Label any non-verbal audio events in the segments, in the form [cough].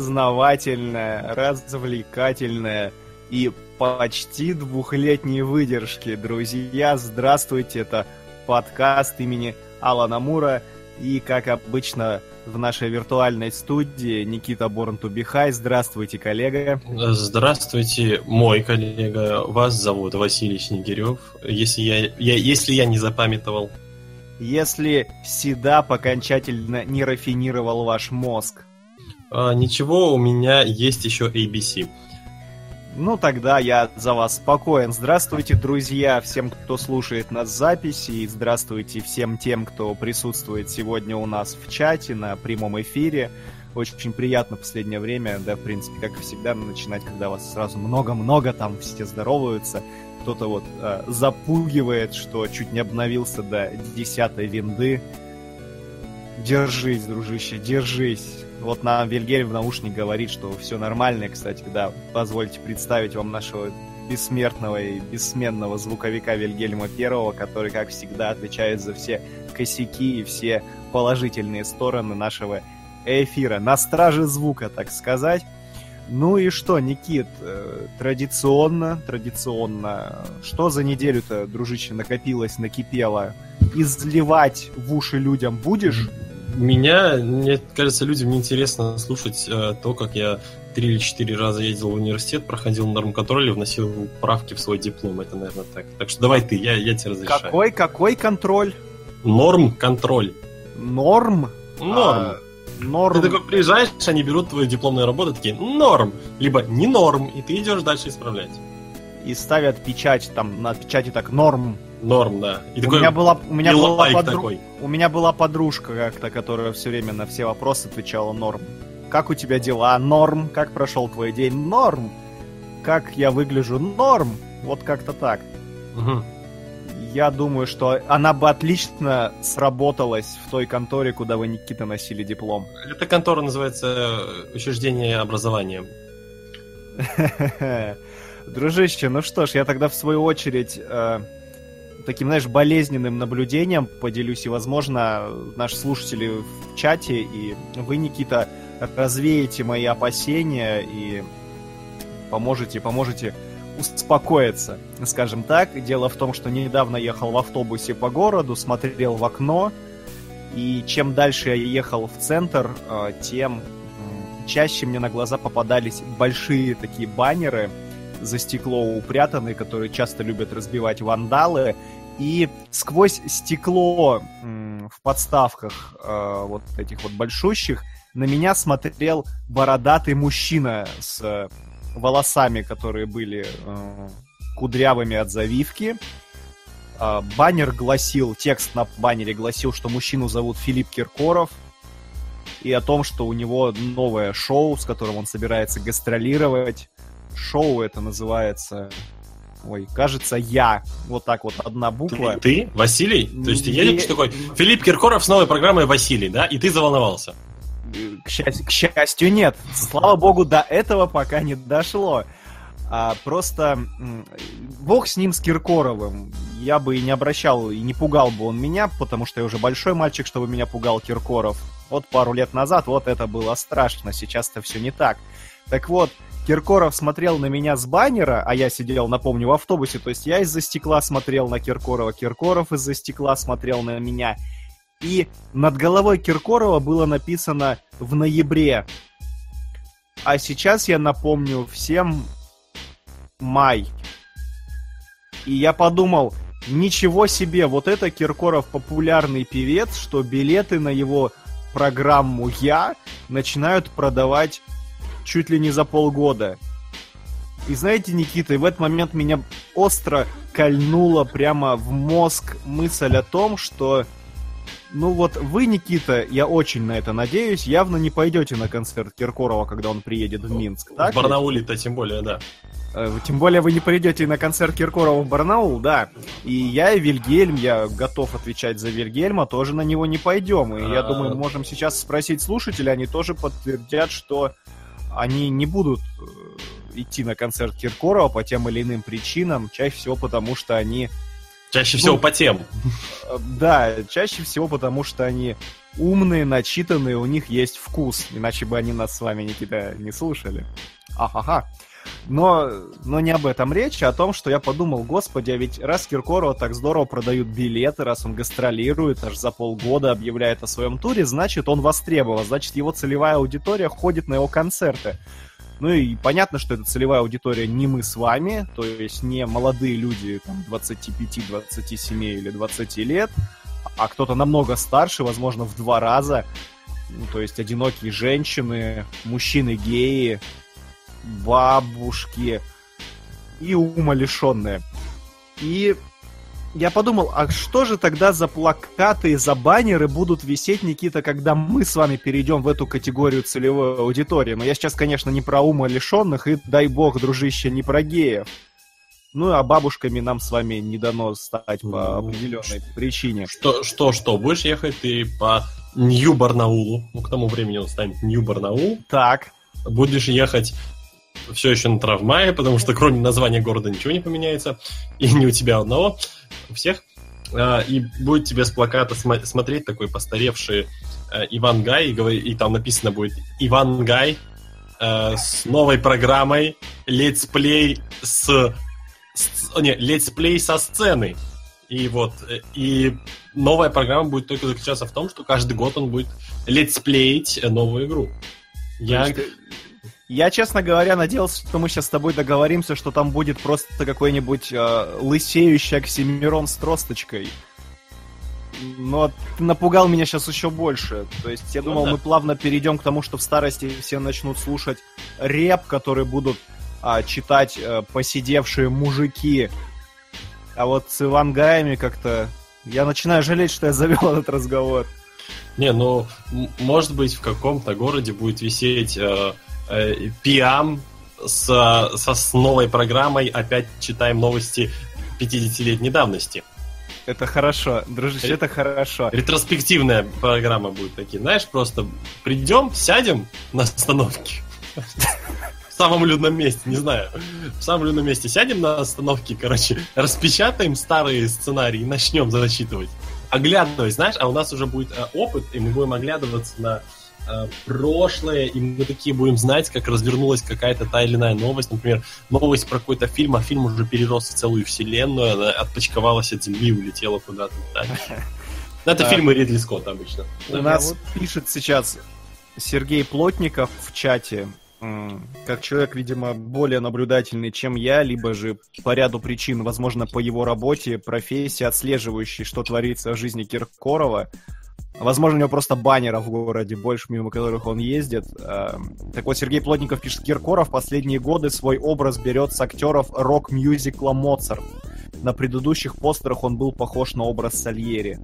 познавательная, развлекательная и почти двухлетней выдержки. Друзья, здравствуйте, это подкаст имени Алана Мура. И, как обычно, в нашей виртуальной студии Никита Борн Тубихай. Здравствуйте, коллега. Здравствуйте, мой коллега. Вас зовут Василий Снегирев, если я, я, если я не запамятовал. Если Седап окончательно не рафинировал ваш мозг. А, ничего, у меня есть еще ABC. Ну, тогда я за вас спокоен. Здравствуйте, друзья, всем, кто слушает нас записи, и здравствуйте всем тем, кто присутствует сегодня у нас в чате на прямом эфире. Очень приятно в последнее время, да, в принципе, как и всегда, начинать, когда вас сразу много-много, там все здороваются. Кто-то вот э, запугивает, что чуть не обновился до десятой винды. Держись, дружище, держись вот нам Вильгельм в наушник говорит, что все нормально. Кстати, да, позвольте представить вам нашего бессмертного и бессменного звуковика Вильгельма Первого, который, как всегда, отвечает за все косяки и все положительные стороны нашего эфира. На страже звука, так сказать. Ну и что, Никит, э, традиционно, традиционно, что за неделю-то, дружище, накопилось, накипело? Изливать в уши людям будешь? Меня, мне кажется, людям неинтересно слушать э, то, как я три или четыре раза ездил в университет, проходил норм-контроль и вносил правки в свой диплом. Это, наверное, так. Так что давай ты, я, я тебе разрешаю. Какой, какой контроль? Норм-контроль. Норм? Норм. А, норм. Ты такой приезжаешь, они берут твою дипломную работу, такие, норм, либо не норм, и ты идешь дальше исправлять. И ставят печать, там, на печати так, норм, Норм, да. И у такой, меня была, у меня была подру... такой. У меня была подружка как-то, которая все время на все вопросы отвечала норм. Как у тебя дела? Норм. Как прошел твой день? Норм. Как я выгляжу? Норм. Вот как-то так. Угу. Я думаю, что она бы отлично сработалась в той конторе, куда вы, Никита, носили диплом. Эта контора называется учреждение образования. [laughs] Дружище, ну что ж, я тогда в свою очередь э, таким, знаешь, болезненным наблюдением поделюсь, и, возможно, наши слушатели в чате, и вы, Никита, развеете мои опасения и поможете, поможете успокоиться, скажем так. Дело в том, что недавно ехал в автобусе по городу, смотрел в окно, и чем дальше я ехал в центр, э, тем чаще мне на глаза попадались большие такие баннеры, за стекло упрятанные, которые часто любят разбивать вандалы, и сквозь стекло в подставках э, вот этих вот большущих на меня смотрел бородатый мужчина с волосами, которые были э, кудрявыми от завивки. Э, баннер гласил, текст на баннере гласил, что мужчину зовут Филипп Киркоров, и о том, что у него новое шоу, с которым он собирается гастролировать. Шоу это называется Ой, кажется, я. Вот так вот, одна буква. Ты? ты? Василий? То есть ты едешь такой, Филипп Киркоров с новой программой Василий, да? И ты заволновался? К, счастью, к счастью, нет. Слава богу, до этого пока не дошло. А просто бог с ним, с Киркоровым. Я бы и не обращал, и не пугал бы он меня, потому что я уже большой мальчик, чтобы меня пугал Киркоров. Вот пару лет назад вот это было страшно, сейчас-то все не так. Так вот, Киркоров смотрел на меня с баннера, а я сидел, напомню, в автобусе, то есть я из-за стекла смотрел на Киркорова, Киркоров из-за стекла смотрел на меня. И над головой Киркорова было написано «в ноябре». А сейчас я напомню всем май. И я подумал, ничего себе, вот это Киркоров популярный певец, что билеты на его программу «Я» начинают продавать чуть ли не за полгода. И знаете, Никита, и в этот момент меня остро кольнула прямо в мозг мысль о том, что ну вот вы, Никита, я очень на это надеюсь, явно не пойдете на концерт Киркорова, когда он приедет в Минск, так? В Барнауле-то тем более, да. Э, тем более вы не придете на концерт Киркорова в Барнаул, да. И я и Вильгельм, я готов отвечать за Вильгельма, тоже на него не пойдем. И я думаю, мы можем сейчас спросить слушателей, они тоже подтвердят, что они не будут э, идти на концерт Киркорова по тем или иным причинам, чаще всего потому, что они... Чаще всего ну, по тем. Э, да, чаще всего потому, что они умные, начитанные, у них есть вкус. Иначе бы они нас с вами, Никита, не слушали. Ахаха. Но, но не об этом речь, а о том, что я подумал, господи, а ведь раз Киркорова так здорово продают билеты, раз он гастролирует, аж за полгода объявляет о своем туре, значит, он востребован, значит, его целевая аудитория ходит на его концерты. Ну и понятно, что эта целевая аудитория не мы с вами, то есть не молодые люди там, 25, 27 или 20 лет, а кто-то намного старше, возможно, в два раза. Ну, то есть одинокие женщины, мужчины геи, бабушки и умалишенные. И я подумал, а что же тогда за плакаты и за баннеры будут висеть, Никита, когда мы с вами перейдем в эту категорию целевой аудитории? Но я сейчас, конечно, не про ума лишенных и, дай бог, дружище, не про геев. Ну, а бабушками нам с вами не дано стать по определенной причине. Что, что, что, будешь ехать ты по Нью-Барнаулу, ну, к тому времени он станет Нью-Барнаул. Так. Будешь ехать все еще на трамвае, потому что кроме названия города ничего не поменяется. И не у тебя одного, у всех. А, и будет тебе с плаката смотреть такой постаревший э, Иван Гай, и, и там написано будет Иван Гай э, с новой программой летсплей с, с не, летсплей со сцены. И вот, э, и новая программа будет только заключаться в том, что каждый год он будет летсплеить новую игру. Я... Есть, я, честно говоря, надеялся, что мы сейчас с тобой договоримся, что там будет просто какой-нибудь э, лысеющий Оксимирон с тросточкой. Но ты напугал меня сейчас еще больше. То есть я ну думал, да. мы плавно перейдем к тому, что в старости все начнут слушать реп, который будут а, читать а, посидевшие мужики. А вот с Ивангаями как-то... Я начинаю жалеть, что я завел [laughs] этот разговор. Не, ну, может быть, в каком-то городе будет висеть... Э, пиам с, со, с новой программой опять читаем новости 50-летней давности. Это хорошо, дружище, Ре- это хорошо. Ретроспективная программа будет такие, знаешь, просто придем, сядем на остановке. В самом людном месте, не знаю. В самом людном месте сядем на остановке, короче, распечатаем старые сценарии и начнем зачитывать. Оглядываясь, знаешь, а у нас уже будет э, опыт, и мы будем оглядываться на Э, прошлое, и мы такие будем знать, как развернулась какая-то та или иная новость. Например, новость про какой-то фильм, а фильм уже перерос в целую вселенную, она отпочковалась от земли, улетела куда-то. [laughs] Это фильмы Ридли Скотта обычно. У нас пишет сейчас Сергей Плотников в чате, как человек, видимо, более наблюдательный, чем я, либо же по ряду причин, возможно, по его работе, профессии, отслеживающий, что творится в жизни Киркорова, Возможно, у него просто баннеров в городе больше, мимо которых он ездит. Эм, так вот, Сергей Плотников пишет, Киркоров в последние годы свой образ берет с актеров рок-мюзикла «Моцарт». На предыдущих постерах он был похож на образ Сальери.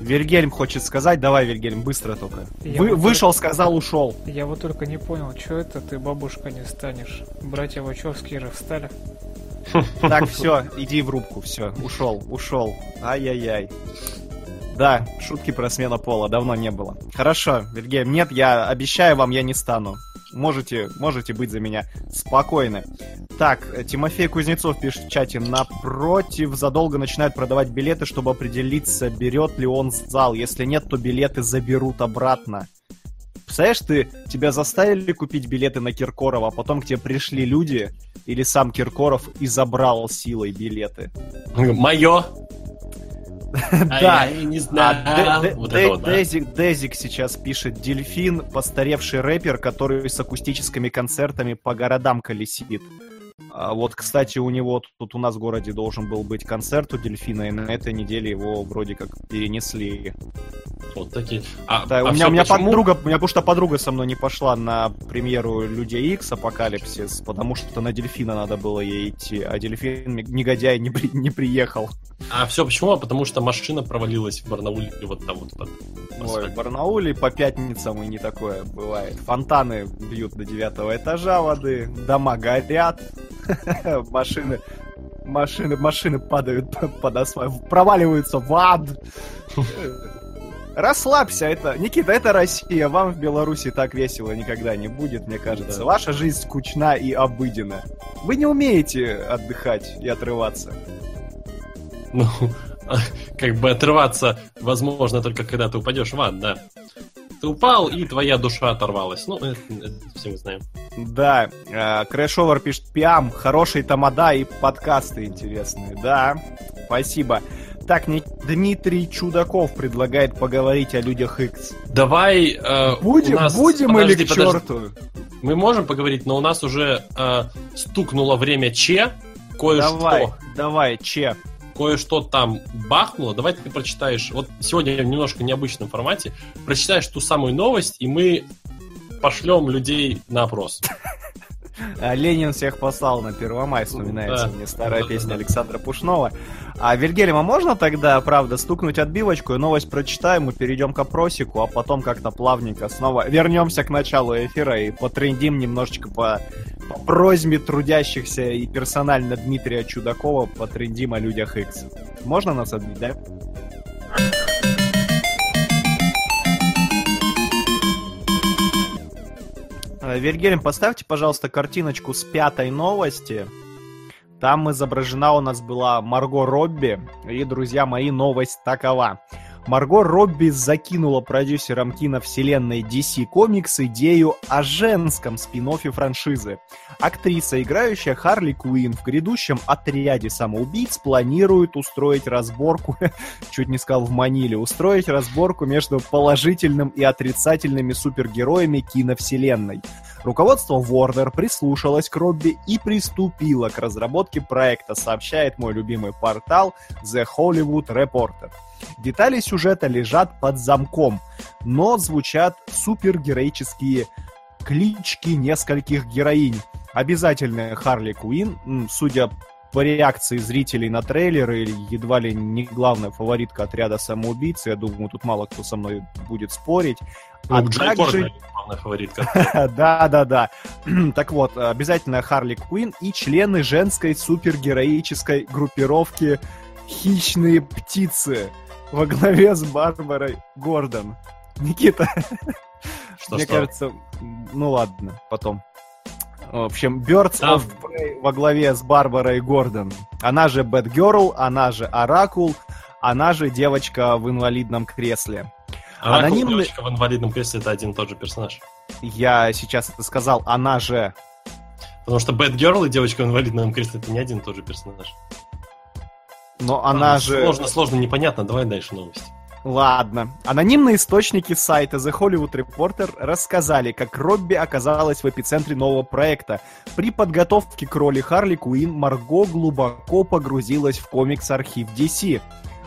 Вильгельм хочет сказать. Давай, Вильгельм, быстро только. Вы, вот вышел, только... сказал, ушел. Я вот только не понял, что это ты бабушка не станешь? Братья Вачовские же встали. [laughs] Так, все, иди в рубку, все, ушел, ушел. Ай-яй-яй. Да, шутки про смену пола давно не было. Хорошо, Вильгельм, нет, я обещаю вам, я не стану. Можете, можете быть за меня спокойны. Так, Тимофей Кузнецов пишет в чате. Напротив, задолго начинают продавать билеты, чтобы определиться, берет ли он зал. Если нет, то билеты заберут обратно. Представляешь, ты, тебя заставили купить билеты на Киркорова, а потом к тебе пришли люди, или сам Киркоров и забрал силой билеты. Мое! [laughs] Да, не знаю. Дезик сейчас пишет Дельфин, постаревший рэпер, который с акустическими концертами по городам колесит. А вот, кстати, у него тут у нас в городе должен был быть концерт у Дельфина, и на этой неделе его вроде как перенесли. Вот такие. А, да, а у меня, у меня подруга, у меня потому что подруга со мной не пошла на премьеру Людей Икс Апокалипсис, потому что на Дельфина надо было ей идти, а Дельфин негодяй не, при, не приехал. А все почему? Потому что машина провалилась в Барнауле вот там вот. Ой, в. Барнауле по пятницам и не такое бывает. Фонтаны бьют до девятого этажа воды, дома горят, [laughs] машины, машины, машины падают [laughs] под асфальт, проваливаются в ад. [laughs] Расслабься, это... Никита, это Россия, вам в Беларуси так весело никогда не будет, мне кажется. Да. Ваша жизнь скучна и обыденна. Вы не умеете отдыхать и отрываться. Ну, как бы отрываться возможно только когда ты упадешь в ад, да. Ты упал, и твоя душа оторвалась. Ну, это, это все мы знаем. Да, Крэшовер пишет Пиам, хорошие тамада и подкасты интересные. Да, спасибо. Так, Дмитрий Чудаков предлагает поговорить о людях X. Давай... э, Будем, нас- будем подожди, или к подожди. черту? Мы можем поговорить, но у нас уже э, стукнуло время Че. Кое-что, Давай, давай, Че. Кое-что там бахнуло. Давай ты прочитаешь. Вот сегодня в немножко необычном формате. Прочитаешь ту самую новость, и мы пошлем людей на опрос. А, Ленин всех послал на Первомай, вспоминается Да. мне старая Да, песня да. Александра Пушнова. А Вильгельма можно тогда, правда, стукнуть отбивочку и новость прочитаем, мы перейдем к опросику, а потом как-то плавненько снова вернемся к началу эфира и потрендим немножечко по, по просьбе трудящихся и персонально Дмитрия Чудакова потрендим о людях X. Можно нас отбить, да? Вильгельм, поставьте, пожалуйста, картиночку с пятой новости. Там изображена у нас была Марго Робби. И, друзья мои, новость такова. Марго Робби закинула продюсерам киновселенной DC Comics идею о женском спин франшизы. Актриса, играющая Харли Куин в грядущем отряде самоубийц, планирует устроить разборку, [laughs] чуть не сказал в Маниле, устроить разборку между положительным и отрицательными супергероями киновселенной. Руководство Warner прислушалось к Робби и приступило к разработке проекта, сообщает мой любимый портал The Hollywood Reporter. Детали сюжета лежат под замком, но звучат супергероические клички нескольких героинь. Обязательная Харли Куин, судя по реакции зрителей на трейлеры, едва ли не главная фаворитка отряда самоубийц, я думаю, тут мало кто со мной будет спорить. Ну, А Джой также- главная фаворитка. [laughs] Да, да, да. [clears throat] Так вот, обязательно Харли Куин и члены женской супергероической группировки «Хищные птицы» во главе с Барбарой Гордон. Никита, Что, мне что? кажется, ну ладно, потом. В общем, Birds Там- of Prey во главе с Барбарой Гордон. Она же Бэтгерл, она же Оракул, она же девочка в инвалидном кресле. Оракул, анонимный- девочка в инвалидном кресле это один и тот же персонаж. Я сейчас это сказал, она же Потому что Бэтгерл и девочка в инвалидном кресле это не один и тот же персонаж. Но она Ладно, же... Сложно, сложно, непонятно. Давай дальше новости. Ладно. Анонимные источники сайта The Hollywood Reporter рассказали, как Робби оказалась в эпицентре нового проекта. При подготовке к роли Харли Куин Марго глубоко погрузилась в комикс-архив DC.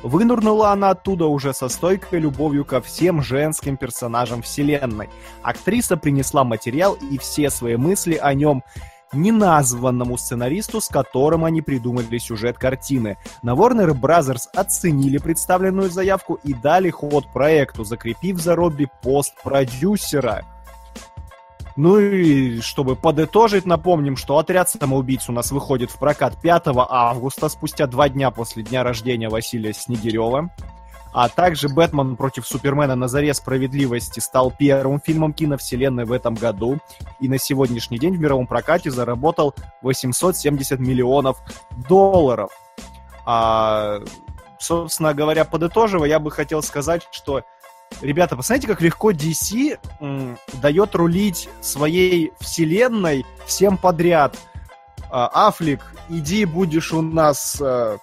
Вынурнула она оттуда уже со стойкой любовью ко всем женским персонажам вселенной. Актриса принесла материал и все свои мысли о нем неназванному сценаристу, с которым они придумали сюжет картины. На Warner Brothers оценили представленную заявку и дали ход проекту, закрепив за Робби пост продюсера. Ну и чтобы подытожить, напомним, что «Отряд самоубийц» у нас выходит в прокат 5 августа, спустя два дня после дня рождения Василия Снегирева. А также «Бэтмен против Супермена на заре справедливости» стал первым фильмом киновселенной в этом году и на сегодняшний день в мировом прокате заработал 870 миллионов долларов. А, собственно говоря, подытоживая, я бы хотел сказать, что Ребята, посмотрите, как легко DC м, дает рулить своей вселенной всем подряд. А, Афлик, иди будешь у нас, а,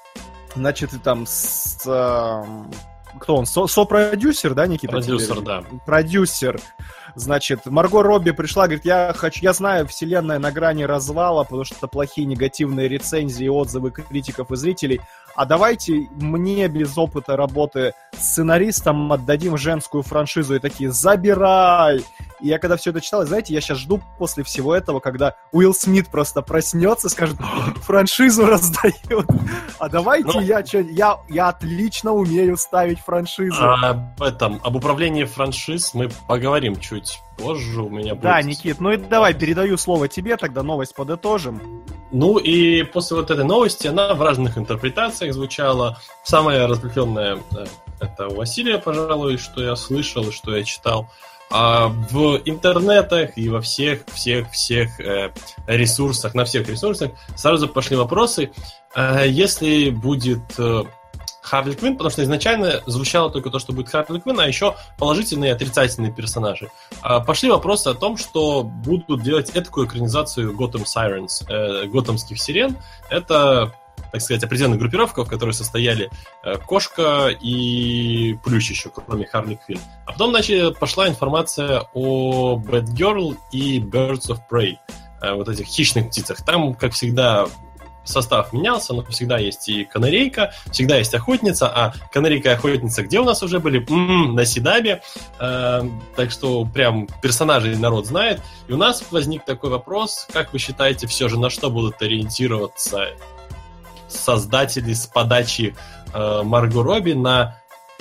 значит, и там с... а, кто он? Со- Сопродюсер, да, Никита? Продюсер, теперь? да. Продюсер. Значит, Марго Робби пришла, говорит, я хочу, я знаю, вселенная на грани развала, потому что плохие негативные рецензии, отзывы критиков и зрителей. А давайте мне без опыта работы сценаристом отдадим женскую франшизу и такие, забирай! И я когда все это читал, знаете, я сейчас жду после всего этого, когда Уилл Смит просто проснется, скажет, франшизу раздает. А давайте Ну. я, чё, я, я отлично умею ставить франшизу. А об этом, об управлении франшиз мы поговорим чуть позже. У меня будет... Да, Никит, ну и давай, передаю слово тебе, тогда новость подытожим. Ну и после вот этой новости она в разных интерпретациях звучала. Самая разветвленная э, это у Василия, пожалуй, что я слышал и что я читал. А в интернетах и во всех, всех, всех э, ресурсах, на всех ресурсах сразу пошли вопросы, э, если будет Харли Квинн, потому что изначально звучало только то, что будет Харли Квинн, а еще положительные и отрицательные персонажи. А, Пошли вопросы о том, что будут делать этакую экранизацию Gotham Sirens, э, готэмских сирен. Это, так сказать, определенная группировка, в которой состояли э, Кошка и Плющ еще, кроме Харли Квинн. А потом, значит, пошла информация о Batgirl и Birds of Prey, э, вот этих хищных птицах. Там, как всегда, состав менялся, но всегда есть и канарейка, всегда есть охотница, а канарейка и охотница где у нас уже были? М, на Седабе. Э, так что прям персонажей народ знает. И у нас возник такой вопрос, как вы считаете, все же на что будут ориентироваться создатели с подачи э, Марго Робби на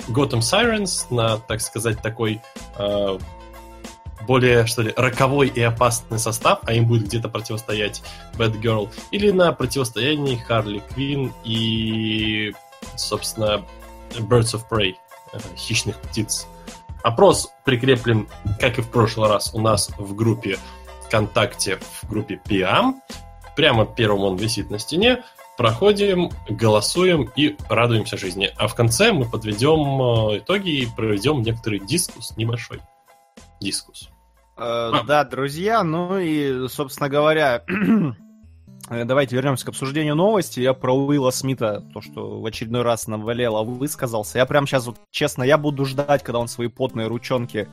Gotham Sirens, на, так сказать, такой э, более, что ли, роковой и опасный состав, а им будет где-то противостоять Batgirl, или на противостоянии Харли Квин и, собственно, Birds of Prey, э, хищных птиц. Опрос прикреплен, как и в прошлый раз, у нас в группе ВКонтакте, в группе Пиам. Прямо первым он висит на стене. Проходим, голосуем и радуемся жизни. А в конце мы подведем э, итоги и проведем некоторый дискус, небольшой дискус. Э, Да, друзья, ну и, собственно говоря, [clears throat] э, давайте вернемся к обсуждению новости. Я про Уилла Смита, то, что в очередной раз навалело, высказался. Я прям сейчас, вот, честно, я буду ждать, когда он свои потные ручонки,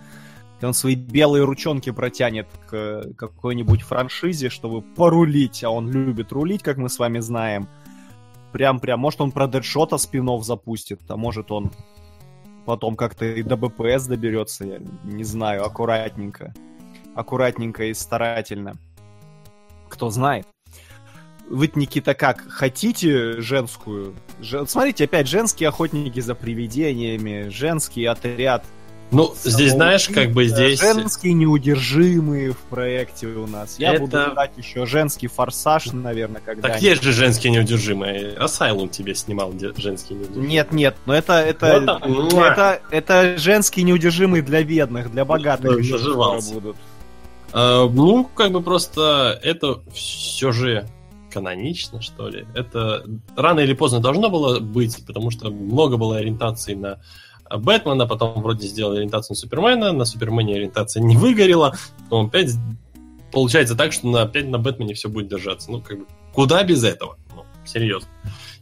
когда он свои белые ручонки протянет к какой-нибудь франшизе, чтобы порулить, а он любит рулить, как мы с вами знаем. Прям-прям, может он про Дэдшота спинов запустит, а может он потом как-то и до БПС доберется, я не знаю, аккуратненько. Аккуратненько и старательно. Кто знает. Вы, Никита, как? Хотите женскую? Же- Смотрите, опять, женские охотники за привидениями, женский отряд. Ну, здесь, знаешь, как бы здесь... Женские неудержимые в проекте у нас. Я Это- буду ждать еще женский форсаж, наверное, когда Так есть же женские неудержимые. Асайлум тебе снимал женские неудержимые. Нет, нет, но это это, Вот муа. это это женские неудержимые для бедных, для богатых скоро заживался. будут. А, ну, как бы просто это все же канонично, что ли. Это рано или поздно должно было быть, потому что много было ориентаций на Бэтмена, потом вроде сделали ориентацию на Супермена, на Супермене ориентация не выгорела, потом опять получается так, что на, опять на Бэтмене все будет держаться. Ну, как бы, куда без этого? Ну, серьезно.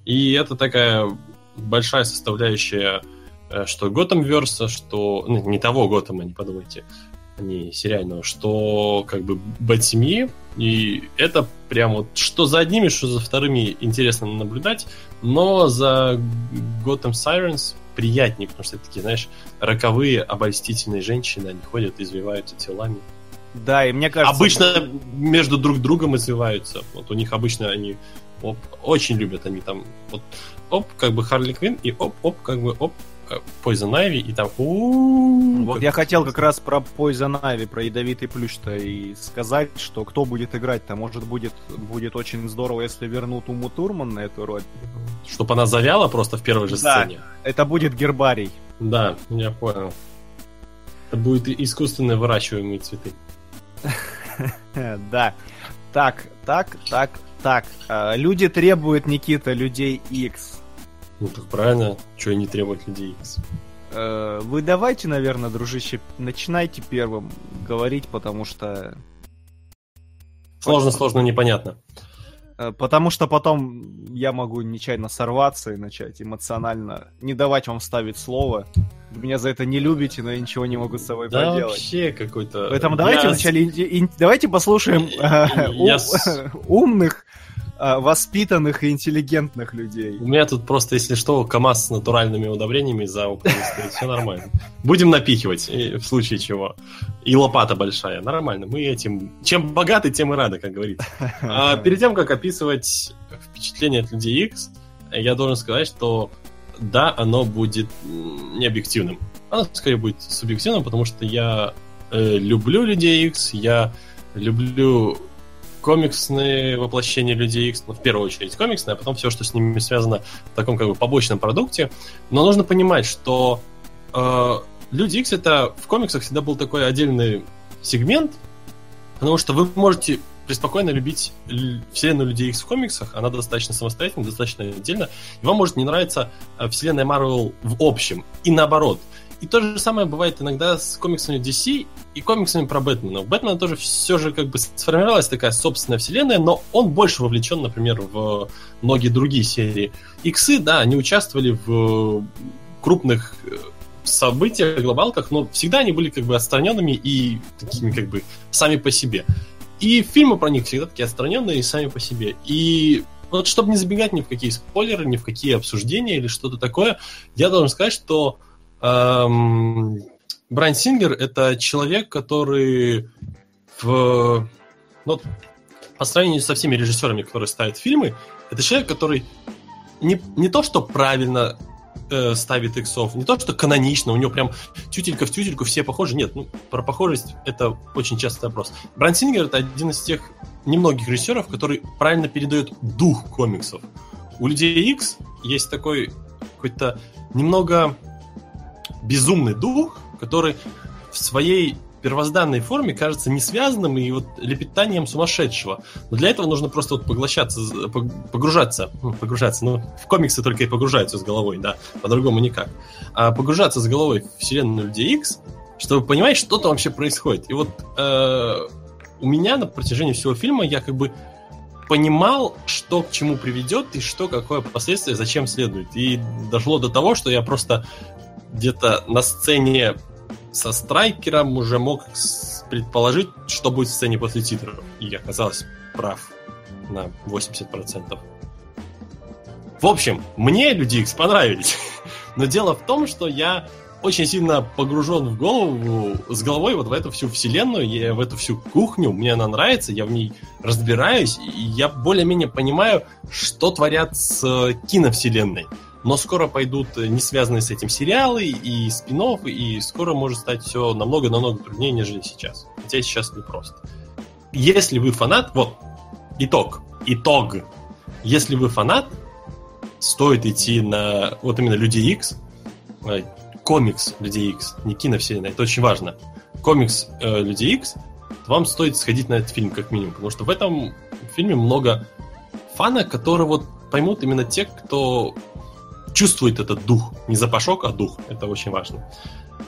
И это такая большая составляющая, э, что Готэм Верса, что... Ну, не того Готэма, не подумайте, не сериального, что как бы бэт-семьи, и это прям вот что за одними, что за вторыми интересно наблюдать, но за Gotham Sirens приятнее, потому что это такие, знаешь, роковые обольстительные женщины, они ходят, извиваются телами. Да, и мне кажется... Обычно между друг другом извиваются. Вот у них обычно они оп, очень любят они там вот оп, как бы Харли Квин и оп, оп, как бы оп, Poison Ivy и там Вот я хотел как раз про Poison Ivy, про ядовитый плющ-то и сказать, что кто будет играть-то, может будет, будет очень здорово, если вернут Уму Турман на эту роль. Чтобы она завяла просто в первой же Да. сцене. Это будет Гербарий. Да, я понял. Это будет искусственно выращиваемые цветы. Э, [laughs] Да. Так, так, так, так. А, Люди требуют, Никита, людей X. Ну так правильно, что не требовать людей X. Э, Вы давайте, наверное, дружище, начинайте первым говорить, потому что... Сложно, сложно, непонятно. э, Потому что потом я могу нечаянно сорваться и начать эмоционально не давать вам ставить слово. Вы меня за это не любите, но я ничего не могу с собой Да поделать. вообще какой-то... Поэтому давайте Я- вначале давайте послушаем э, Я ум- с- [laughs] умных воспитанных и интеллигентных людей. У меня тут просто, если что, КАМАЗ с натуральными удобрениями за окном стоит, все нормально. Будем напихивать, в случае чего. И лопата большая, нормально. Мы этим... Чем богаты, тем и рады, как говорится. [laughs] А перед тем, как описывать впечатление от Людей X, я должен сказать, что да, оно будет не объективным. Оно скорее будет субъективным, потому что я э, люблю Людей X, я люблю комиксные воплощения Людей X, ну, в первую очередь комиксные, а потом все, что с ними связано в таком как бы побочном продукте. Но нужно понимать, что э, Люди X это в комиксах всегда был такой отдельный сегмент, потому что вы можете преспокойно любить вселенную Людей X в комиксах, она достаточно самостоятельна, достаточно отдельно, и вам может не нравиться э, вселенная Marvel в общем, и наоборот – и то же самое бывает иногда с комиксами DC и комиксами про Бэтмена. У Бэтмена тоже все же как бы сформировалась такая собственная вселенная, но он больше вовлечен, например, в многие другие серии. Иксы, да, они участвовали в крупных э, событиях, глобалках, но всегда они были как бы отстраненными и такими как бы сами по себе. И фильмы про них всегда такие отстраненные и сами по себе. И вот чтобы не забегать ни в какие спойлеры, ни в какие обсуждения или что-то такое, я должен сказать, что Эм, Брайан Сингер — это человек, который в... Ну, по сравнению со всеми режиссерами, которые ставят фильмы, это человек, который не, не то, что правильно э, ставит иксов, не то, что канонично, у него прям тютелька в тютельку все похожи. Нет, ну, про похожесть это очень частый вопрос. Брайан Сингер — это один из тех немногих режиссеров, который правильно передает дух комиксов. У Людей X есть такой какой-то немного безумный дух, который в своей первозданной форме кажется не связанным и вот лепетанием сумасшедшего. Но для этого нужно просто вот поглощаться, погружаться, ну, погружаться, ну, в комиксы только и погружаются с головой, да, по-другому никак. А погружаться с головой в вселенную Людей чтобы понимать, что там вообще происходит. И вот э, у меня на протяжении всего фильма я как бы понимал, что к чему приведет и что какое последствие, зачем следует. И дошло до того, что я просто где-то на сцене со страйкером уже мог предположить, что будет в сцене после титров. И оказалось прав на 80%. В общем, мне Люди X понравились. [laughs] Но дело в том, что я очень сильно погружен в голову, с головой вот в эту всю вселенную, я в эту всю кухню, мне она нравится, я в ней разбираюсь, и я более-менее понимаю, что творят с киновселенной но скоро пойдут не связанные с этим сериалы и спин и скоро может стать все намного-намного труднее, нежели сейчас. Хотя сейчас не просто. Если вы фанат, вот, итог, итог. Если вы фанат, стоит идти на вот именно Люди X, э, комикс Люди X, не киновселенная, это очень важно. Комикс э, Люди X, вам стоит сходить на этот фильм как минимум, потому что в этом фильме много фана, которые вот поймут именно те, кто чувствует этот дух. Не запашок, а дух. Это очень важно.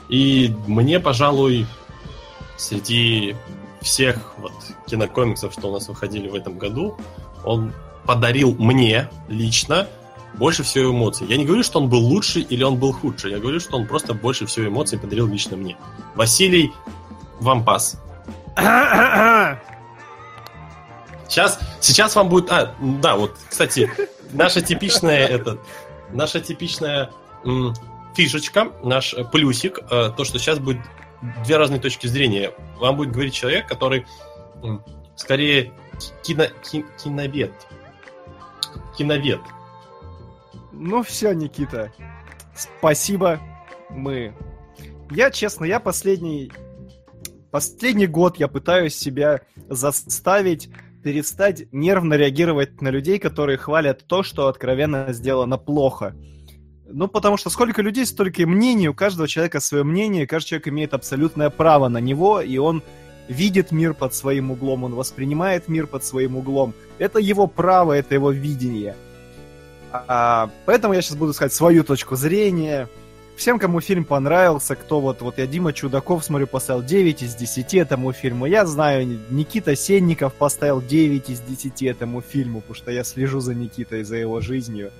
И мне, пожалуй, среди всех вот кинокомиксов, что у нас выходили в этом году, он подарил мне лично больше всего эмоций. Я не говорю, что он был лучше или он был худше. Я говорю, что он просто больше всего эмоций подарил лично мне. Василий, вам пас. Сейчас, сейчас вам будет... А, да, вот, кстати, наша типичная этот наша типичная фишечка, наш э, плюсик, э, то, что сейчас будет две разные точки зрения. Вам будет говорить человек, который скорее кино, ки, киновед. Киновед. Ну все, Никита. Спасибо. Мы. Я, честно, я последний... Последний год я пытаюсь себя заставить перестать нервно реагировать на людей, которые хвалят то, что откровенно сделано плохо. Ну, потому что сколько людей, столько и мнений, у каждого человека свое мнение, каждый человек имеет абсолютное право на него, и он видит мир под своим углом, он воспринимает мир под своим углом. Это его право, это его видение. А, поэтому я сейчас буду сказать свою точку зрения, Всем, кому фильм понравился, кто вот, вот я Дима Чудаков, смотрю, поставил 9 из 10 этому фильму. Я знаю, Никита Сенников поставил 9 из 10 этому фильму, потому что я слежу за Никитой, за его жизнью.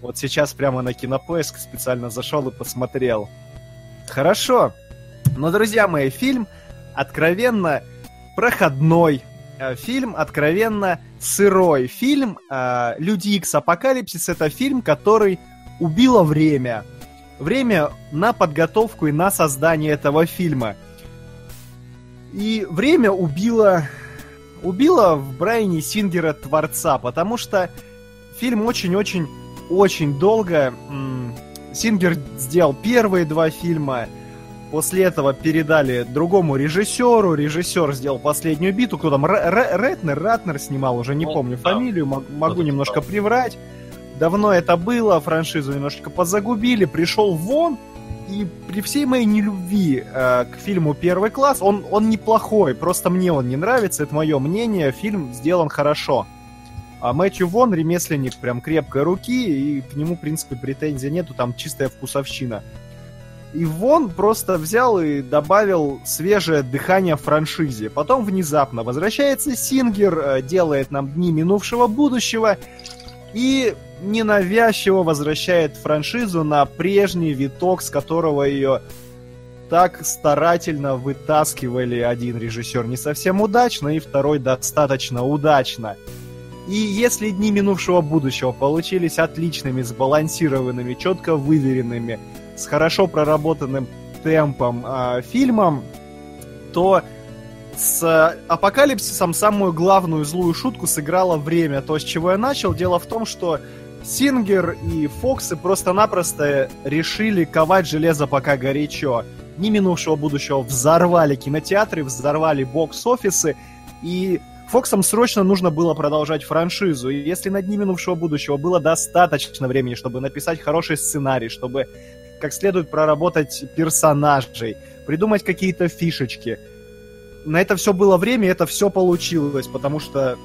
Вот сейчас прямо на Кинопоиск специально зашел и посмотрел. Хорошо. Но, друзья мои, фильм откровенно проходной, э, фильм откровенно сырой. Фильм э, Люди Икс Апокалипсис это фильм, который убило время. Время на подготовку и на создание этого фильма. И время убило, убило в Брайане Сингера творца, потому что фильм очень-очень-очень долго... Сингер сделал первые два фильма, После этого передали другому режиссеру. Режиссер сделал последнюю биту. Кто там? Ретнер, Ратнер снимал, уже не ну, помню фамилию, могу немножко приврать. Давно это было, франшизу немножечко позагубили. Пришел вон, и при всей моей нелюбви э, к фильму «Первый класс», он, он неплохой, просто мне он не нравится, это мое мнение, фильм сделан хорошо. А Мэтью Вон ремесленник прям крепкой руки, и к нему, в принципе, претензий нету, там чистая вкусовщина. И Вон просто взял и добавил свежее дыхание франшизе. Потом внезапно возвращается Сингер, э, делает нам дни минувшего будущего и ненавязчиво возвращает франшизу на прежний виток, с которого ее так старательно вытаскивали один режиссер не совсем удачно, и второй достаточно удачно. И если дни минувшего будущего получились отличными, сбалансированными, четко выверенными, с хорошо проработанным темпом э, фильмом, то с Апокалипсисом самую главную злую шутку сыграло время. То, с чего я начал, дело в том, что Сингер и Фоксы просто-напросто решили ковать железо пока горячо. Ни минувшего будущего взорвали кинотеатры, взорвали бокс-офисы, и Фоксам срочно нужно было продолжать франшизу, и если на дни минувшего будущего было достаточно времени, чтобы написать хороший сценарий, чтобы как следует проработать персонажей, придумать какие-то фишечки. На это все было время, это все получилось, потому что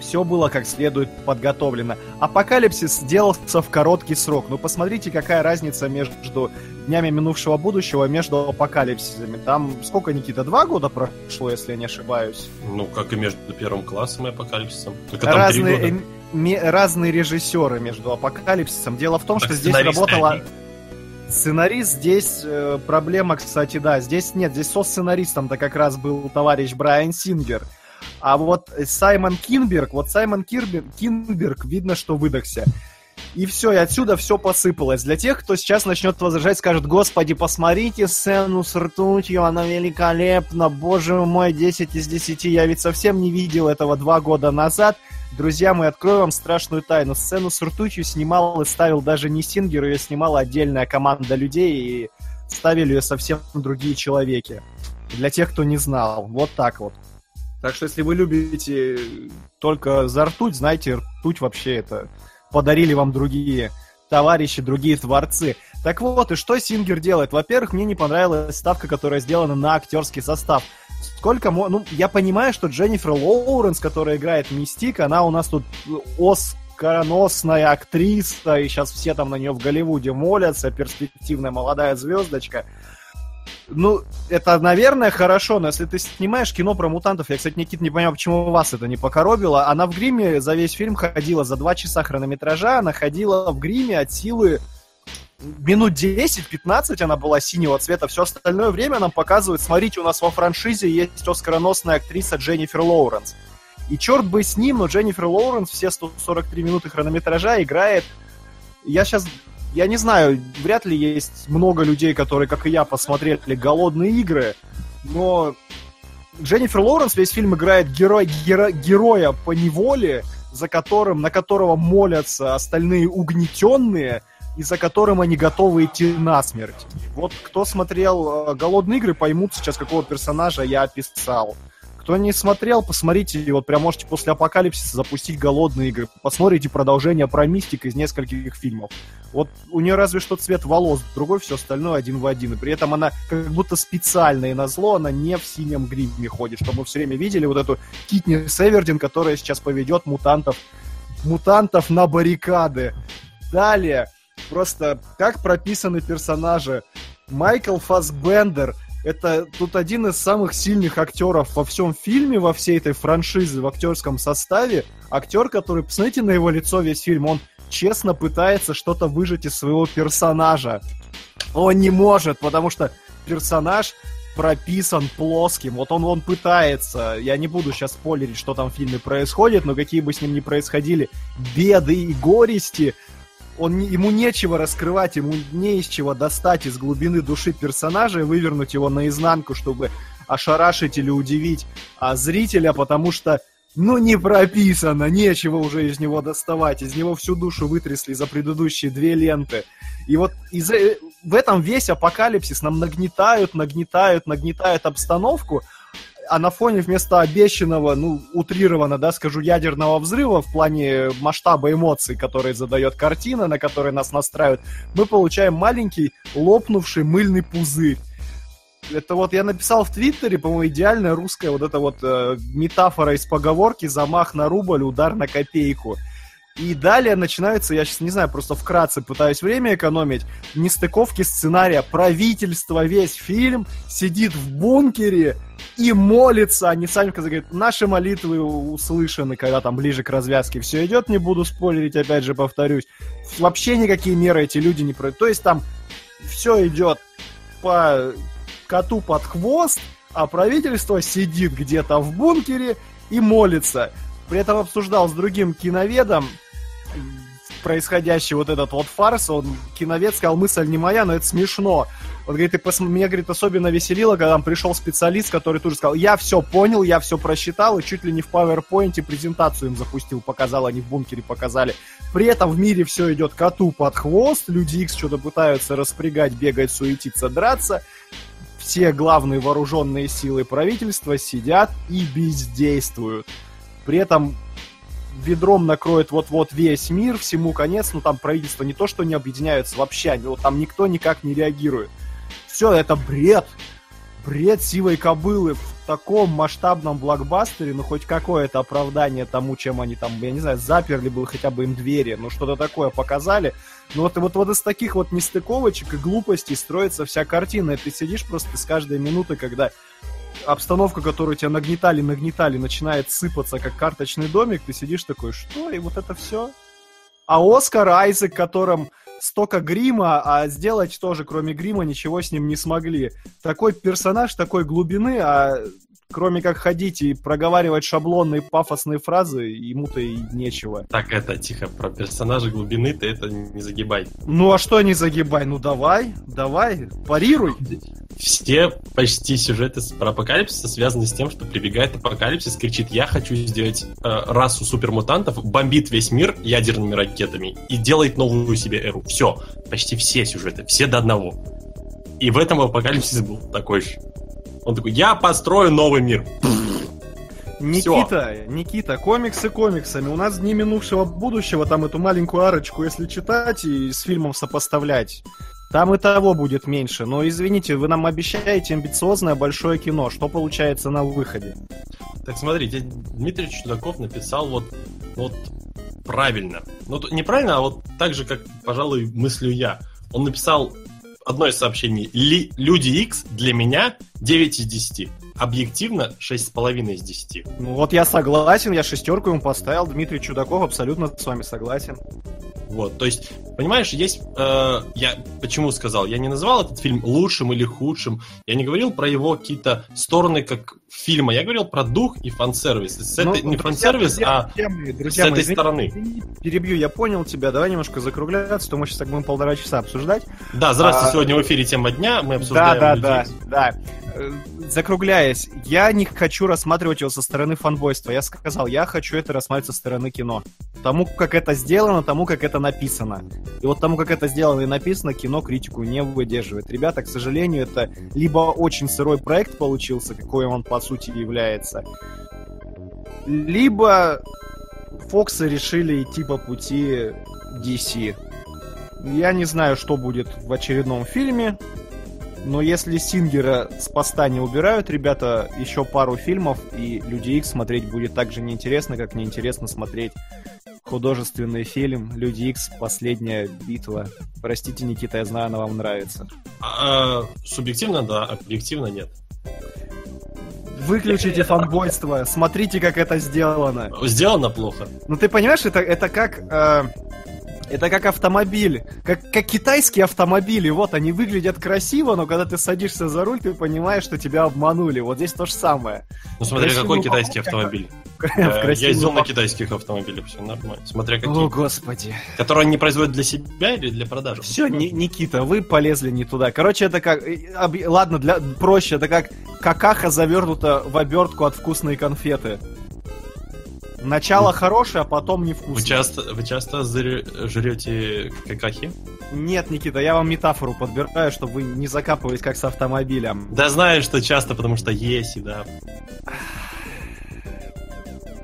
все было как следует подготовлено. Апокалипсис сделался в короткий срок. Ну, посмотрите, какая разница между днями минувшего будущего между апокалипсисами. Там сколько, Никита, два года прошло, если я не ошибаюсь? Ну, как и между первым классом и апокалипсисом. Только там разные, э, разные режиссеры между апокалипсисом. Дело в том, так что здесь работала... Они Сценарист здесь э, проблема, кстати, да. Здесь нет, здесь со сценаристом-то как раз был товарищ Брайан Сингер. А вот Саймон Кинберг, вот Саймон Кирбер, Кинберг, видно, что выдохся. И все, и отсюда все посыпалось. Для тех, кто сейчас начнет возражать, скажет, господи, посмотрите сцену с ртутью, она великолепна, боже мой, 10 из 10, я ведь совсем не видел этого два года назад. Друзья мои, открою вам страшную тайну. Сцену с ртутью снимал и ставил даже не Сингер, ее снимала отдельная команда людей, и ставили ее совсем другие человеки. Для тех, кто не знал. Вот так вот. Так что, если вы любите только за ртуть, знайте, ртуть вообще это подарили вам другие товарищи, другие творцы. Так вот, и что Сингер делает? Во-первых, мне не понравилась ставка, которая сделана на актерский состав. Сколько... Ну, я понимаю, что Дженнифер Лоуренс, которая играет Мистик, она у нас тут оскароносная актриса, и сейчас все там на нее в Голливуде молятся, перспективная молодая звездочка. Ну, это, наверное, хорошо, но если ты снимаешь кино про мутантов, я, кстати, Никит, не понимаю, почему вас это не покоробило, она в гриме за весь фильм ходила, за два часа хронометража она ходила в гриме от силы минут 10-15 она была синего цвета, все остальное время нам показывают, смотрите, у нас во франшизе есть оскароносная актриса Дженнифер Лоуренс. И черт бы с ним, но Дженнифер Лоуренс все 143 минуты хронометража играет... Я сейчас... Я не знаю, вряд ли есть много людей, которые, как и я, посмотрели «Голодные игры», но Дженнифер Лоуренс весь фильм играет герой, геро, героя по неволе, за которым, на которого молятся остальные угнетенные, и за которым они готовы идти на смерть. Вот кто смотрел э, «Голодные игры», поймут сейчас, какого персонажа я описал. Кто не смотрел, посмотрите, вот прям можете после апокалипсиса запустить голодные игры. Посмотрите продолжение про мистик из нескольких фильмов. Вот у нее разве что цвет волос, другой все остальное один в один. И при этом она как будто специально и на зло, она не в синем гриме ходит, чтобы мы все время видели вот эту Китни Севердин, которая сейчас поведет мутантов, мутантов на баррикады. Далее, Просто как прописаны персонажи. Майкл Фасбендер это тут один из самых сильных актеров во всем фильме, во всей этой франшизе, в актерском составе. Актер, который, посмотрите на его лицо весь фильм, он честно пытается что-то выжить из своего персонажа. Он не может, потому что персонаж прописан плоским. Вот он, он пытается, я не буду сейчас спойлерить, что там в фильме происходит, но какие бы с ним ни происходили беды и горести, он, ему нечего раскрывать, ему не из чего достать из глубины души персонажа и вывернуть его наизнанку, чтобы ошарашить или удивить а зрителя, потому что ну не прописано, нечего уже из него доставать, из него всю душу вытрясли за предыдущие две ленты. И вот из в этом весь апокалипсис нам нагнетают, нагнетают, нагнетают обстановку, а на фоне вместо обещанного, ну, утрированно, да, скажу, ядерного взрыва в плане масштаба эмоций, которые задает картина, на которые нас настраивают, мы получаем маленький лопнувший мыльный пузырь. Это вот я написал в Твиттере, по-моему, идеальная русская вот эта вот э, метафора из поговорки «замах на рубль, удар на копейку». И далее начинается, я сейчас не знаю, просто вкратце пытаюсь время экономить, нестыковки сценария. Правительство весь фильм сидит в бункере и молится. Они сами говорят, наши молитвы услышаны, когда там ближе к развязке все идет. Не буду спойлерить, опять же повторюсь. Вообще никакие меры эти люди не проводят. То есть там все идет по коту под хвост, а правительство сидит где-то в бункере и молится. При этом обсуждал с другим киноведом происходящий вот этот вот фарс, он, киновед сказал, мысль не моя, но это смешно. Он говорит, и пос... меня, говорит, особенно веселило, когда там пришел специалист, который тоже сказал, я все понял, я все просчитал, и чуть ли не в PowerPoint презентацию им запустил, показал, они в бункере показали. При этом в мире все идет коту под хвост, люди X что-то пытаются распрягать, бегать, суетиться, драться. Все главные вооруженные силы правительства сидят и бездействуют. При этом ведром накроет вот-вот весь мир, всему конец, ну там правительство не то, что не объединяются вообще, они, там никто никак не реагирует. Все, это бред. Бред сивой кобылы в таком масштабном блокбастере, ну хоть какое-то оправдание тому, чем они там, я не знаю, заперли бы хотя бы им двери, ну что-то такое показали. Ну вот, вот, вот из таких вот нестыковочек и глупостей строится вся картина, и ты сидишь просто с каждой минуты, когда обстановка, которую тебя нагнетали, нагнетали, начинает сыпаться, как карточный домик, ты сидишь такой, что, и вот это все? А Оскар Айзек, которым столько грима, а сделать тоже, кроме грима, ничего с ним не смогли. Такой персонаж, такой глубины, а кроме как ходить и проговаривать шаблонные пафосные фразы, ему-то и нечего. Так, это, тихо, про персонажа глубины ты это не загибай. Ну а что не загибай? Ну давай, давай, парируй. Все почти сюжеты про апокалипсис связаны с тем, что прибегает апокалипсис, кричит, я хочу сделать э, расу супермутантов, бомбит весь мир ядерными ракетами и делает новую себе эру. Все, почти все сюжеты, все до одного. И в этом апокалипсис был такой же. Он такой, я построю новый мир. Никита, Всё. Никита, комиксы комиксами. У нас дни минувшего будущего, там эту маленькую арочку, если читать и с фильмом сопоставлять, там и того будет меньше. Но извините, вы нам обещаете амбициозное большое кино. Что получается на выходе? Так смотрите, Дмитрий Чудаков написал вот, вот правильно. Ну, неправильно, а вот так же, как, пожалуй, мыслю я. Он написал одно из сообщений. Люди X для меня 9 из 10. Объективно 6,5 из 10. Ну вот я согласен, я шестерку ему поставил. Дмитрий Чудаков абсолютно с вами согласен. Вот, то есть, понимаешь, есть... Э, я почему сказал? Я не называл этот фильм лучшим или худшим. Я не говорил про его какие-то стороны как фильма. Я говорил про дух и фан-сервис. С ну, этой, не фан-сервис, а друзья, с этой извините, стороны. Перебью, я понял тебя. Давай немножко закругляться, то мы сейчас так будем полтора часа обсуждать. Да, здравствуйте, а... сегодня в эфире тема дня. Мы обсуждаем Да, да, людей. да, да. Э, закругляясь, я не хочу рассматривать его со стороны фанбойства. Я сказал, я хочу это рассматривать со стороны кино. Тому, как это сделано, тому, как это написано. И вот тому, как это сделано и написано, кино критику не выдерживает. Ребята, к сожалению, это либо очень сырой проект получился, какой он по сути является, либо Фоксы решили идти по пути DC. Я не знаю, что будет в очередном фильме. Но если Сингера с поста не убирают, ребята, еще пару фильмов, и Люди Икс смотреть будет так же неинтересно, как неинтересно смотреть художественный фильм Люди Икс Последняя битва. Простите, Никита, я знаю, она вам нравится. А, субъективно, да, объективно нет. Выключите фанбойство, смотрите, как это сделано. Сделано плохо. Ну ты понимаешь, это, это как... Э Это как автомобиль, как, как китайские автомобили. Вот они выглядят красиво, но когда ты садишься за руль, ты понимаешь, что тебя обманули. Вот здесь то же самое. Ну смотри, Красивую какой китайский автомобиль. Я ездил на китайских автомобилях, все нормально. Смотря какие. О, господи. Которые они производят для себя или для продажи? Все, Никита, вы полезли не туда. Короче, это как... Ладно, для проще, это как какаха завернута в обертку от вкусной конфеты. Начало хорошее, а потом Вы невкусное. часто, вы часто жрете какахи? Нет, Никита, я вам метафору подбираю, чтобы вы не закапывались как с автомобилем. Да знаю, что часто, потому что есть, да.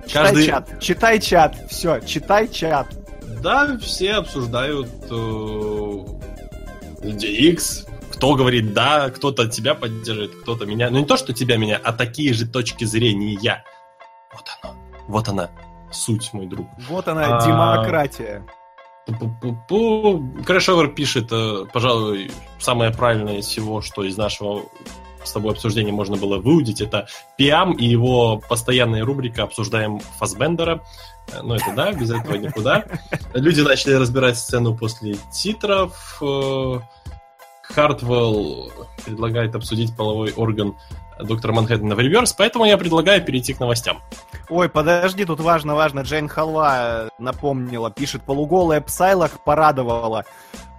Читай Каждый- чат, читай чат, все, читай чат. Да, все обсуждают э, DX. Кто говорит да, кто-то тебя поддерживает, кто-то меня. Ну не то, что тебя меня, а такие же точки зрения. Вот оно. Вот она. Суть, мой друг. Вот она, А. демократия. Крэшовер пишет, э, пожалуй, самое правильное из всего, что из нашего с тобой обсуждения можно было выудить, это Пиам и его постоянная рубрика «Обсуждаем Фасбендера». Э, Ну, это да, без этого никуда. Люди начали разбирать сцену после титров. Э, Хартвелл предлагает обсудить половой орган доктора Манхэттена в реверс, поэтому я предлагаю перейти к новостям. Ой, подожди, тут важно, важно. Джейн Халва э, напомнила, пишет, полуголая Псайлах порадовала.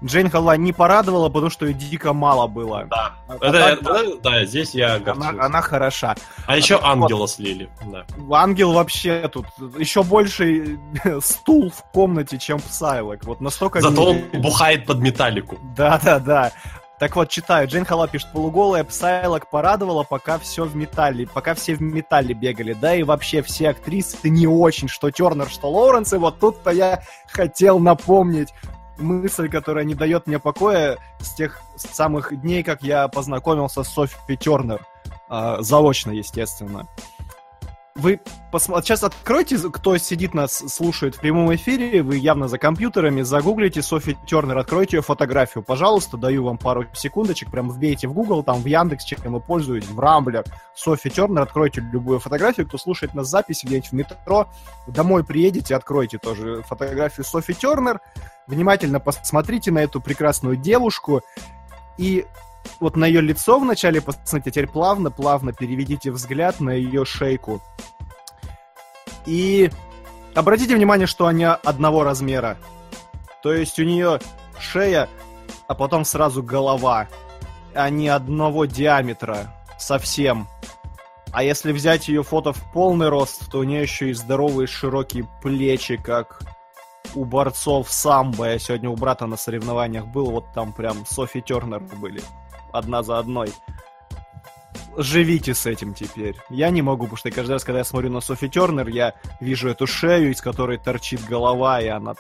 Джейн Халва не порадовала, потому что ее дико мало было. Да, А это- так, это- да, здесь я она, огорчился. она хороша. А еще вот- ангела слили. Да. Ангел вообще тут еще больше стул в комнате, чем Псайлок. Вот настолько... Зато он не- бухает под металлику. Да, да, да. Так вот, читаю. Джейн Халла пишет, полуголая Псайлок порадовала, пока все в металле, пока все в металле бегали. Да и вообще все актрисы не очень, что Тернер, что Лоуренс. И вот тут-то я хотел напомнить мысль, которая не дает мне покоя с тех самых дней, как я познакомился с Софи Тернер. А, заочно, естественно. Вы посмотрите, сейчас откройте, кто сидит нас, слушает в прямом эфире, вы явно за компьютерами, загуглите Софи Тернер, откройте ее фотографию, пожалуйста, даю вам пару секундочек, прям вбейте в Google, там в Яндекс, чем вы пользуетесь, в Рамблер, Софи Тернер, откройте любую фотографию, кто слушает нас запись где-нибудь в метро, домой приедете, откройте тоже фотографию Софи Тернер, внимательно посмотрите на эту прекрасную девушку, и вот на ее лицо вначале посмотрите, а теперь плавно-плавно переведите взгляд на ее шейку. И обратите внимание, что они одного размера. То есть у нее шея, а потом сразу голова. Они одного диаметра. Совсем. А если взять ее фото в полный рост, то у нее еще и здоровые широкие плечи, как у борцов самбо. Я сегодня у брата на соревнованиях был, вот там прям Софи Тернер были. Одна за одной. Живите с этим теперь. Я не могу, потому что каждый раз, когда я смотрю на Софи Тернер, я вижу эту шею, из которой торчит голова, и она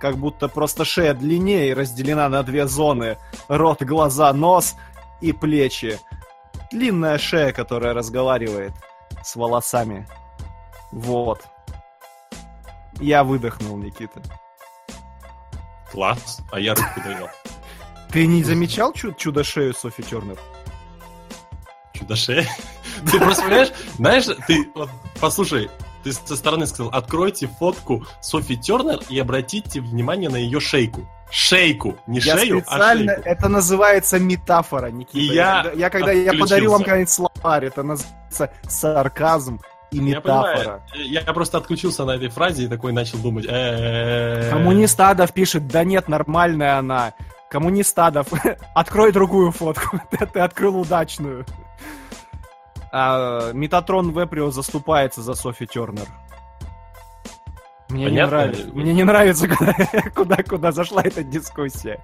как будто просто шея длиннее разделена на две зоны. Рот, глаза, нос и плечи. Длинная шея, которая разговаривает с волосами. Вот. Я выдохнул, Никита. Класс. А я руку довел. Ты не замечал чу- чудо-шею Софи Тернер? Чудо-шея. Ты просто понимаешь, знаешь, ты вот послушай, ты со стороны сказал, откройте фотку Софи Тернер и обратите внимание на ее шейку. Шейку, не Я шею, а специально, шейку. это называется метафора, Никита. И я я когда я подарю вам когда-нибудь словарь, это называется сарказм и Я метафора. понимаю. Я просто отключился на этой фразе и такой начал думать. Коммунист Адов пишет, да нет, нормальная она. Коммунист Адов, [laughs] открой другую фотку. [laughs] ты, ты открыл удачную. А, Метатрон Веприо заступается за Софи Тернер. Мне не Понятно. нравится. Мне не нравится, [laughs] куда, куда, куда зашла эта дискуссия.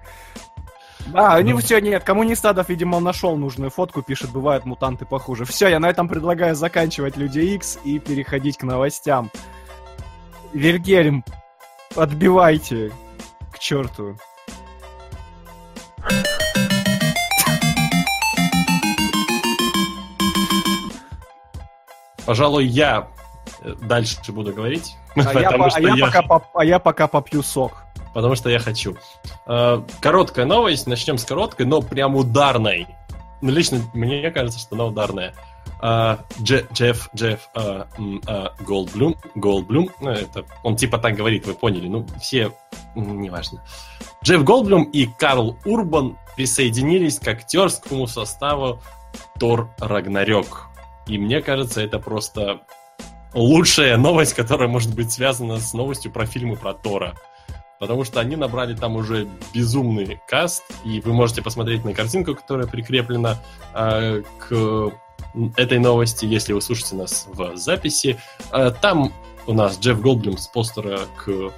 А, не Ну. все, нет, коммунист Адов, видимо, нашел нужную фотку, пишет, бывают мутанты похуже. Все, я на этом предлагаю заканчивать Люди X и переходить к новостям. Вильгельм, отбивайте к черту. Пожалуй, я э, дальше буду говорить, А я, потому по- а что я я пока, поп- а я пока попью сок. потому что я хочу. Э, Короткая новость, начнем с короткой, но прям ударной. Ну, лично мне кажется, что она ударная. Дже- Джефф, Джефф м, э, Голдблюм, Голдблюм, ну, это, он типа так говорит, вы поняли, ну, все неважно. Джефф Голдблюм и Карл Урбан присоединились к актерскому составу Тор Рагнарёк. И мне кажется, это просто лучшая новость, которая может быть связана с новостью про фильмы про Тора. Потому что они набрали там уже безумный каст, и вы можете посмотреть на картинку, которая прикреплена э, к этой новости, если вы слушаете нас в записи. Э, там у нас Джефф Голдблюм с постера к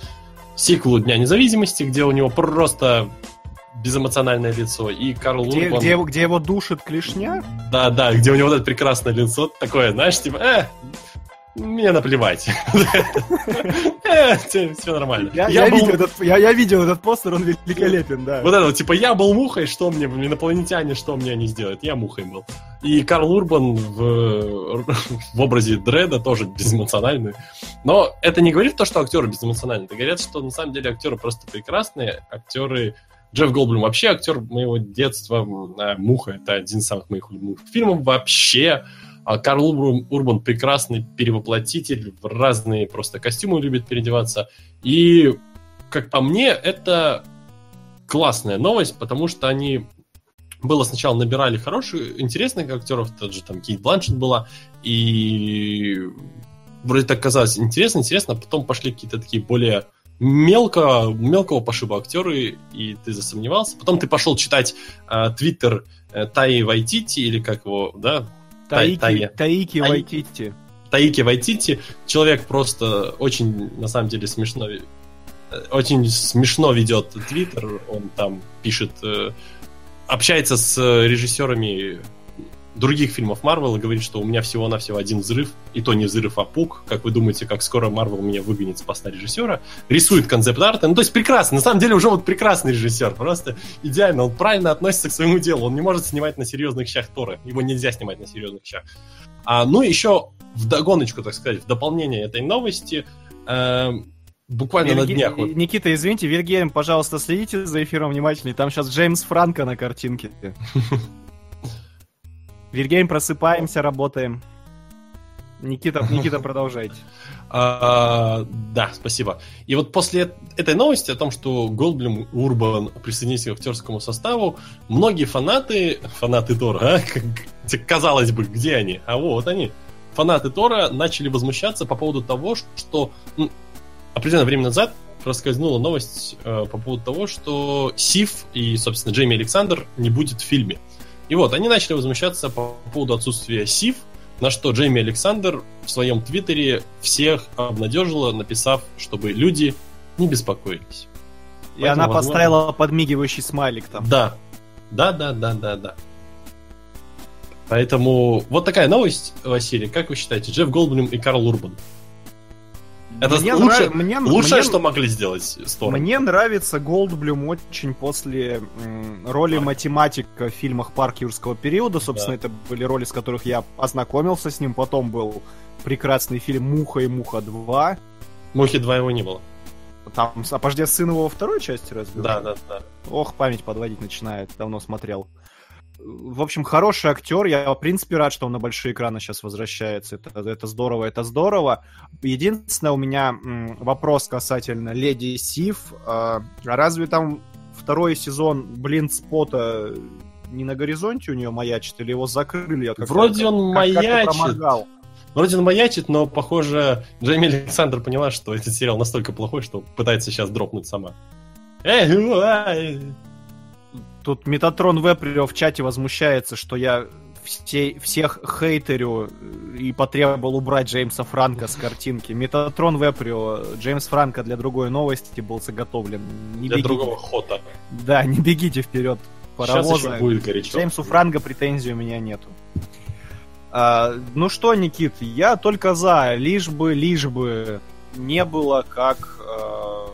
сиквелу Дня независимости, где у него просто безэмоциональное лицо, и Карл Где, Урбан... где, где его душит клешня? Да, да, где у него вот это прекрасное лицо, такое, знаешь, типа, э, мне наплевать. [laughs] Все нормально. Я, видел этот, постер, он великолепен, да. Вот это типа, я был мухой, что мне, инопланетяне, что мне они сделают? Я мухой был. И Карл Урбан в, [laughs] в образе Дреда тоже безэмоциональный. Но это не говорит то, что актеры безэмоциональные. Это говорит, что на самом деле актеры просто прекрасные. Актеры... Джефф Голдблюм вообще актер моего детства. А, Муха — это один из самых моих любимых фильмов вообще. А Карл Урбан прекрасный перевоплотитель, в разные просто костюмы любит переодеваться. И, как по мне, это классная новость, потому что они было сначала набирали хороших, интересных актеров, тот же там Кейт Бланшет была, и вроде так казалось интересно, интересно, а потом пошли какие-то такие более мелко, мелкого пошиба актеры, и ты засомневался. Потом ты пошел читать а, твиттер э, Таи Вайтити, или как его, да, Тай- Таики, Тая. Таики Тай- Вайтити. Таики Вайтити. Человек просто очень, на самом деле, смешно э, очень смешно ведет Твиттер, он там пишет, э, общается с э, режиссерами других фильмов Марвел и говорит, что у меня всего-навсего один взрыв, и то не взрыв, а пук. Как вы думаете, как скоро Марвел меня выгонит с поста режиссера? Рисует концепт-арты. Ну, то есть прекрасно. На самом деле уже вот прекрасный режиссер. Просто идеально. Он правильно относится к своему делу. Он не может снимать на серьезных щах Тора. Его нельзя снимать на серьезных щах. А, ну, еще в догоночку, так сказать, в дополнение этой новости, эм, буквально на Вильге- днях... вот- Никита, извините, Вильгельм, пожалуйста, следите за эфиром внимательнее. Там сейчас Джеймс Франко на картинке. [laughs] Вильгельм, просыпаемся, работаем. Никита, Никита, продолжайте. А, да, спасибо. И вот после этой новости о том, что Голдблюм Урбан присоединились к актерскому составу, многие фанаты, фанаты Тора, а, казалось бы, где они? А вот они. Фанаты Тора начали возмущаться по поводу того, что м, определенное время назад проскользнула новость э, по поводу того, что Сив и, собственно, Джейми Александр не будет в фильме. И вот, они начали возмущаться по поводу отсутствия Сив, на что Джейми Александр в своем твиттере всех обнадежила, написав, чтобы люди не беспокоились. И Поэтому, она возможно- поставила подмигивающий смайлик там. Да. Да, да, да, да, да. Поэтому вот такая новость, Василий. Как вы считаете, Джефф Голдблюм и Карл Урбан? Это Мне лучше- нрав- мне- Лучшее, мне- что могли сделать с Тором. Мне нравится Голдблюм очень после м, роли Так. математика в фильмах «Парк юрского периода». Собственно, это были роли, с которых я ознакомился с ним. Потом был прекрасный фильм «Муха и Муха 2». Мухи 2 его не было. Там, а подожди, сын его во второй части разве? Да, да, да. Ох, память подводить начинает, давно смотрел. В общем, хороший актер. Я, в принципе, рад, что он на большие экраны сейчас возвращается. Это, это здорово, это здорово. Единственное, у меня вопрос касательно Леди Сив. А разве там второй сезон Блин Спота не на горизонте у нее маячит, или его закрыли? Я Вроде он как- маячит. Вроде он маячит, но, похоже, Джейми Александр поняла, что этот сериал настолько плохой, что пытается сейчас дропнуть сама. Эй. Тут Метатрон Веприо в чате возмущается, что я все, всех хейтерю и потребовал убрать Джеймса Франка с картинки. Метатрон Веприо, Джеймс Франко для другой новости был заготовлен. Не Для бегите. другого хота. Да, не бегите вперед, Сейчас паровоза. еще будет горячо. Джеймсу Франко претензий у меня нету. А, ну что, Никит, я только за, лишь бы, лишь бы не было как... э,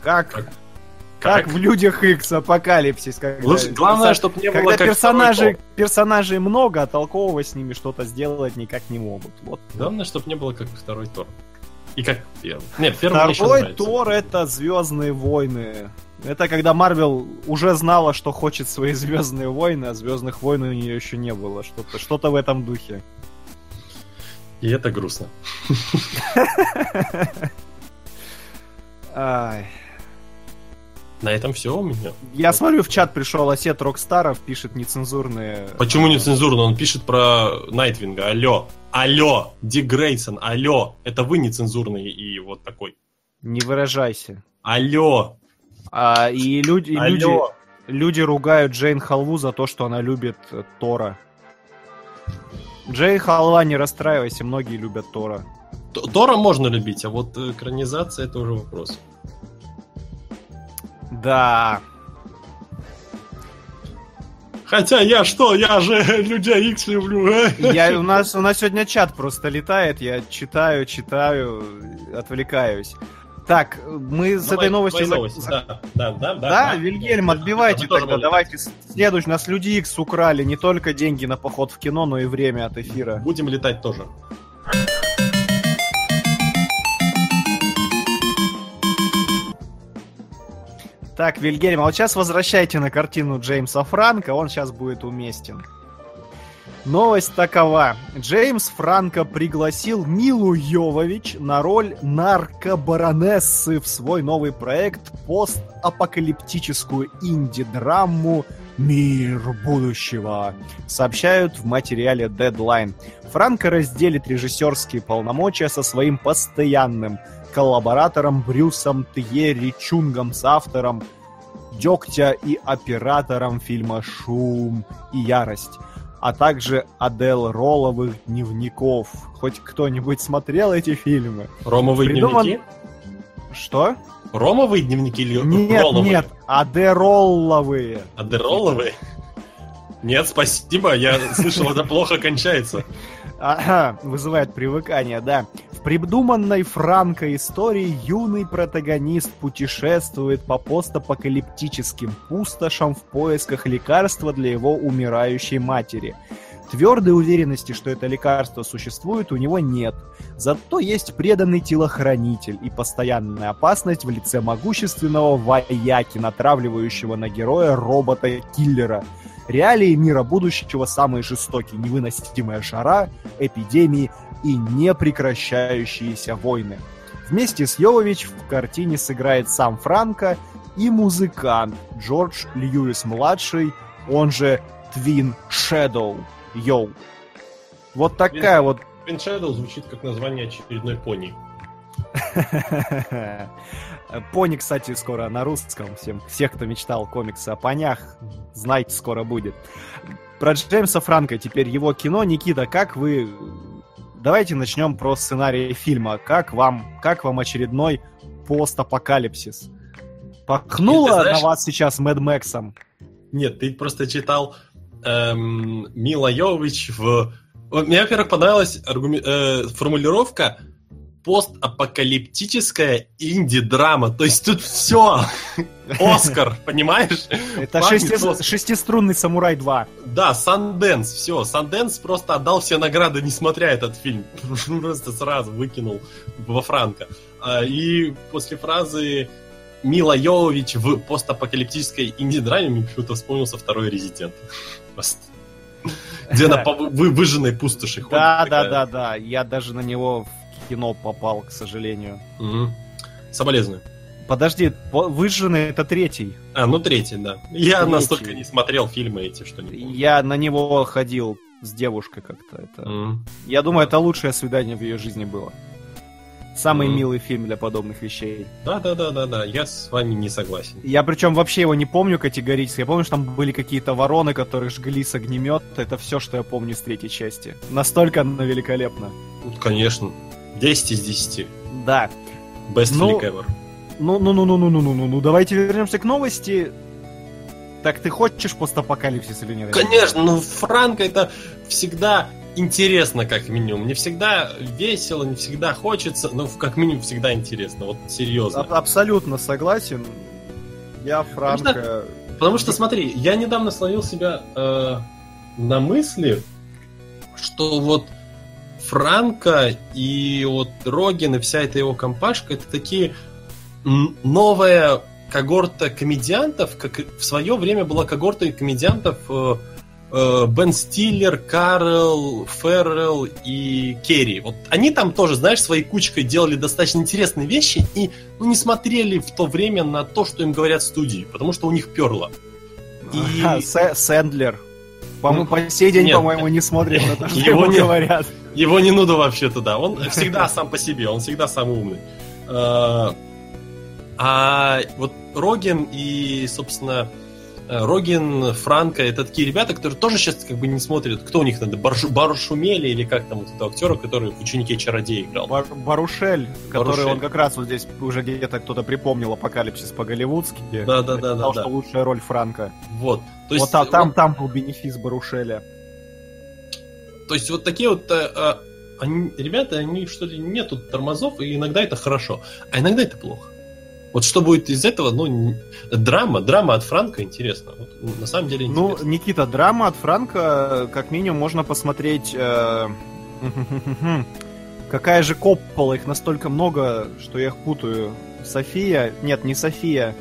как... Как? Как в Людях X апокалипсис. когда- Лучше- главное, чтобы не было когда персонажей, персонажей много, а толкового с ними что-то сделать никак не могут. Вот. Главное, чтобы не было как второй Тор. И как первый. Нет, первый Второй. Тор это Звездные войны. Это когда Марвел уже знала, что хочет свои Звездные войны, а Звездных войн у нее еще не было. Что-то что в этом духе. И это грустно. [laughs] Ай. На этом все у меня. Я смотрю, в чат пришел Осет Рокстаров, пишет нецензурные... Почему нецензурно? Он пишет про Найтвинга. Алло, алло, Дик Грейсон, алло. Это вы нецензурный и вот такой. Не выражайся. Алло, А, и люди, и люди, алло. люди ругают Джейн Халву за то, что она любит э, Тора. Джейн Халва, не расстраивайся, многие любят Тора. Тора можно любить, а вот экранизация это уже вопрос. Да. Хотя я что, я же [laughs] Людей Икс люблю. э? Я, у, нас, у нас сегодня чат просто летает, я читаю, читаю, отвлекаюсь. Так, мы с Давай, этой новостью... зак- новости, да, да, да, да, Да, Вильгельм, отбивайте Вы тоже тогда. Давайте следующий. Нас Люди Икс украли не только деньги на поход в кино, но и время от эфира. Будем летать тоже. Так, Вильгельм, а вот сейчас возвращайте на картину Джеймса Франка, он сейчас будет уместен. Новость такова. Джеймс Франко пригласил Милу Йовович на роль наркобаронессы в свой новый проект постапокалиптическую инди-драму «Мир будущего», сообщают в материале Deadline. Франко разделит режиссерские полномочия со своим постоянным коллаборатором Брюсом Тьерри Чунгом с автором «Дегтя» и оператором фильма «Шум и ярость», а также Адел Ролловых дневников. Хоть кто-нибудь смотрел эти фильмы? Ромовые Придуман- дневники? Что? Ромовые дневники или Нет, ролловые? нет, Адеролловые. Адеролловые? Нет, спасибо, я слышал, это плохо кончается. Ага, [coughs] вызывает привыкание, да. В придуманной Франко истории юный протагонист путешествует по постапокалиптическим пустошам в поисках лекарства для его умирающей матери. Твердой уверенности, что это лекарство существует, у него нет. Зато есть преданный телохранитель и постоянная опасность в лице могущественного вояки, натравливающего на героя робота-киллера. Реалии мира будущего самые жестокие, невыносимая жара, эпидемии и непрекращающиеся войны. Вместе с Йовович в картине сыграет сам Франко и музыкант Джордж Льюис-младший, он же Твин Шэдоу. Йоу. Вот такая вот Twin Shadow звучит как название очередной пони. [laughs] Пони, кстати, скоро на русском. Всем, всех, кто мечтал комиксы о понях, знайте, скоро будет. Про Джеймса Франка теперь его кино. Никита, как вы... Давайте начнем про сценарий фильма. Как вам, как вам очередной постапокалипсис? Пахнуло знаешь- на вас сейчас Мэд Мэксом? Нет, ты просто читал эм, Мила Йовович в... Мне, во-первых, понравилась аргуме- э, формулировка постапокалиптическая инди-драма. То есть тут все. Оскар, [laughs] понимаешь? Это шести- Оскар. шестиструнный самурай 2. Да, Санденс, все. Санденс просто отдал все награды, не смотря этот фильм. [laughs] Просто сразу выкинул во Франко. А, И после фразы Мила Йовович в постапокалиптической инди-драме мне почему-то вспомнился второй резидент. Просто. Где на [laughs] выжженной пустоши ходит Да, да, да, да. Я даже на него кино попал, к сожалению. Мгм. Соболезную. Подожди, по- выжженный это третий. А, ну третий, да. Я Третий. настолько не смотрел фильмы эти, что не помню. Я на него ходил с девушкой как-то. Это... Мгм. Я думаю, это лучшее свидание в ее жизни было. Самый Мгм. милый фильм для подобных вещей. Да, да, да, да, да. Я с вами не согласен. Я причем вообще его не помню категорически. Я помню, что там были какие-то вороны, которые жгли с огнемет. Это все, что я помню с третьей части. Настолько оно великолепно. Ну, конечно. 10 из 10. Да. Best Ну, flick ever. Ну, ну, ну, ну, ну, ну, ну, ну, ну, давайте вернемся к новости. Так ты хочешь постапокалипсис или нет? Конечно, ну Франко это всегда интересно, как минимум. Не всегда весело, не всегда хочется, но как минимум всегда интересно. Вот серьезно. Аб- абсолютно согласен. Я Франко... Потому что, смотри, я недавно словил себя э, на мысли, что вот Франко и вот Рогин и вся эта его компашка это такие новая когорта комедиантов, как в свое время была когорта комедиантов э, э, Бен Стиллер, Карл, Феррелл и Керри. Вот они там тоже, знаешь, своей кучкой делали достаточно интересные вещи и ну, не смотрели в то время на то, что им говорят в студии, потому что у них перло. И... Сэндлер. По-моему, ну, по сей день, по-моему, не смотрит на то, что его не, говорят. Его не надо вообще туда. Он всегда сам по себе, он всегда самый умный. А, а вот Роген и, собственно, Рогин, Франко, это такие ребята, которые тоже сейчас как бы не смотрят, кто у них надо, Барш, Барушумели или как там вот этого актера, который в «Ученике чародея» играл. Бар, Барушель, который Барушель. он как раз вот здесь уже где-то кто-то припомнил «Апокалипсис по-голливудски». Да-да-да. да, что лучшая роль Франка. Вот. То есть, вот там, он... там был бенефис Барушеля. То есть вот такие вот а, они, ребята, они что ли нету тормозов, и иногда это хорошо, а иногда это плохо. Вот что будет из этого, ну, драма, драма от Франка интересно. Вот, на самом деле ну, интересно. Ну, Никита, драма от Франка, как минимум, можно посмотреть... Э, [laughs] какая же Коппола, их настолько много, что я их путаю. София, нет, не София,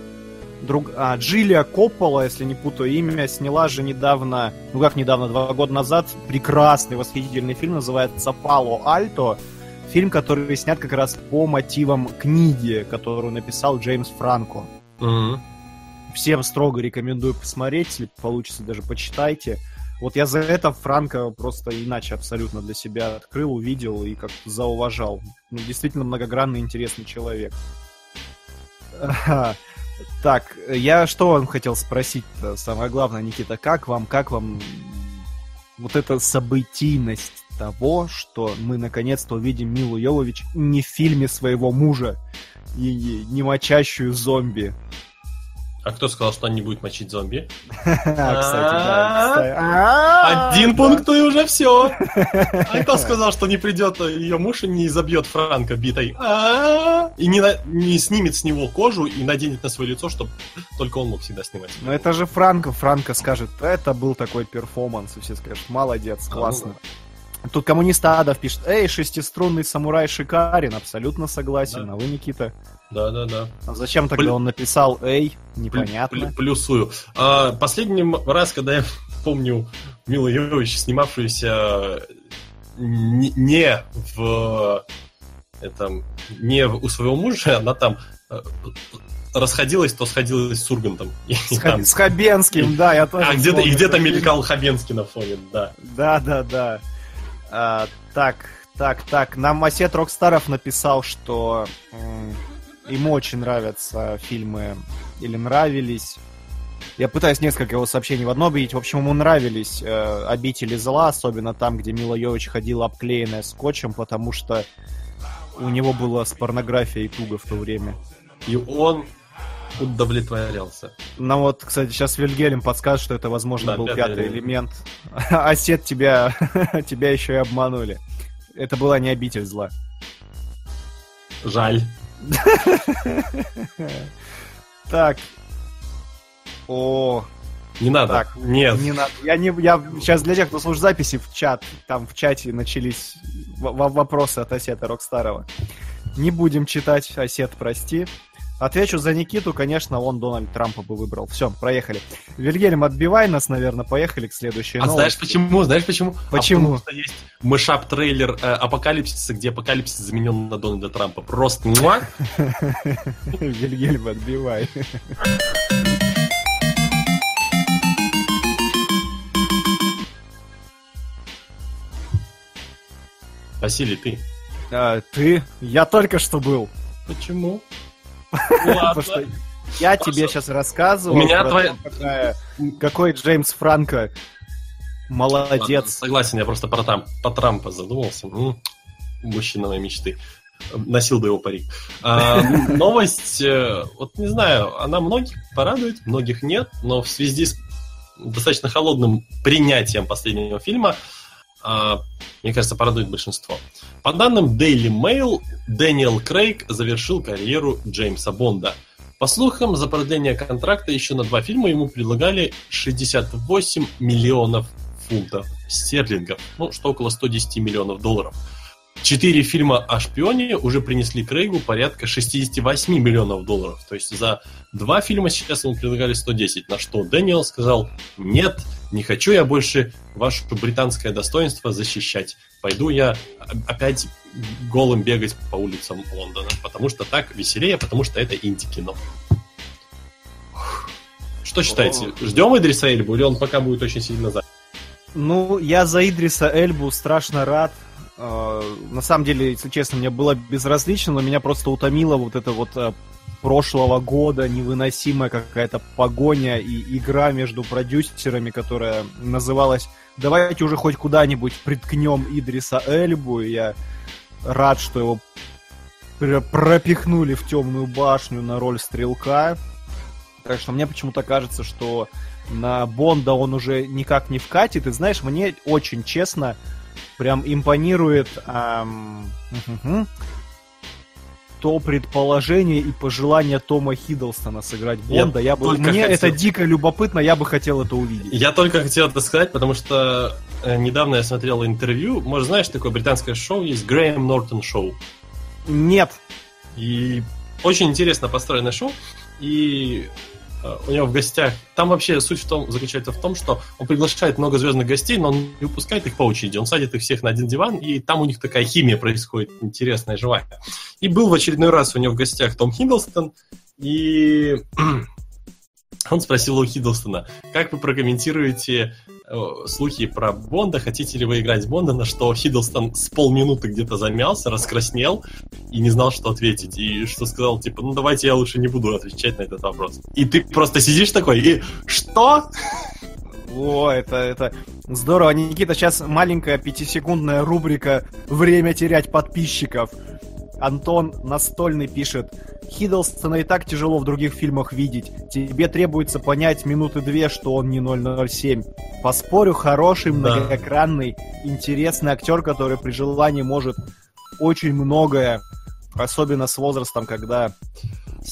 друг, а, Джилия Коппола, если не путаю имя, сняла же недавно, ну как недавно, два года назад, прекрасный, восхитительный фильм, называется «Пало Альто», Фильм, который снят как раз по мотивам книги, которую написал Джеймс Франко. Mm-hmm. Всем строго рекомендую посмотреть, если получится, даже почитайте. Вот я за это Франко просто иначе абсолютно для себя открыл, увидел и как-то зауважал. Ну, действительно многогранный, интересный человек. [laughs] Так, я что вам хотел спросить -то? Самое главное, Никита, как вам, как вам вот эта событийность того, что мы наконец-то увидим Милу Йовович не в фильме своего мужа и не мочащую зомби. А кто сказал, что он не будет мочить зомби? [laughs] Да. А, Один пункт и уже все. [laughs] А кто сказал, что не придет ее муж и не забьет Франка битой? А, и не снимет с него кожу и наденет на свое лицо, чтобы только он мог всегда снимать. Ну это же Франко. Франко скажет, это был такой перформанс. И все скажут, молодец, а, ну классно. Тут коммунист Адов пишет, эй, шестиструнный самурай шикарен, абсолютно согласен, да. а вы, Никита? Да, да, да. А зачем тогда Плю... он написал эй, непонятно. Плю... Плюсую. А, последний раз, когда я [laughs] помню Милу Йович, снимавшуюся не в этом, не у своего мужа, [laughs] она там э, расходилась, то сходилась с Ургантом. [laughs] С, там... с Хабенским, да, я тоже. А где-то, и где-то мелькал Хабенский на фоне, да. Да, да, да. А, так, так, так. Нам Осет Рокстаров написал, что ему очень нравятся фильмы или нравились. Я пытаюсь несколько его сообщений в одно объединить. В общем, ему нравились э, «Обители зла», особенно там, где Мила Йович ходила обклеенная скотчем, потому что у него было с порнографией туго в то время. И он удовлетворялся. Ну вот, кстати, сейчас Вильгельм подскажет, что это, возможно, да, был пятый, пятый элемент. [laughs] Осет тебя, [laughs] тебя еще и обманули. Это была не обитель зла. Жаль. [laughs] Так. О, не надо. Так, нет. Не надо. Я не, я сейчас для тех, кто слушает записи в чат, там в чате начались вопросы от Осета Рокстарова. Не будем читать, Осет, прости. Отвечу за Никиту, конечно, он Дональд Трампа бы выбрал. Все, проехали. Вильгельм, отбивай нас, наверное, поехали к следующей А новости. знаешь почему? Знаешь почему? Почему? А потому что есть mashup-трейлер э, Апокалипсиса, где Апокалипсис заменен на Дональда Трампа. Просто муа! [laughs] Вильгельм, отбивай. Василий, ты. А, ты? Я только что был. Почему? Потому что я тебе сейчас рассказываю. У меня твоя... Какой Джеймс Франко молодец. Согласен, я просто про, там, по Трампа задумался. Мужчина моей мечты. Носил бы его парик. А, [laughs] новость, э, вот не знаю, она многих порадует, многих нет, но в связи с достаточно холодным принятием последнего фильма мне кажется, порадует большинство. По данным Daily Mail, Дэниел Крейг завершил карьеру Джеймса Бонда. По слухам, за продление контракта еще на два фильма ему предлагали 68 миллионов фунтов стерлингов, ну, что около 110 миллионов долларов. Четыре фильма о шпионе уже принесли Крейгу порядка 68 миллионов долларов. То есть за два фильма сейчас ему предлагали 110, на что Дэниел сказал, нет, Не хочу я больше ваше британское достоинство защищать. Пойду я опять голым бегать по улицам Лондона, потому что так веселее, потому что это инди-кино. Что считаете? Ждем Идриса Эльбу или он пока будет очень сильно за? Ну, я за Идриса Эльбу страшно рад. Э, на самом деле, если честно, мне было безразлично, но меня просто утомило вот это вот э, прошлого года невыносимая какая-то погоня и игра между продюсерами, которая называлась «Давайте уже хоть куда-нибудь приткнем Идриса Эльбу», и я рад, что его пропихнули в темную башню на роль стрелка. Так что мне почему-то кажется, что на Бонда он уже никак не вкатит. И знаешь, мне очень честно прям импонирует эм, то предположение и пожелание Тома Хиддлстона сыграть Бонда. Я, я бы, мне хотел... это дико любопытно, я бы хотел это увидеть. Я только хотел это сказать, потому что э, недавно я смотрел интервью. Может, знаешь, такое британское шоу есть Грэм Нортон Шоу? Нет. И очень интересно построенное шоу. И у него в гостях. Там вообще суть в том, заключается в том, что он приглашает много звездных гостей, но он не выпускает их по очереди. Он садит их всех на один диван, и там у них такая химия происходит, интересная, живая. И был в очередной раз у него в гостях Том Хиддлстон, и [clears throat] он спросил у Хиддлстона, как вы прокомментируете Э, слухи про Бонда, хотите ли вы играть Бонда, на что Хиддлстон с полминуты где-то замялся, раскраснел и не знал, что ответить. И что сказал, типа, ну давайте я лучше не буду отвечать на этот вопрос. И ты просто сидишь такой, и что? О, это, это здорово. Никита, сейчас маленькая пятисекундная рубрика «Время терять подписчиков». Антон Настольный пишет, Хиддлстона и так тяжело в других фильмах видеть. Тебе требуется понять минуты две, что он не 007. Поспорю, хороший, многоэкранный, интересный актер, который при желании может очень многое, особенно с возрастом, когда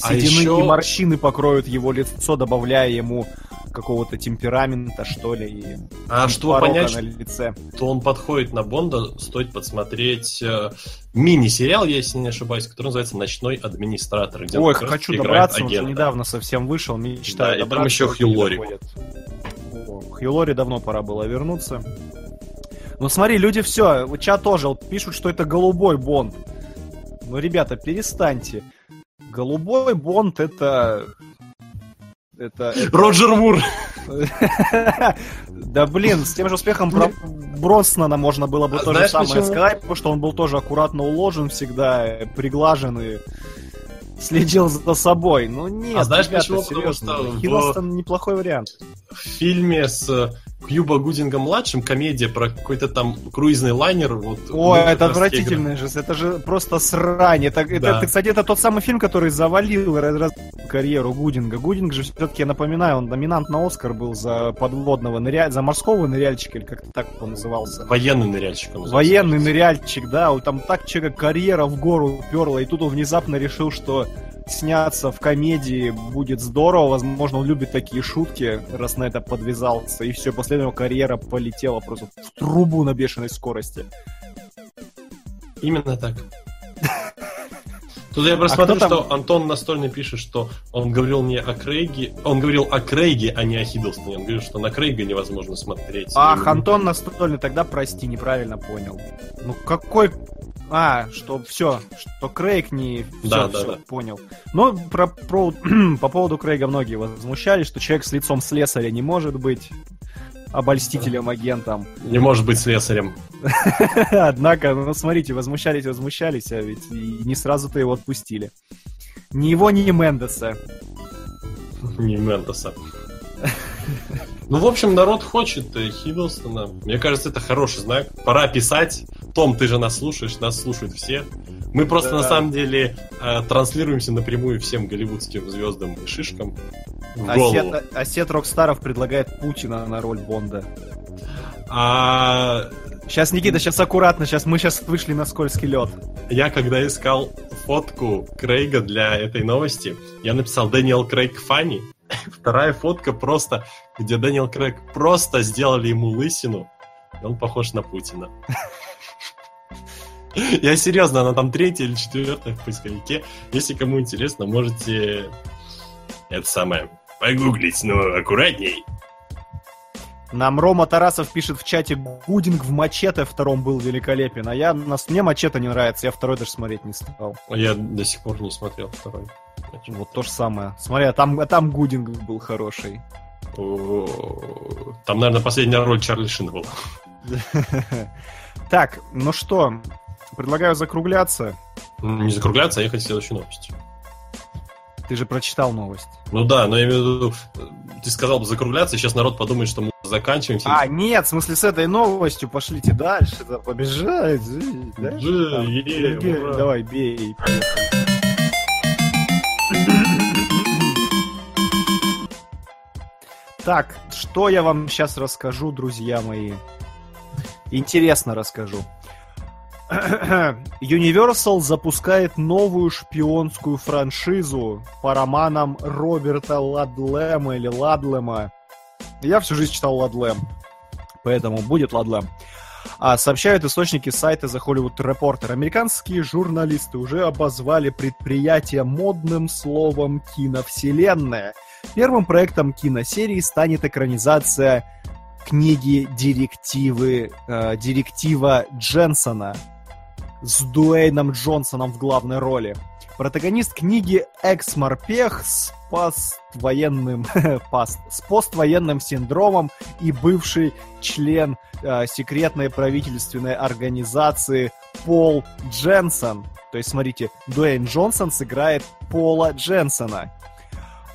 а седины еще... и морщины покроют его лицо, добавляя ему какого-то темперамента, что ли. И а чтобы понять, на лице. то он подходит на Бонда, стоит подсмотреть э, мини-сериал, если не ошибаюсь, который называется «Ночной администратор». Где Ой, хочу добраться, агента. он недавно совсем вышел, мечтаю да, и там еще Хью Лори. Хью Лори давно пора было вернуться. Ну смотри, люди все, чат тоже пишут, что это голубой Бонд. Ну, ребята, перестаньте. Голубой Бонд это это, это... Роджер Мур. [laughs] Да блин, с тем же успехом про Броснана можно было бы а то же самое сказать, потому что он был тоже аккуратно уложен всегда, приглажен и следил за собой. Ну нет, а знаешь ребята, почему? серьезно. Хиддлстон в... неплохой вариант. В фильме с Кьюба Гудинга младшим комедия про какой-то там круизный лайнер. Вот, Ой, это отвратительный же, это же просто срань. Это, да. это, кстати, это тот самый фильм, который завалил раз, раз, карьеру Гудинга. Гудинг же все-таки, я напоминаю, он номинант на Оскар был за подводного ныряльщика, за морского ныряльщика, или как-то так он назывался. Военный ныряльщик. Он Военный ныряльщик, да. Там так человека карьера в гору перла, и тут он внезапно решил, что сняться в комедии будет здорово. Возможно, он любит такие шутки, раз на это подвязался. И все, после этого карьера полетела просто в трубу на бешеной скорости. Именно так. [laughs] Тут я просто а смотрю, что Антон настольно пишет, что он говорил не о Крейге, он говорил о Крейге, а не о Хиддлстоне. Он говорил, что на Крейга невозможно смотреть. Ах, Антон настольный, тогда прости, неправильно понял. Ну какой а, что все, что Крейг не... Все, да, все, да, да. понял. Но про, про, [clears throat] по поводу Крейга многие возмущались, что человек с лицом слесаря не может быть обольстителем, агентом. Не может быть слесарем. [laughs] Однако, ну смотрите, возмущались, возмущались, а ведь и не сразу-то его отпустили. Ни его, ни Мендеса. Ни Мендеса. Ну, в общем, народ хочет Хиддлстона. Мне кажется, это хороший знак. Пора писать. Том, ты же нас слушаешь, нас слушают все. Мы просто да. на самом деле э, транслируемся напрямую всем голливудским звездам и шишкам. В голову. А Сет Рокстаров предлагает Путина на роль Бонда. А... Сейчас, Никита, сейчас аккуратно, сейчас мы сейчас вышли на скользкий лед. Я когда искал фотку Крейга для этой новости, я написал Дэниел Крейг funny. [laughs] Вторая фотка просто, где Дэниел Крейг просто сделали ему лысину, и он похож на Путина. [laughs] [laughs] Я серьезно, она там третья или четвертая в поисковике. Если кому интересно, можете это самое погуглить, но аккуратней. Нам Рома Тарасов пишет в чате, Гудинг в мачете втором был великолепен, а я, нас, мне мачете не нравится, я второй даже смотреть не стал. Я до сих пор не смотрел второй. Вот то же самое. Смотри, а там, а там Гудинг был хороший. Там, наверное, последняя роль Чарли Шина была. [laughs] Так, ну что, предлагаю закругляться. М, Не закругляться, а ехать в следующую новость. Ты же прочитал новость. Ну да, но я имею в виду, ты сказал бы закругляться, и сейчас народ подумает, что мы заканчиваем. А, нет, в смысле, с этой новостью пошлите дальше, да, побежать. Же, там. е, Сергей, ура. Давай, бей. Так, что я вам сейчас расскажу, друзья мои? Интересно расскажу. [clears throat] Universal запускает новую шпионскую франшизу по романам Роберта Ладлема или Ладлема. Я всю жизнь читал Ладлем, поэтому будет Ладлем. А, сообщают источники сайта The Hollywood Reporter. Американские журналисты уже обозвали предприятие модным словом «киновселенная». Первым проектом киносерии станет экранизация книги директивы, э, директива Дженсона с Дуэйном Джонсоном в главной роли. Протагонист книги экс-морпех с поствоенным, [laughs] паст, с поствоенным синдромом и бывший член э, секретной правительственной организации Пол Дженсон. То есть, смотрите, Дуэйн Джонсон сыграет Пола Дженсона.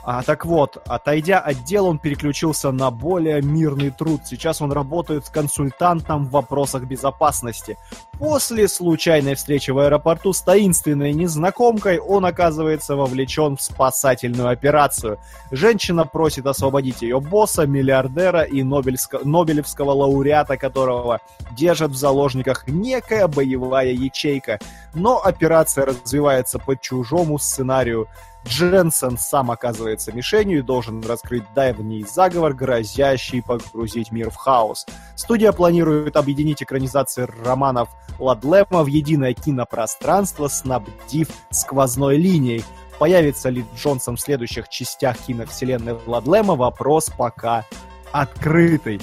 А, так вот, отойдя от дела, он переключился на более мирный труд. Сейчас он работает консультантом в вопросах безопасности. После случайной встречи в аэропорту с таинственной незнакомкой он оказывается вовлечен в спасательную операцию. Женщина просит освободить ее босса, миллиардера и Нобелевско- Нобелевского лауреата, которого держат в заложниках некая боевая ячейка. Но операция развивается по чужому сценарию. Дженсен сам оказывается мишенью и должен раскрыть давний заговор, грозящий погрузить мир в хаос. Студия планирует объединить экранизации романов Ладлема в единое кинопространство, снабдив сквозной линией. Появится ли Джонсон в следующих частях киновселенной Ладлема, вопрос пока открытый.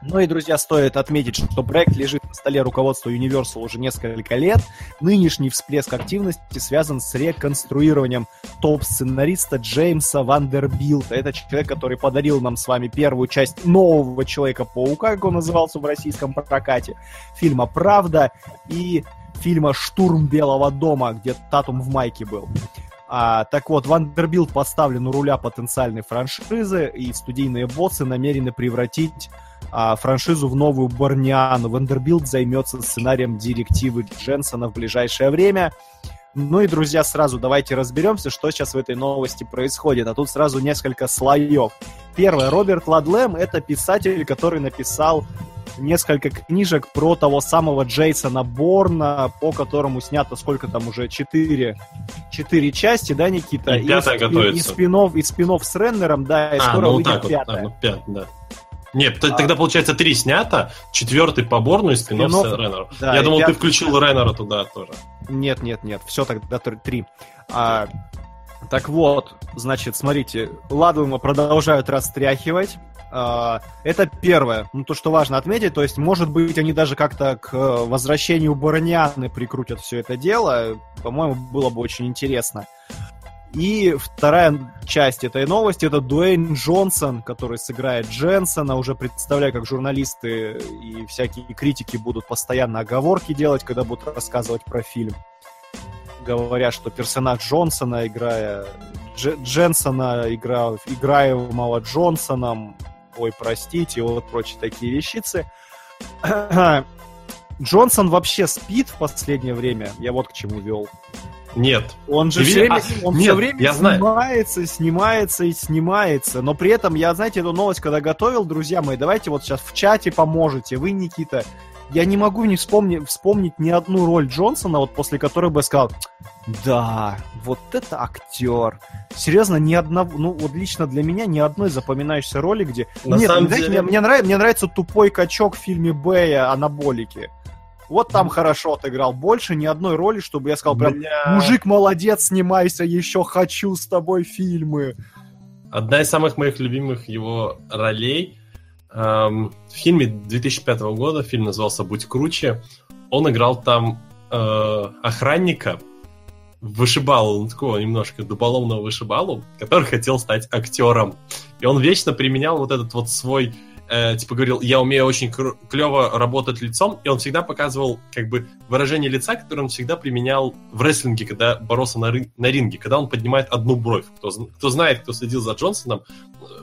Ну и, друзья, стоит отметить, что проект лежит на столе руководства Universal уже несколько лет. Нынешний всплеск активности связан с рекрутированием топ-сценариста Джеймса Вандербилта. Это человек, который подарил нам с вами первую часть нового Человека-паука, как он назывался в российском прокате, фильма «Правда» и фильма «Штурм Белого дома», где Татум в майке был. А, так вот, Вандербилт поставлен у руля потенциальной франшизы, и студийные боссы намерены превратить а, франшизу в новую Борниану. Вандербилт займется сценарием директивы Дженсона в ближайшее время. Ну и, друзья, сразу давайте разберемся, что сейчас в этой новости происходит. А тут сразу несколько слоев. Первое. Роберт Ладлем — это писатель, который написал несколько книжек про того самого Джейсона Борна, по которому снято сколько там уже, четыре, четыре части, да, Никита? И пятая и, готовится. И, спинов, и спинов с Реннером, да, и А, скоро ну выйдет так вот, пятая. а, ну, пят, да. Нет, А. тогда получается три снято, четвертый по Борну и спинов с Спин-офф, Реннером. да, Я думал, ты пятый- включил Реннера туда тоже. Нет, нет, нет, все тогда тр- три. А, так вот, значит, смотрите, Ладлема продолжают растряхивать. А, это первое, ну то, что важно отметить, то есть, может быть, они даже как-то к э, возвращению Баронианы прикрутят все это дело, по-моему, было бы очень интересно. И вторая часть этой новости это Дуэйн Джонсон, который сыграет Дженсона. Уже представляю, как журналисты и всякие критики будут постоянно оговорки делать, когда будут рассказывать про фильм. Говоря, что персонаж Джонсона, играя Дж- Дженсона, игра, играемого Джонсоном, ой, простите, вот прочие такие вещицы. [clears throat] Джонсон вообще спит в последнее время. Я вот к чему вел. Нет. Он же все время, А, он нет, всё время я знаю. снимается, снимается и снимается. Но при этом, я, знаете, эту новость, когда готовил, друзья мои, давайте вот сейчас в чате поможете. Вы, Никита, я не могу не вспомни- вспомнить ни одну роль Джонсона, вот после которой бы я сказал, да, вот это актер. Серьезно, ни одного, ну вот лично для меня ни одной запоминающейся роли, где... На Нет, самом знаете, деле- мне, мне нрав- мне нравится тупой качок в фильме Бэя «Анаболики». Вот там хорошо отыграл. Больше ни одной роли, чтобы я сказал прям, Бля. Мужик, молодец, снимайся, еще хочу с тобой фильмы. Одна из самых моих любимых его ролей Эм, в фильме 2005 года, фильм назывался «Будь круче», он играл там э, охранника, вышибалу, ну, такого немножко дуболомного вышибалу, который хотел стать актером. И он вечно применял вот этот вот свой э, типа говорил, я умею очень клево работать лицом, и он всегда показывал как бы выражение лица, которое он всегда применял в рестлинге, когда боролся на, ры- на ринге, когда он поднимает одну бровь. Кто, кто знает, кто следил за Джонсоном,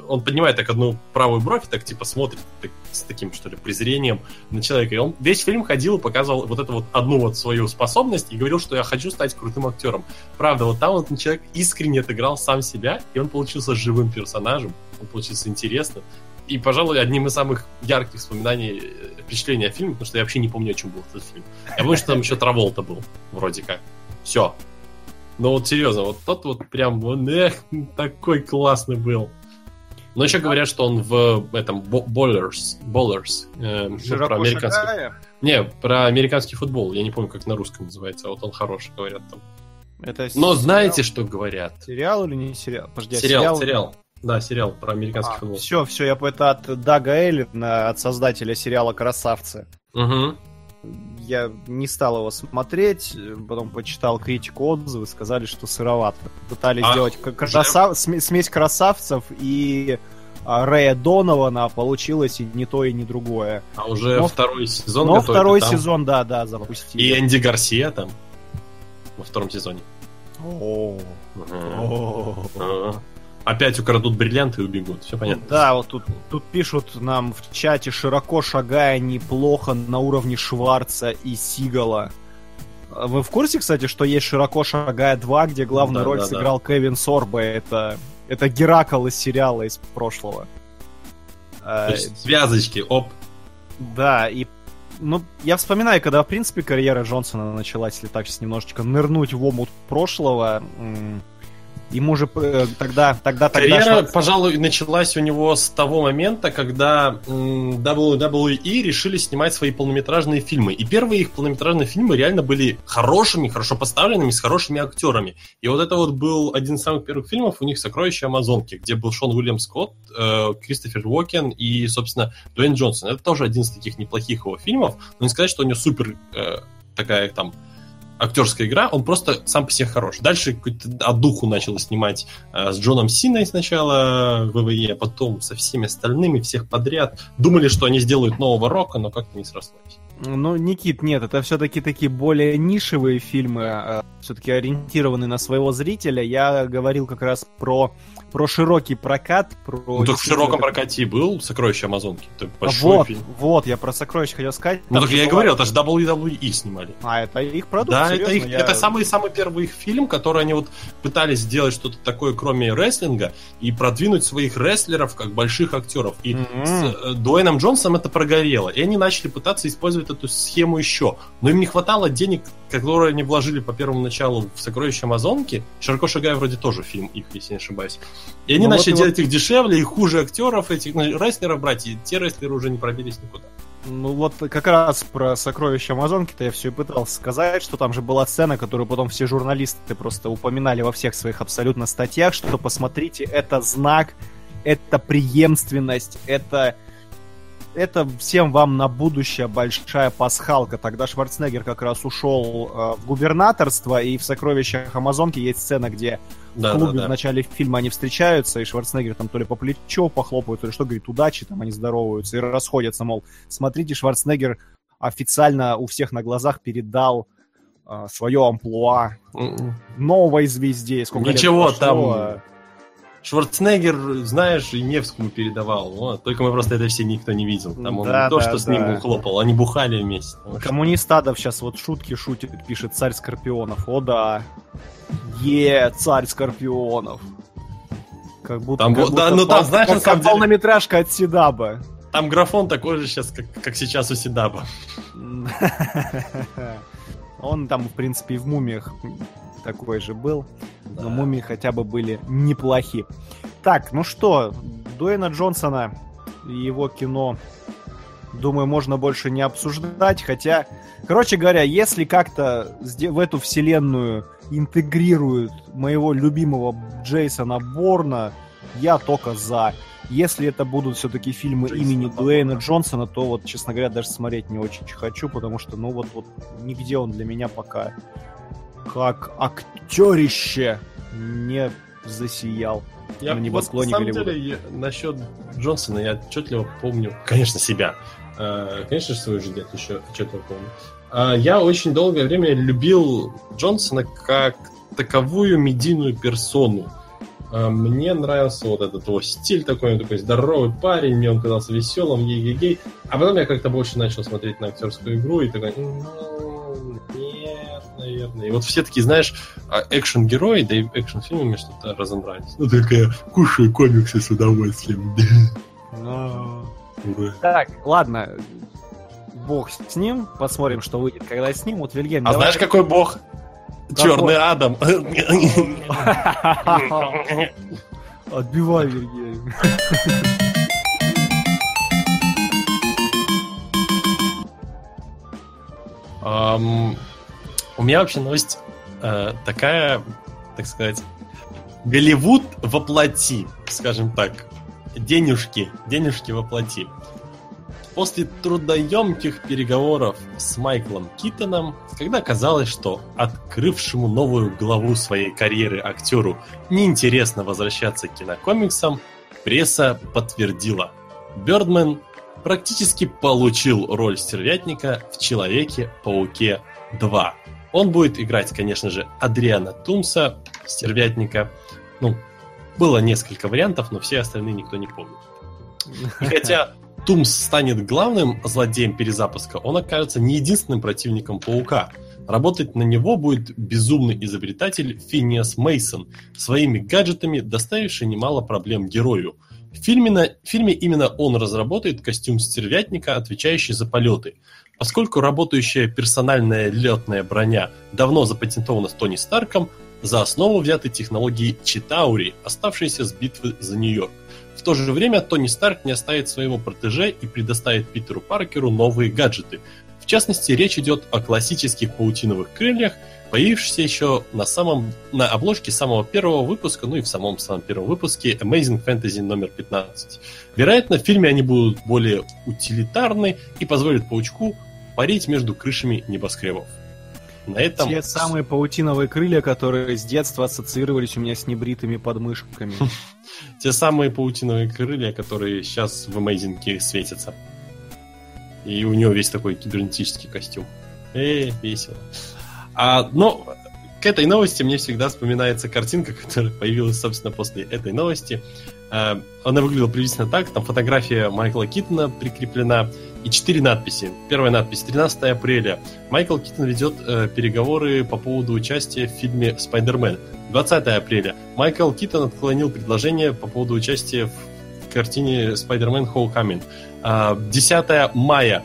он поднимает так одну правую бровь, так типа смотрит так, с таким, что ли, презрением на человека. И он весь фильм ходил и показывал вот эту вот одну вот свою способность и говорил, что я хочу стать крутым актером. Правда, вот там вот человек искренне отыграл сам себя, и он получился живым персонажем, он получился интересным и, пожалуй, одним из самых ярких воспоминаний, э, впечатлений о фильме, потому что я вообще не помню, о чем был этот фильм. Я помню, что там еще Траволта был, вроде как. Все. Но вот серьезно, вот тот вот прям, он, эх, такой классный был. Но еще говорят, что он в этом Bowlers, Bowlers э, ну, про американский... Шагая? Не, про американский футбол. Я не помню, как на русском называется. А вот он хороший, говорят там. Это Но сериал? знаете, что говорят? Сериал или не сериал? Подожди, а сериал, сериал. сериал. Да, сериал про американский а, футбол. Все, все, я это от Дага Эллина, от создателя сериала «Красавцы». Угу. Я не стал его смотреть, потом почитал критику отзывы, сказали, что сыровато. Пытались а, сделать красав... смесь красавцев и а, Рэя Донована, получилось и не то, и не другое. А уже но, второй сезон Но второй там... сезон, да, да, запустили. И Энди Гарсия там во втором сезоне. О, опять украдут бриллианты и убегут. Все понятно. Да, вот тут, тут пишут нам в чате, широко шагая неплохо на уровне Шварца и Сигала. Вы в курсе, кстати, что есть «Широко шагая 2», где главную да, роль да, сыграл да. Кевин Сорбо? Это, это Геракл из сериала из прошлого. То есть связочки, оп. Да, и ну, я вспоминаю, когда, в принципе, карьера Джонсона началась, если так сейчас немножечко нырнуть в омут прошлого, Ему же э, тогда, тогда, тогда... Карьера, пожалуй, началась у него с того момента, когда WWE решили снимать свои полнометражные фильмы. И первые их полнометражные фильмы реально были хорошими, хорошо поставленными, с хорошими актерами. И вот это вот был один из самых первых фильмов у них «Сокровища Амазонки», где был Шон Уильям Скотт, э, Кристофер Уокен и, собственно, Дуэйн Джонсон. Это тоже один из таких неплохих его фильмов, но не сказать, что у него супер э, такая там актерская игра, он просто сам по себе хорош. Дальше какую-то от духу начал снимать э, с Джоном Синой сначала в ВВЕ, а потом со всеми остальными, всех подряд. Думали, что они сделают нового рока, но как-то не срослось. Ну, Никит, нет, это все-таки такие более нишевые фильмы, э, все-таки ориентированы на своего зрителя. Я говорил как раз про про широкий прокат, про... Ну, так в широком прокате и был «Сокровище Амазонки». Это большой вот, фильм. Вот, я про «Сокровище» хотел сказать. Ну, так я и говорил, это же WWE снимали. А, это их продукт, Да, серьезно, это, их, я... это самый-самый первый их фильм, который они вот пытались сделать что-то такое, кроме рестлинга, и продвинуть своих рестлеров как больших актеров. И mm-hmm. с э, Дуэйном Джонсом это прогорело. И они начали пытаться использовать эту схему еще. Но им не хватало денег, которые они вложили по первому началу в «Сокровище Амазонки». «Широко шагая» вроде тоже фильм их, если не ошибаюсь. И они ну, начали вот, делать вот... их дешевле, и хуже актеров, этих ну, рестлеров брать, и те рестлеры уже не пробились никуда. Ну вот как раз про сокровища Амазонки-то я все и пытался сказать, что там же была сцена, которую потом все журналисты просто упоминали во всех своих абсолютно статьях, что посмотрите, это знак, это преемственность, это это всем вам на будущее большая пасхалка. Тогда Шварценеггер как раз ушел э, в губернаторство, и в «Сокровищах Амазонки» есть сцена, где да, в клубе да, да. в начале фильма они встречаются, и Шварценеггер там то ли по плечу похлопают, то ли что, говорит, удачи, там они здороваются и расходятся, мол, смотрите, Шварценеггер официально у всех на глазах передал э, свое амплуа м-м. новой звезде. Сколько Ничего лет прошло, там... Шварценеггер, знаешь, и Невскому передавал. Вот. Только мы просто это все никто не видел. Там он да, не то, да, что да. с ним хлопал, они бухали вместе. Коммунистадов сейчас вот шутки шутит, пишет царь Скорпионов. О да. Е, царь Скорпионов. Как будто, там, как будто да, ну там, знаешь, как, как полнометражка от Седаба. Там графон такой же сейчас, как, как сейчас у Седаба. [laughs] Он там, в принципе, и в мумиях такой же был. Да. Но мумии хотя бы были неплохи. Так, ну что, Дуэйна Джонсона и его кино, думаю, можно больше не обсуждать. Хотя, короче говоря, если как-то в эту вселенную интегрируют моего любимого Джейсона Борна, я только за. Если это будут все-таки фильмы имени Дуэйна Джонсона, то вот, честно говоря, даже смотреть не очень хочу, потому что, ну вот, вот нигде он для меня пока как актерище не засиял. Я на вот, на самом деле, я- насчет Джонсона я отчетливо помню, конечно, себя. Э, Конечно, свою же дед еще отчетливо помню. А, Я очень долгое время любил Джонсона как таковую медийную персону. А, Мне нравился вот этот его стиль такой, он такой здоровый парень, мне он казался веселым, ей-ей-ей. А потом я как-то больше начал смотреть на актерскую игру и такой, ну, наверное. И вот все такие, знаешь, а, экшен-герои, да и экшен-фильмы мне что-то разобрались. Ну, только я кушаю комиксы с удовольствием. Но... Ура. Так, ладно. Бог с ним. Посмотрим, что выйдет, когда снимут. Вильгельм, А давай- знаешь, какой бог? Черный Адам. [laughs] Отбивай, Вильгельм. Ам, У меня вообще новость э, такая, так сказать, Голливуд воплоти, скажем так. Денежки, денежки воплоти. После трудоемких переговоров с Майклом Китоном, когда казалось, что открывшему новую главу своей карьеры актеру неинтересно возвращаться к кинокомиксам, пресса подтвердила. Бёрдмен практически получил роль стервятника в Человеке-пауке 2. Он будет играть, конечно же, Адриана Тумса, стервятника. Ну, было несколько вариантов, но все остальные никто не помнит. И хотя Тумс станет главным злодеем перезапуска, он окажется не единственным противником Паука. Работать на него будет безумный изобретатель Финиас Мейсон, своими гаджетами доставивший немало проблем герою. В фильме, на- в фильме именно он разработает костюм стервятника, отвечающий за полеты. Поскольку работающая персональная летная броня давно запатентована с Тони Старком, за основу взяты технологии Читаури, оставшиеся с битвы за Нью-Йорк. В то же время Тони Старк не оставит своего протеже и предоставит Питеру Паркеру новые гаджеты. В частности, речь идет о классических паутиновых крыльях, появившихся еще на, самом, на обложке самого первого выпуска, ну и в самом самом первом выпуске Amazing Fantasy номер 15. Вероятно, в фильме они будут более утилитарны и позволят паучку парить между крышами небоскребов. На этом... Те самые паутиновые крылья, которые с детства ассоциировались у меня с небритыми подмышками. [laughs] Те самые паутиновые крылья, которые сейчас в Amazing светятся. И у него весь такой кибернетический костюм. Эй, весело. А, но к этой новости мне всегда вспоминается картинка, [laughs] которая появилась, собственно, после этой новости. А, Она выглядела приблизительно так. Там фотография Майкла Китона прикреплена и четыре надписи. Первая надпись 13 апреля. Майкл Китон ведет э, переговоры по поводу участия в фильме «Спайдермен». 20 апреля. Майкл Китон отклонил предложение по поводу участия в картине «Спайдермен Homecoming». А, 10 мая.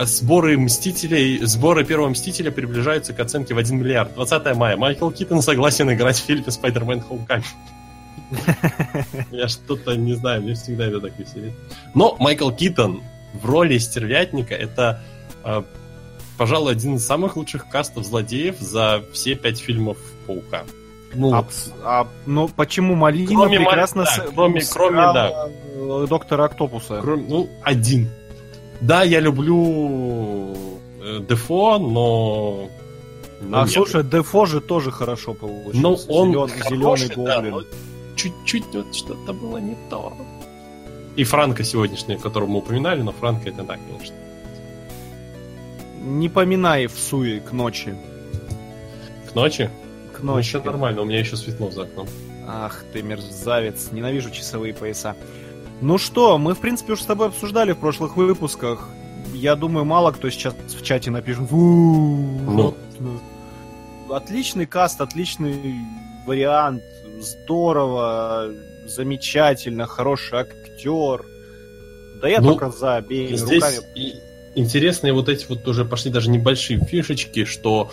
Сборы Мстителей, сборы первого Мстителя приближаются к оценке в 1 миллиард. 20 мая. Майкл Китон согласен играть в фильме «Спайдермен Homecoming». Я что-то не знаю, мне всегда это так веселит. Но Майкл Китон в роли стервятника это, э, пожалуй, один из самых лучших кастов злодеев за все пять фильмов Паука. Ну, А, а, ну, почему Малина Кроме Мали- прекрасно да, с- кроме- кроме, да. сыграла, э, доктора Октопуса? кроме, ну, один. Да, я люблю э, Дефо, но... но А нет. слушай, Дефо же тоже хорошо получился. ну он Зелен- хороший, зеленый да, гоблин. но чуть-чуть вот что-то было не то. И Франко сегодняшний, которого мы упоминали, но Франко это так, конечно. Не поминай в суе к ночи. К ночи? К Ну, ночи. еще нормально, у меня еще светло за окном. Ах ты мерзавец, ненавижу часовые пояса. Ну что, мы в принципе уже с тобой обсуждали в прошлых выпусках. Я думаю, мало кто сейчас в чате напишет. «Фу, Ну. э, Отличный каст, отличный вариант, здорово, замечательно, хороший актер. Да я Ну, только за обеими Здесь руками. и интересные вот эти вот уже пошли даже небольшие фишечки, что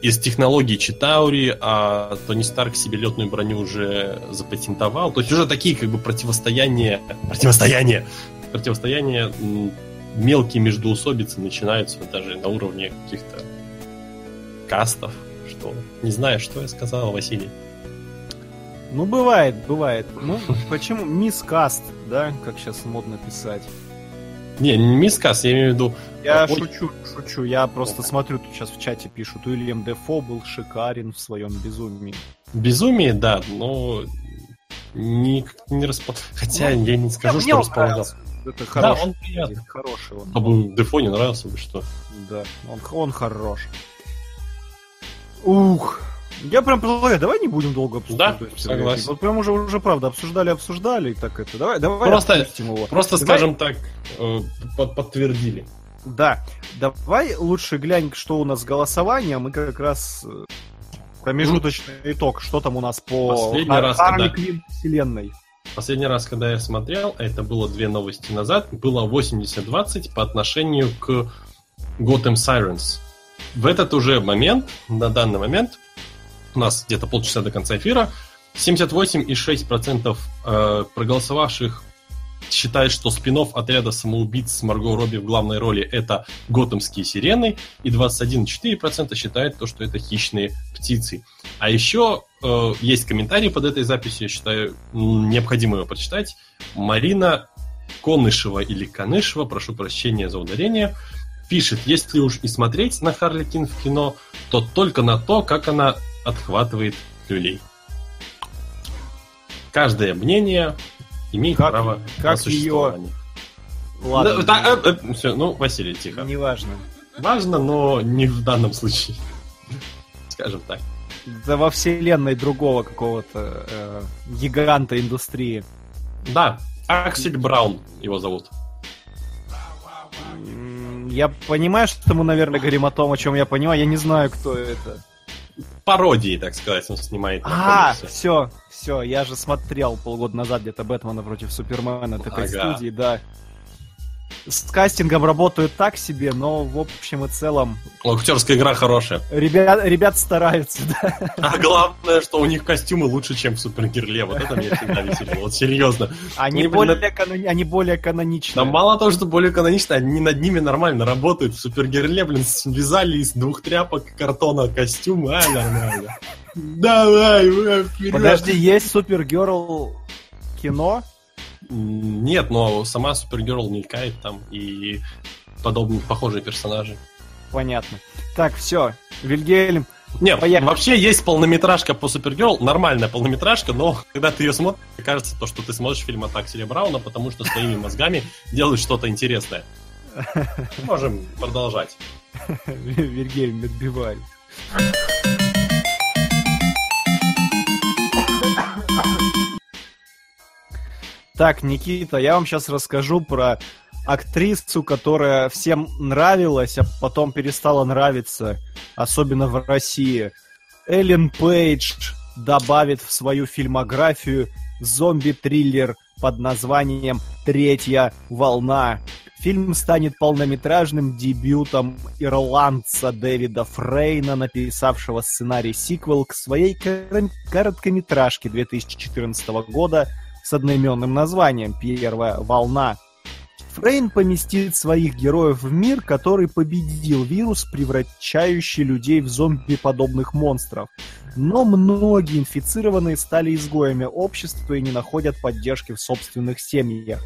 из технологий Читаури, а Тони Старк себе летную броню уже запатентовал. То есть уже такие как бы противостояния, противостояния, противостояния мелкие междуусобицы начинаются даже на уровне каких-то кастов. Что? Не знаю, что я сказал, Василий. Ну, бывает, бывает. Ну, почему? Мискаст, да, как сейчас модно писать. Не, не мискас, я имею в виду... Я Ой. шучу, шучу. Я просто смотрю, тут сейчас в чате пишут, Уильям Дефо был шикарен в своем безумии. Безумие, да, но не, не распо... Хотя я не скажу, что располагал. Это Да, хороший. он приятный. Хороший он. А бы Дефо не нравился бы, что? Да, он, он хорош. Ух. Я прям предлагаю, давай не будем долго обсуждать. Да, согласен. Вот прям уже, уже правда, обсуждали, обсуждали, и так это. Давай, давай Просто- его. Просто, Давай- скажем так, э, под- подтвердили. Да, давай лучше глянь, что у нас с голосованием, и как раз э, промежуточный итог, что там у нас по Последний Хар- раз, когда- вселенной. Последний раз, когда я смотрел, это было две новости назад, было 80-20 по отношению к Gotham Sirens. В этот уже момент, на данный момент, у нас где-то полчаса до конца эфира, 78,6% э, проголосовавших считает, что спин отряда самоубийц Марго Робби в главной роли это готэмские сирены, и 21,4% считает то, что это хищные птицы. А еще э, есть комментарий под этой записью, я считаю, необходимо его прочитать. Марина Конышева или Канышева, прошу прощения за ударение, пишет, если уж и смотреть на Харли Кин в кино, то только на то, как она отхватывает люлей. Каждое мнение имеет Как- право как на существование. Ладно, Да, да, э, э, всё, ну, Василий, тихо. неважно. Важно, но не в данном случае. [laughs] Скажем так. Да во вселенной другого какого-то э, гиганта индустрии. Да, Аксель Браун его зовут. Я понимаю, что мы, наверное, говорим о том, о чем я понимаю. Я не знаю, кто это. Пародии, так сказать, он снимает А, все, все, я же смотрел полгода назад где-то Бэтмена против Супермена от этой Ага. студии, да. С кастингом работают так себе, но в общем и целом Актерская игра хорошая. ребят, ребят стараются, да. А главное, что у них костюмы лучше, чем в Супергерле. Вот это меня всегда веселило. Вот серьезно. Они, более, блин, канони- они более каноничные. Да мало того, что более канонично, они над ними нормально работают. В Супергерле, блин, связали из двух тряпок картона костюмы, а нормально. Давай, вперед. Подожди, есть Супергерл кино? Нет, но сама Супергерл мелькает там и подобные похожие персонажи. Понятно. Так, все, Вильгельм, Нет, Поехали. вообще есть полнометражка по Супергерл, нормальная полнометражка, но когда ты ее смотришь, кажется, то, что ты смотришь фильм от Акселя Брауна, потому что своими мозгами делают что-то интересное. Можем продолжать. [laughs] Вильгельм, отбивай. [laughs] Так, Никита, я вам сейчас расскажу про актрису, которая всем нравилась, а потом перестала нравиться, особенно в России. Эллен Пейдж добавит в свою фильмографию зомби-триллер под названием «Третья волна». Фильм станет полнометражным дебютом ирландца Дэвида Фрейна, написавшего сценарий сиквел к своей кор- короткометражке 2014 года с одноименным названием «Первая волна». Фрейн поместит своих героев в мир, который победил вирус, превращающий людей в зомби-подобных монстров. Но многие инфицированные стали изгоями общества и не находят поддержки в собственных семьях.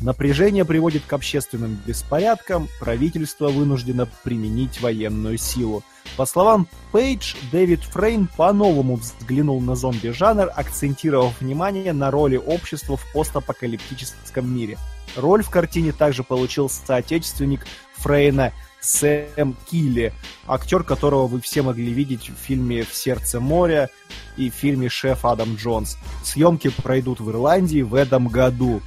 Напряжение приводит к общественным беспорядкам, правительство вынуждено применить военную силу. По словам Пейдж, Дэвид Фрейн по-новому взглянул на зомби-жанр, акцентировав внимание на роли общества в постапокалиптическом мире. Роль в картине также получил соотечественник Фрейна Сэм Килли, актер которого вы все могли видеть в фильме «В сердце моря» и в фильме «Шеф Адам Джонс». Съемки пройдут в Ирландии в этом году.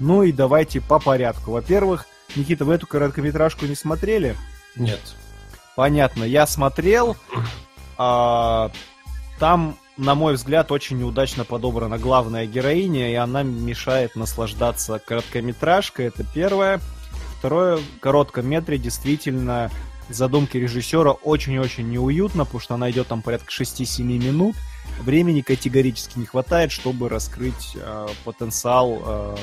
Ну и давайте по порядку. Во-первых, Никита, вы эту короткометражку не смотрели? Нет. Понятно, я смотрел. а, там, на мой взгляд, очень неудачно подобрана главная героиня, и она мешает наслаждаться короткометражкой. Это первое. Второе, в коротком метре действительно задумки режиссера очень-очень неуютно, потому что она идет там порядка 6-7 минут. Времени категорически не хватает, чтобы раскрыть э, потенциал, э,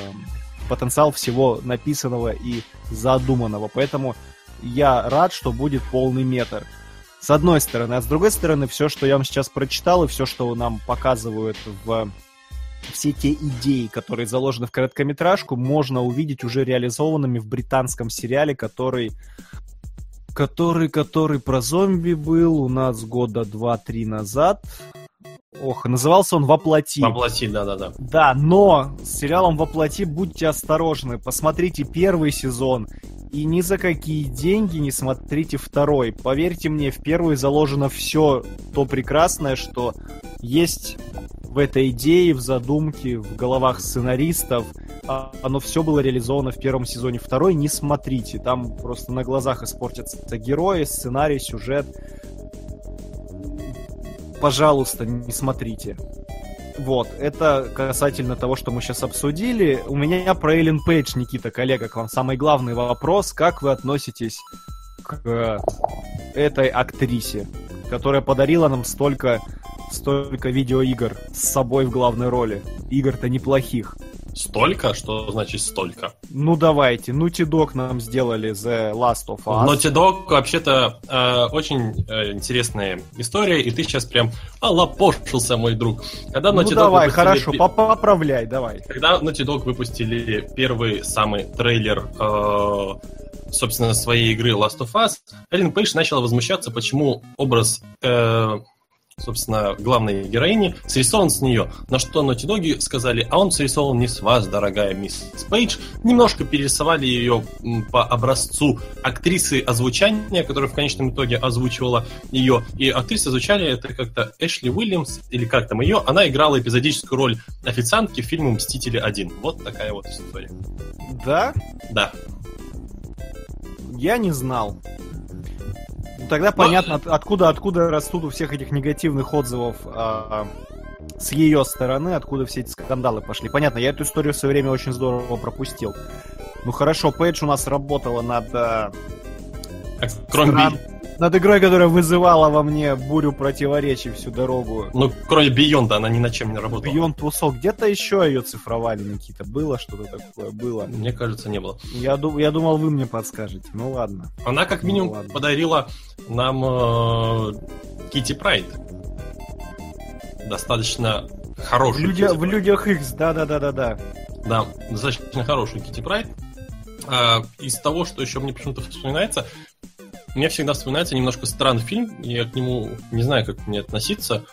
потенциал всего написанного и задуманного. Поэтому я рад, что будет полный метр. С одной стороны. А с другой стороны, все, что я вам сейчас прочитал, и все, что нам показывают в все те идеи, которые заложены в короткометражку, можно увидеть уже реализованными в британском сериале, который который, который про зомби был у нас года два-три назад. Ох, назывался он «Воплоти». Воплоти, да-да-да. Да, но с сериалом «Воплоти» будьте осторожны. Посмотрите первый сезон и ни за какие деньги не смотрите второй. Поверьте мне, в первый заложено все то прекрасное, что есть в этой идее, в задумке, в головах сценаристов. А оно все было реализовано в первом сезоне. Второй не смотрите. Там просто на глазах испортятся герои, сценарий, сюжет пожалуйста, не смотрите. Вот, это касательно того, что мы сейчас обсудили. У меня про Эллен Пейдж, Никита, коллега, к вам самый главный вопрос. Как вы относитесь к этой актрисе, которая подарила нам столько, столько видеоигр с собой в главной роли? Игр-то неплохих. Столько? Что значит столько? Ну давайте, Naughty Dog нам сделали The Last of Us. Naughty Dog вообще-то э, очень э, интересная история, и ты сейчас прям олапошился, мой друг. Когда Naughty ну Dog давай, выпустили... хорошо, поправляй, давай. Когда Naughty Dog выпустили первый самый трейлер э, собственно, своей игры Last of Us, Эллен Пейдж начала возмущаться, почему образ э, собственно, главной героини, срисован с нее. На что Naughty Dog сказали, а он срисован не с вас, дорогая мисс Пейдж. Немножко перерисовали ее по образцу актрисы озвучания, которая в конечном итоге озвучивала ее. И актриса озвучания это как-то Эшли Уильямс, или как там ее, она играла эпизодическую роль официантки в фильме «Мстители 1». Вот такая вот история. Да? Да. Я не знал тогда понятно, от, откуда, откуда растут у всех этих негативных отзывов а, с ее стороны, откуда все эти скандалы пошли. Понятно, я эту историю в свое время очень здорово пропустил. Ну хорошо, Пейдж у нас работала над... А, кроме, стран над игрой, которая вызывала во мне бурю противоречий всю дорогу. Ну, кроме Бионда, она ни на чем не работала. Beyond Two где-то еще ее цифровали, Никита. Было что-то такое? Было. Мне кажется, не было. Я, ду- я думал, вы мне подскажете. Ну ладно. Она как минимум ну, подарила нам э, Кити Прайд. Достаточно хороший. В, люди, в людях Икс, да-да-да-да-да. Да, достаточно хороший Кити Прайд. Из того, что еще мне почему-то вспоминается, мне всегда вспоминается немножко странный фильм, я к нему не знаю, как мне относиться.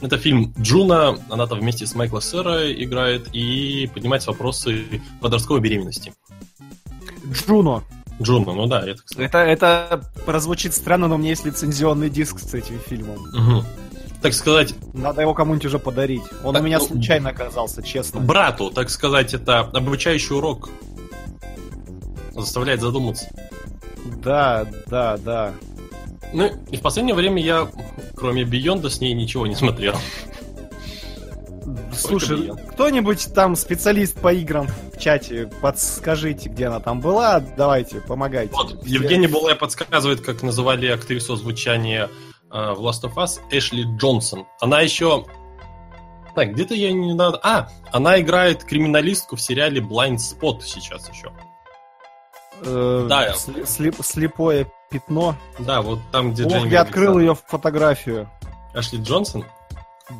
Это фильм Джуно, она там вместе с Майкла Сера играет и поднимает вопросы подростковой беременности. Джуно. Джуно, ну да, это, кстати. Это, это прозвучит странно, но у меня есть лицензионный диск с этим фильмом. Угу. Так сказать... Надо его кому-нибудь уже подарить. Он так, у меня ну, случайно оказался, честно. Брату, так сказать, это обучающий урок. Заставляет задуматься. Да, да, да. Ну, и в последнее время я, кроме Бионда, с ней ничего не смотрел. Слушай, кто-нибудь там специалист по играм в чате, подскажите, где она там была, давайте, помогайте. Вот, Евгений Булай подсказывает, как называли актрису звучания э, в Last of Us Эшли Джонсон. Она еще... Так, где-то я не надо... А, она играет криминалистку в сериале Blind Spot сейчас еще. Э, да, слеп, слепое пятно. Да, вот там, где Ох, я открыл ее фотографию. Ашли Джонсон?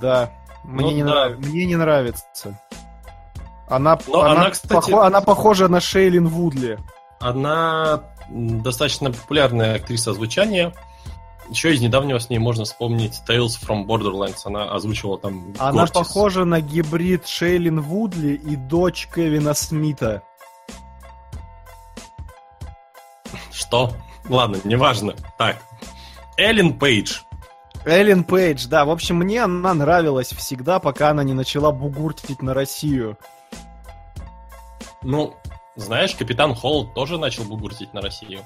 Да. Мне, ну, не, да. Нрав... Мне не нравится. Она, она, она, кстати... похо... она похожа на Шейлин Вудли. Она достаточно популярная актриса звучания. Еще из недавнего с ней можно вспомнить Tales from Borderlands. Она озвучивала там Она Гортис. похожа на гибрид Шейлин Вудли и дочь Кевина Смита. Что? Ладно, неважно. Так. Эллен Пейдж. Эллен Пейдж, да. В общем, мне она нравилась всегда, пока она не начала бугуртить на Россию. Ну, знаешь, Капитан Холл тоже начал бугуртить на Россию.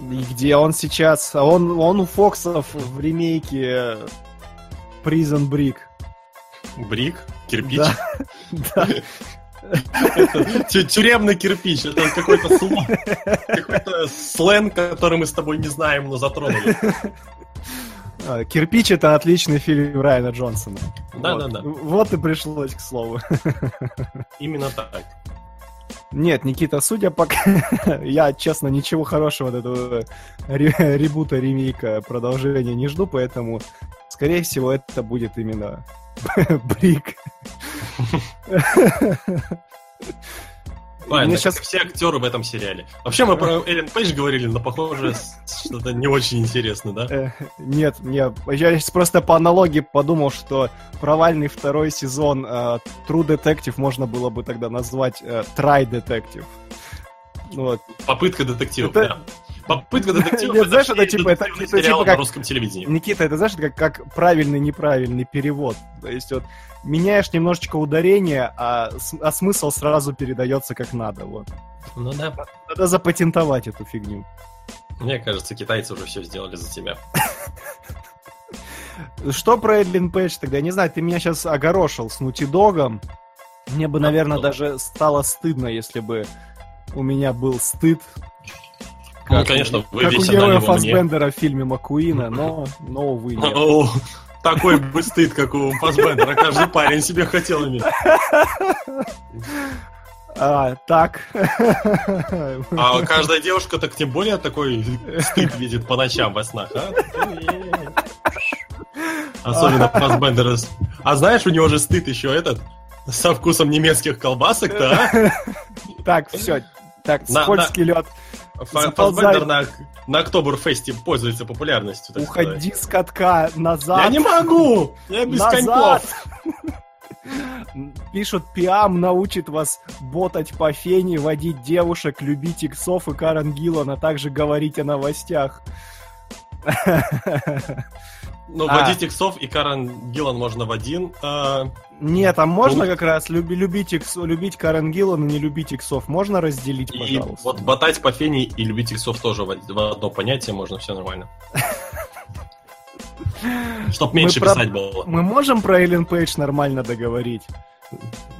И где он сейчас? Он, он у Фоксов в ремейке Prison Brick. Брик? Кирпич? Да. [laughs] Тюремный кирпич. Это какой-то слово. Какой-то сленг, который мы с тобой не знаем, но затронули. А, кирпич это отличный фильм Райана Джонсона. Да, вот. да, да. Вот и пришлось к слову. Именно так. Нет, Никита, судя по... [laughs] я, честно, ничего хорошего от этого ре- ребута, ремейка, продолжения не жду, поэтому, скорее всего, это будет именно [laughs] Брик. Правильно, Мне сейчас все актеры в этом сериале. Вообще мы про Эллен Пейдж говорили, но похоже что-то не очень интересно, да? Э, Нет, не, я щас просто по аналогии подумал, что провальный второй сезон э, True Detective можно было бы тогда назвать э, Try Detective. Вот. Попытка детектива. Это- да. Попытка [laughs] детектива. Нет, знаешь, это типа- это- типа на как- русском телевидении. Никита, это знаешь, это как, как правильный неправильный перевод. То есть вот меняешь немножечко ударение, а, а смысл сразу передается как надо. Вот. Ну да. Надо запатентовать эту фигню. Мне кажется, китайцы уже все сделали за тебя. [laughs] Что про Эдлин Пейдж тогда? Я не знаю, ты меня сейчас огорошил с Нутидогом. Мне бы, наверное, даже стало стыдно, если бы у меня был стыд. Ну, как- конечно, вы Как у весь героя отдали его мне. Фассбендера в фильме Макуина, но, но увы, нет. О, Такой бы стыд, как у Фассбендера. Каждый парень себе хотел иметь. А, так. А каждая девушка так тем более такой стыд видит по ночам во снах, а? Особенно Фассбендера. А знаешь, у него же стыд еще этот со вкусом немецких колбасок-то, а? Так, все. Так, скользкий лед. Фассбендер на, на Октоберфесте пользуется популярностью. так сказать. Уходи с катка назад. Я не могу! Я без Назад! коньков! [laughs] Пишут, Пиам научит вас ботать по фене, водить девушек, любить иксов и Карен Гиллан, а также говорить о новостях. [laughs] Ну, А. водить иксов и Карен Гиллан можно в один. а, Нет, а можно Ну. как раз люби- любить, икс, любить Карен Гиллан и не любить иксов? Можно разделить, И пожалуйста? вот ботать по фене и любить иксов тоже в в одно понятие можно, все нормально. [laughs] Чтоб меньше про- писать было. Мы можем про Эллен Пейдж нормально договорить?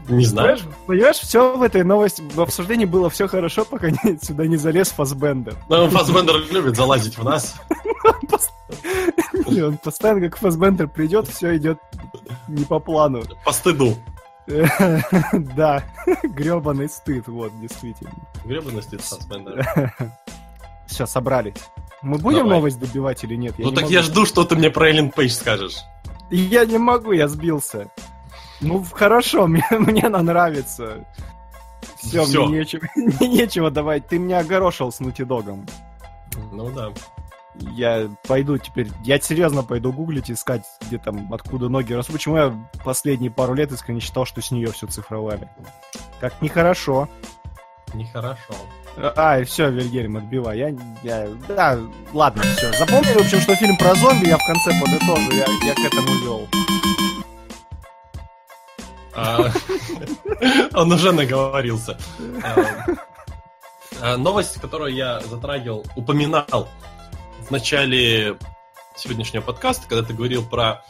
Не знаю. Понимаешь, понимаешь, все в этой новости, в обсуждении было все хорошо, пока не- сюда не залез Фасбендер. Но Фассбендер любит залазить в нас. Он постоянно, как Фасбендер придет, все идет не по плану. По стыду. [laughs] Да, [laughs] гребаный стыд, вот, действительно. Гребаный стыд Фассбендера. [laughs] Все, собрались. Мы будем Давай. новость добивать или нет? Ну так могу. я жду, что ты мне про Эллен Пейдж скажешь. Я не могу, я сбился. Ну, хорошо, [laughs] мне, мне она нравится. Все, Всё. мне нечего, [laughs] мне нечего давать. Ты меня огорошил с Нутидогом. Ну да. Я пойду теперь, я серьезно пойду гуглить, искать, где там, откуда ноги растут. Почему я последние пару лет искренне считал, что с нее все цифровали. Как нехорошо. Нехорошо. А, и все, Вильгельм, отбивай. Я, я, да, ладно, все. Запомнили, в общем, что фильм про зомби, я в конце подытожу, я, я к этому вел. А, Он уже наговорился. А, а, Новость, которую я затрагивал, упоминал в начале сегодняшнего подкаста, когда ты говорил про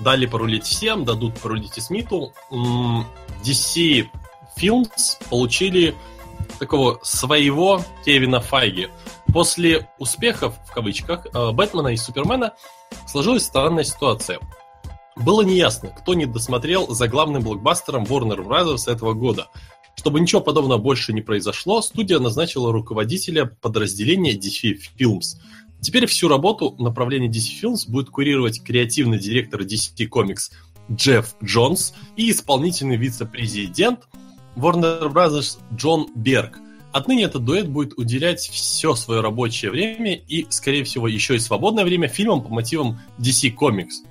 дали порулить всем, дадут порулить и Смиту. DC Films получили такого своего Кевина Файги. После успехов, в кавычках, э, Бэтмена и Супермена сложилась странная ситуация. Было неясно, кто не досмотрел за главным блокбастером Warner Bros. этого года. Чтобы ничего подобного больше не произошло, студия назначила руководителя подразделения DC Films. Теперь всю работу направления DC Films будет курировать креативный директор DC Comics Джефф Джонс и исполнительный вице-президент Warner Bros. Джон Берг. Отныне этот дуэт будет уделять все свое рабочее время и, скорее всего, еще и свободное время фильмам по мотивам DC Comics.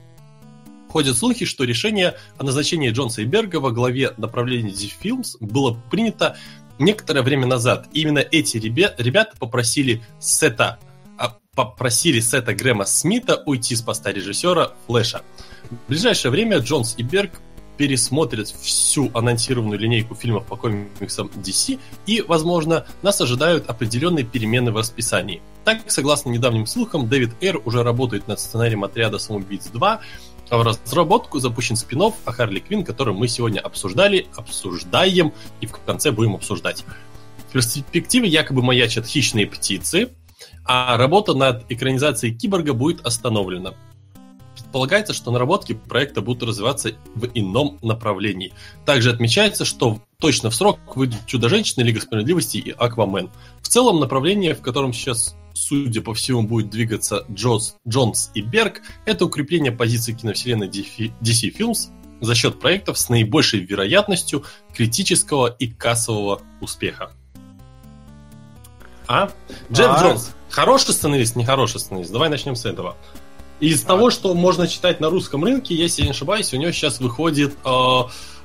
Ходят слухи, что решение о назначении Джонса и Берга во главе направления Films было принято некоторое время назад. И именно эти ребя- ребята попросили Сета, а, попросили Сета Грэма Смита уйти с поста режиссера Флэша. В ближайшее время Джонс и Берг пересмотрят всю анонсированную линейку фильмов по комиксам DC, и, возможно, нас ожидают определенные перемены в расписании. Так, согласно недавним слухам, Дэвид Эр уже работает над сценарием «Отряда самоубийц 2», а в разработку запущен спин о Харли Квин, который мы сегодня обсуждали, обсуждаем и в конце будем обсуждать. В перспективе якобы маячат хищные птицы, а работа над экранизацией киборга будет остановлена. Предполагается, что наработки проекта будут развиваться в ином направлении. Также отмечается, что точно в срок выйдут Чудо-женщина, Лига справедливости и Аквамен. В целом направление, в котором сейчас, судя по всему, будет двигаться Джонс, Джонс и Берг, это укрепление позиций киновселенной DC Films за счет проектов с наибольшей вероятностью критического и кассового успеха. А? Джефф А. Джонс. Хороший сценарист, нехороший сценарист. Давай начнем с этого. Из того, что можно читать на русском рынке, если я не ошибаюсь, у него сейчас выходит э,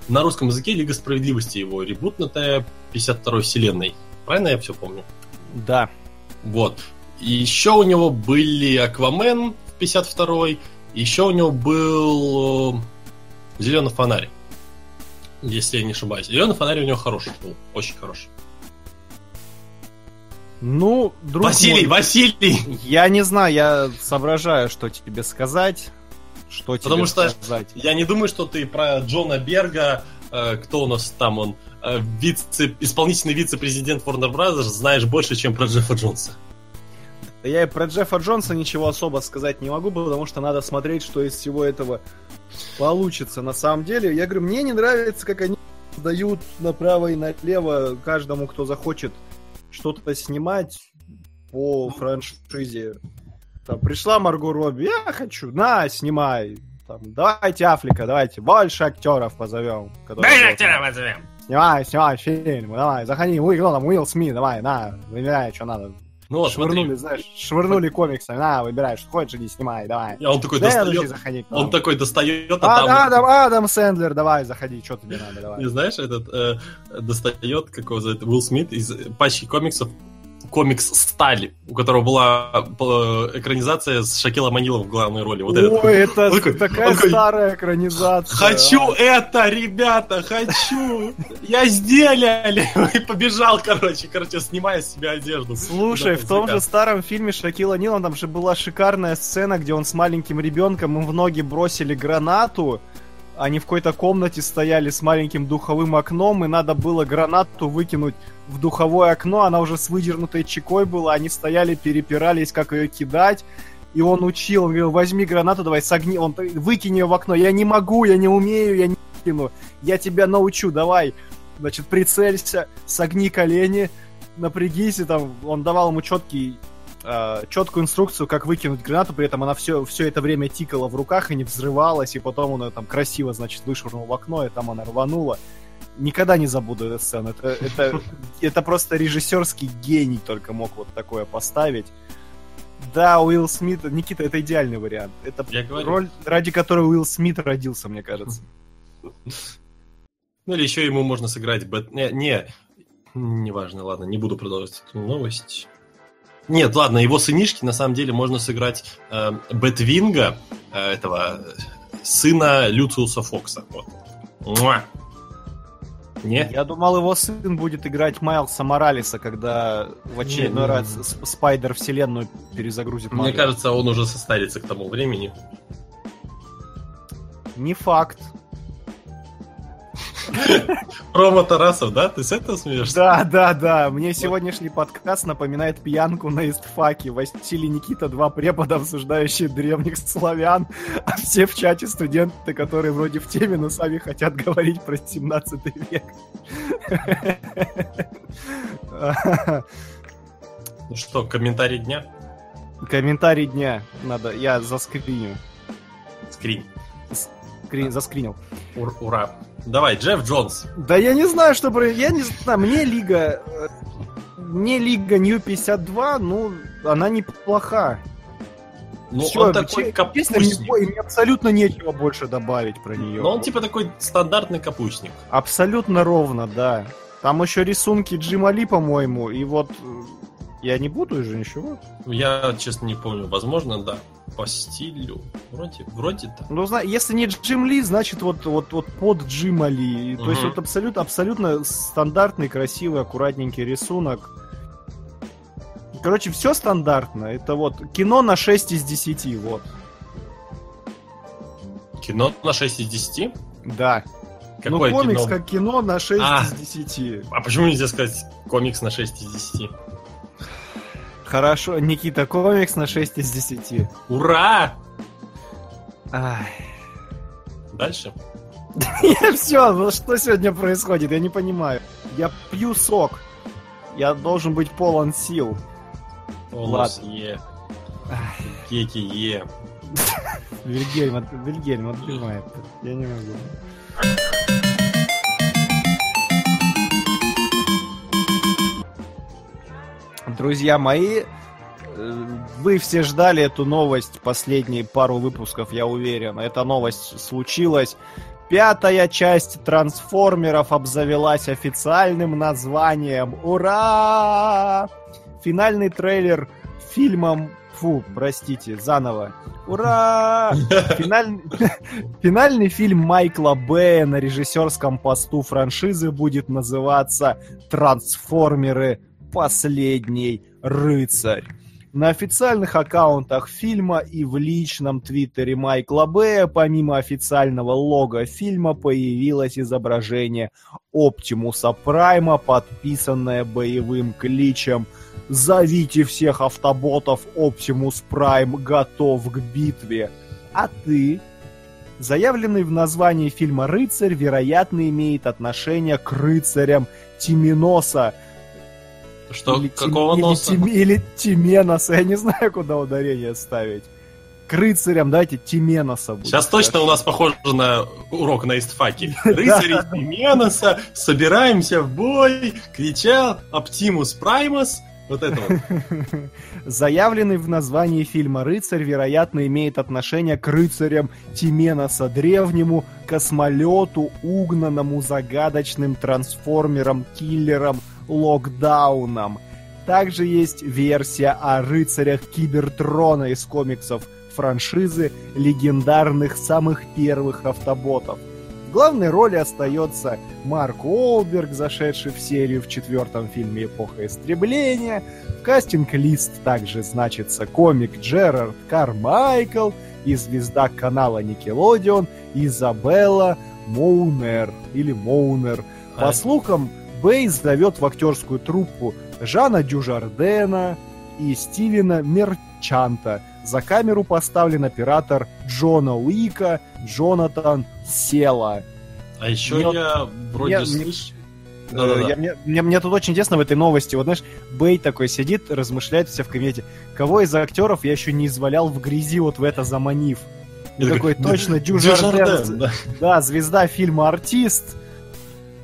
на русском языке Лига Справедливости, его ребутнутая 52-й вселенной. Правильно я все помню? Да. Вот. И еще у него были Аквамен в 52-й, еще у него был Зеленый фонарь. Если я не ошибаюсь. Зеленый фонарь у него хороший был. Очень хороший. Ну, друг Василий, мой, Василий! я не знаю, я соображаю, что тебе сказать. Что тебе Потому что- сказать. Я не думаю, что ты про Джона Берга, э, кто у нас там он, э, вице, исполнительный вице-президент Warner Brothers, знаешь больше, чем про Джеффа Джонса. Я и про Джеффа Джонса ничего особо сказать не могу, потому что надо смотреть, что из всего этого получится на самом деле. Я говорю, мне не нравится, как они дают направо и налево каждому, кто захочет что-то снимать по франшизе. Там пришла Марго Робби, я хочу, на, снимай. Там, давайте Афлика, давайте больше актеров позовем. которые будут Снимай, снимай фильм, давай, заходи, Уилл, там, Уилл Смит, давай, на, выбирай, что надо. Ну вот, швырнули, смотри. знаешь, швырнули комиксами, на, выбирай, что хочешь, иди, снимай, давай. И он такой Следующий достает, заходи он такой достает, а А, там... Адам, Адам Сэндлер, давай, заходи, что тебе надо, давай. Не знаешь, этот э, достает, как его зовут, Уилл Смит из пачки комиксов комикс «Сталь», у которого была э, экранизация с Шакилом Анилом в главной роли. Вот этот. Ой, это Он такой- такая он такой, старая экранизация. Хочу а. это, ребята, хочу! Я сделали! [laughs] И побежал, короче, короче, снимая с себя одежду. Слушай, в том же старом фильме Шакила Нилом там же была шикарная сцена, где он с маленьким ребенком им в ноги бросили гранату. Они в какой-то комнате стояли с маленьким духовым окном, и надо было гранату выкинуть в духовое окно. Она уже с выдернутой чекой была. Они стояли, перепирались, как ее кидать. И он учил, он говорил, возьми гранату, давай согни, он выкинь ее в окно. Я не могу, я не умею, я не кину. Я тебя научу, давай. Значит, прицелься, согни колени, напрягись, и там он давал ему четкий э, четкую инструкцию, как выкинуть гранату, при этом она все, все это время тикала в руках и не взрывалась, и потом он ее там красиво, значит, вышвырнул в окно, и там она рванула. Никогда не забуду эту сцену. Это, это, это просто режиссерский гений только мог вот такое поставить. Да, Уилл Смит, Никита, это идеальный вариант. Это Я говорю. роль, ради которой Уилл Смит родился, мне кажется. Ну или еще ему можно сыграть Бэт... Не, не, неважно, ладно, не буду продолжать эту новость. Нет, ладно, его сынишки на самом деле можно сыграть э, Бэтвинга, э, этого сына Люциуса Фокса. Вот. Муа. Не? Я думал, его сын будет играть Майлса Моралеса, когда в очередной Не, раз не. Spider вселенную перезагрузит Мне Марвел. кажется, он уже состарится к тому времени. Не факт. [laughs] Рома Тарасов, да? Ты с этого смеешься? Да, да, да. Мне сегодняшний подкаст напоминает пьянку на истфаке. Василий Никита, два препода, обсуждающие древних славян, а все в чате студенты, которые вроде в теме, но сами хотят говорить про 17 век. Ну что, комментарий дня? Комментарий дня. Надо, я заскриню. Скрин. Скрин, заскринил. Ур- ура. Давай, Джефф Джонс. Да я не знаю, что про... Я не знаю, мне лига... э, Мне лига Нью 52, ну, она неплоха. Ну, Всё, он мне такой капустник. мне, мне абсолютно нечего больше добавить про нее. Но он типа такой стандартный капустник. Абсолютно ровно, да. Там еще рисунки Джима Ли, по-моему, и вот... Я не буду же ничего. Я, честно, не помню. Возможно, да. По стилю. Вроде, вроде так. Ну, если не Джим Ли, значит вот, вот, вот под Джима Ли. И То есть вот абсолютно, абсолютно стандартный, красивый, аккуратненький рисунок. Короче, все стандартно. Это вот кино на 6 из 10, вот. Кино на 6 из 10? Да. Какое ну, комикс кино? как кино на 6 А. из 10. А почему нельзя сказать комикс на 6 из 10? Хорошо, Никита, комикс на 6 из 10. Ура! Ай. Дальше. [laughs] Я все, ну что сегодня происходит, я не понимаю. Я пью сок. Я должен быть полон сил. Полос Е. Кеки Е. [laughs] Вильгельм, Вильгельм отбивает. Я не могу. Друзья мои, э, вы все ждали эту новость последние пару выпусков, я уверен. Эта новость случилась. Пятая часть трансформеров обзавелась официальным названием. Ура! Финальный трейлер фильмом... Фу, простите, заново. Ура! [laughs] Финаль- [laughs] Финальный фильм Майкла Бэя на режиссерском посту франшизы будет называться «Трансформеры. Последний рыцарь». На официальных аккаунтах фильма и в личном твиттере Майкла Бэя, помимо официального лого фильма, появилось изображение Оптимуса Прайма, подписанное боевым кличем «Зовите всех автоботов, Оптимус Прайм готов к битве». А ты? Заявленный в названии фильма «Рыцарь», вероятно, имеет отношение к рыцарям Тиминоса, Что, или Тим- какого или носа? Тим- или Тименоса, я не знаю, куда ударение ставить. К рыцарям, давайте Тименоса будет. Сейчас точно у нас похоже на урок на истфаке. [laughs] Рыцари Тименоса, собираемся в бой, кричал Оптимус Праймус. Вот это вот. [laughs] Заявленный в названии фильма «Рыцарь», вероятно, имеет отношение к рыцарям Тименоса Древнему, космолету, угнанному загадочным трансформером-киллером Локдауном. Также есть версия о рыцарях Кибертрона из комиксов франшизы легендарных самых первых автоботов. В главной роли остается Марк Уолберг, зашедший в серию в четвертом фильме «Эпоха истребления», в кастинг-лист также значится комик Джерард Кармайкл и звезда канала Nickelodeon Изабелла Моунер или Моунер. По А. слухам, Бэй зовет в актерскую труппу Жана Дюжардена и Стивена Мерчанта. За камеру поставлен оператор Джона Уика Джонатан Села. А еще Мне- я вроде я- слышу... Э, Да-да-да. я- мне, мне- мне тут очень интересно в этой новости. Вот знаешь, Бэй такой сидит, размышляет себя в кабинете. Кого из актеров я еще не извалял в грязи, вот в это заманив? И такой, точно, Дюжарден. Дюжарден, да. Да, звезда фильма «Артист».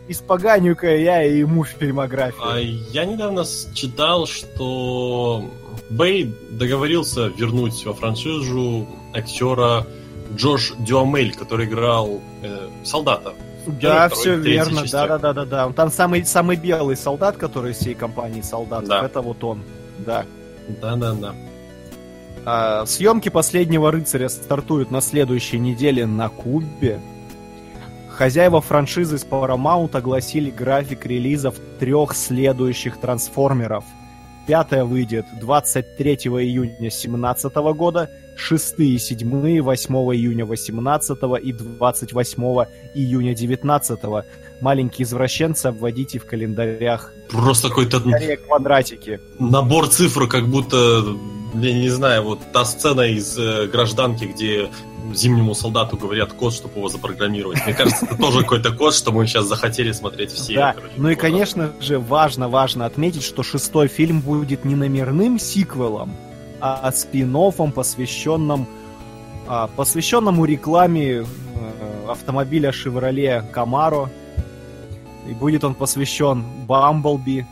Испоганю-ка я и ему А фильмографию. я недавно читал, что Бэй договорился вернуть во франшизу актера Джош Дюамель, который играл э, солдата. да, первой, все второй, верно, да, да, да, да, да. Он там самый, самый белый солдат, который из всей компании солдатов. Да. Это вот он, да. Да-да-да. А, съемки последнего рыцаря стартуют на следующей неделе на Кубе. Хозяева франшизы с Paramount огласили график релизов трех следующих трансформеров. Пятая выйдет 23 июня 2017 года, шестые и седьмые 8 июня 18 и 28 июня 19. Маленькие извращенцы обводите в календарях Просто какой-то квадратики. набор цифр, как будто, я не знаю, вот та сцена из э, гражданки, где зимнему солдату говорят код, чтобы его запрограммировать. Мне кажется, это тоже какой-то код, что мы сейчас захотели смотреть все. Да, короче, ну и, конечно же, важно, важно отметить, что шестой фильм будет не номерным сиквелом, а спин посвященным, а, посвященному рекламе э, автомобиля Chevrolet Camaro. И будет он посвящен Бамблби.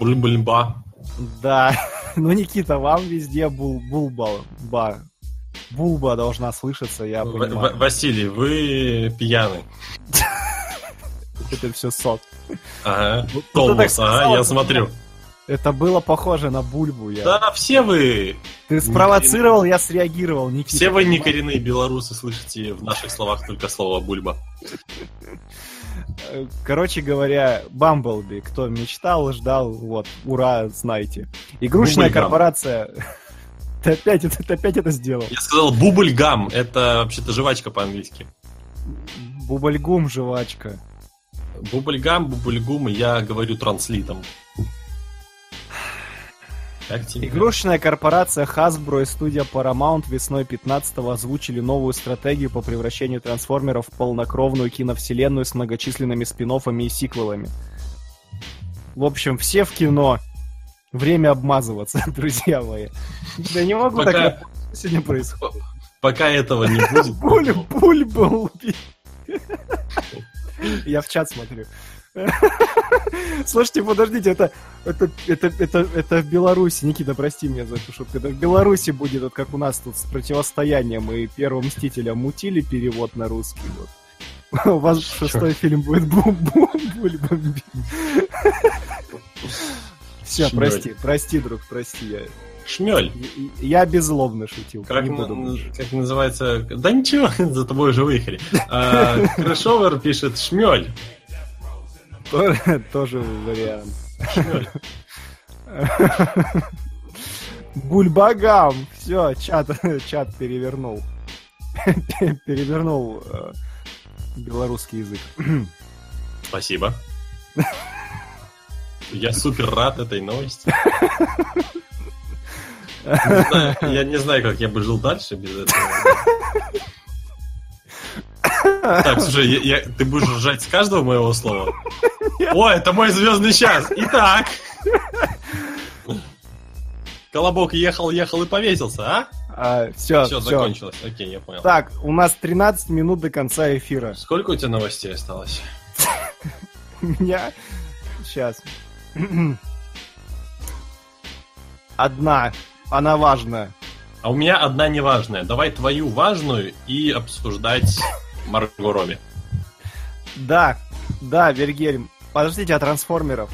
Блин-блин-ба. Да, [laughs] ну, Никита, вам везде бул, булба, ба. Булба должна слышаться, я В- понимаю. В- Василий, вы пьяны. [laughs] Это все сок. Ага. Сказал, ага, я смотрю. Это было похоже на бульбу. Я... Да, все вы, Ты спровоцировал, я среагировал, Никита. все вы понимаешь? некоренные белорусы слышите в наших словах только слово бульба. Короче говоря, Бамблби, кто мечтал, ждал, вот, ура, знаете. Игрушечная Бубльгам. корпорация... [laughs] Ты опять, это, ты опять это сделал. Я сказал бубльгам, это вообще-то жвачка по-английски. Бубльгум, жвачка. Бубльгам, бубльгум, я говорю транслитом. Игрушечная корпорация Hasbro и студия Paramount весной 15-го озвучили новую стратегию по превращению трансформеров в полнокровную киновселенную с многочисленными спин и сиквелами. В общем, все в кино. Время обмазываться, [laughs] друзья мои. Я не могу Пока- так... Сегодня происходит? Пока этого не [laughs] будет. Пуль, пуль был. Я в чат смотрю. [laughs] Слушайте, подождите, это, это, это, это, это в Беларуси, Никита, прости меня за эту шутку, это в Беларуси будет, вот как у нас тут с противостоянием и Первым Мстителем мутили перевод на русский, вот. [laughs] У вас шестой фильм будет бум-бум-буль бомбить. Все, прости, прости, друг, прости, я, Шмель. я беззлобно шутил. Как, не буду как называется? Да ничего, [laughs] за тобой уже выехали. А, Крышовер пишет шмель. То- [laughs] Тоже вариант. Бульбагам! Все, чат, [laughs] чат перевернул. [laughs] Перевернул э, белорусский язык. Спасибо. Я супер рад этой новости. Не знаю, Я не знаю, как я бы жил дальше без этого. Так, слушай, я- я- ты будешь ржать с каждого моего слова? О, это мой звездный час. Итак. Колобок ехал, ехал и повесился, а? все, Все, все. закончилось. Окей, я понял. Так, у нас 13 минут до конца эфира. Сколько у тебя новостей осталось? [laughs] У меня... Сейчас. [clears throat] Одна. Она важная. А у меня одна неважная. Давай твою важную и обсуждать [laughs] Марго Робби. Да, да, Вильгельм. Подождите, а трансформеров?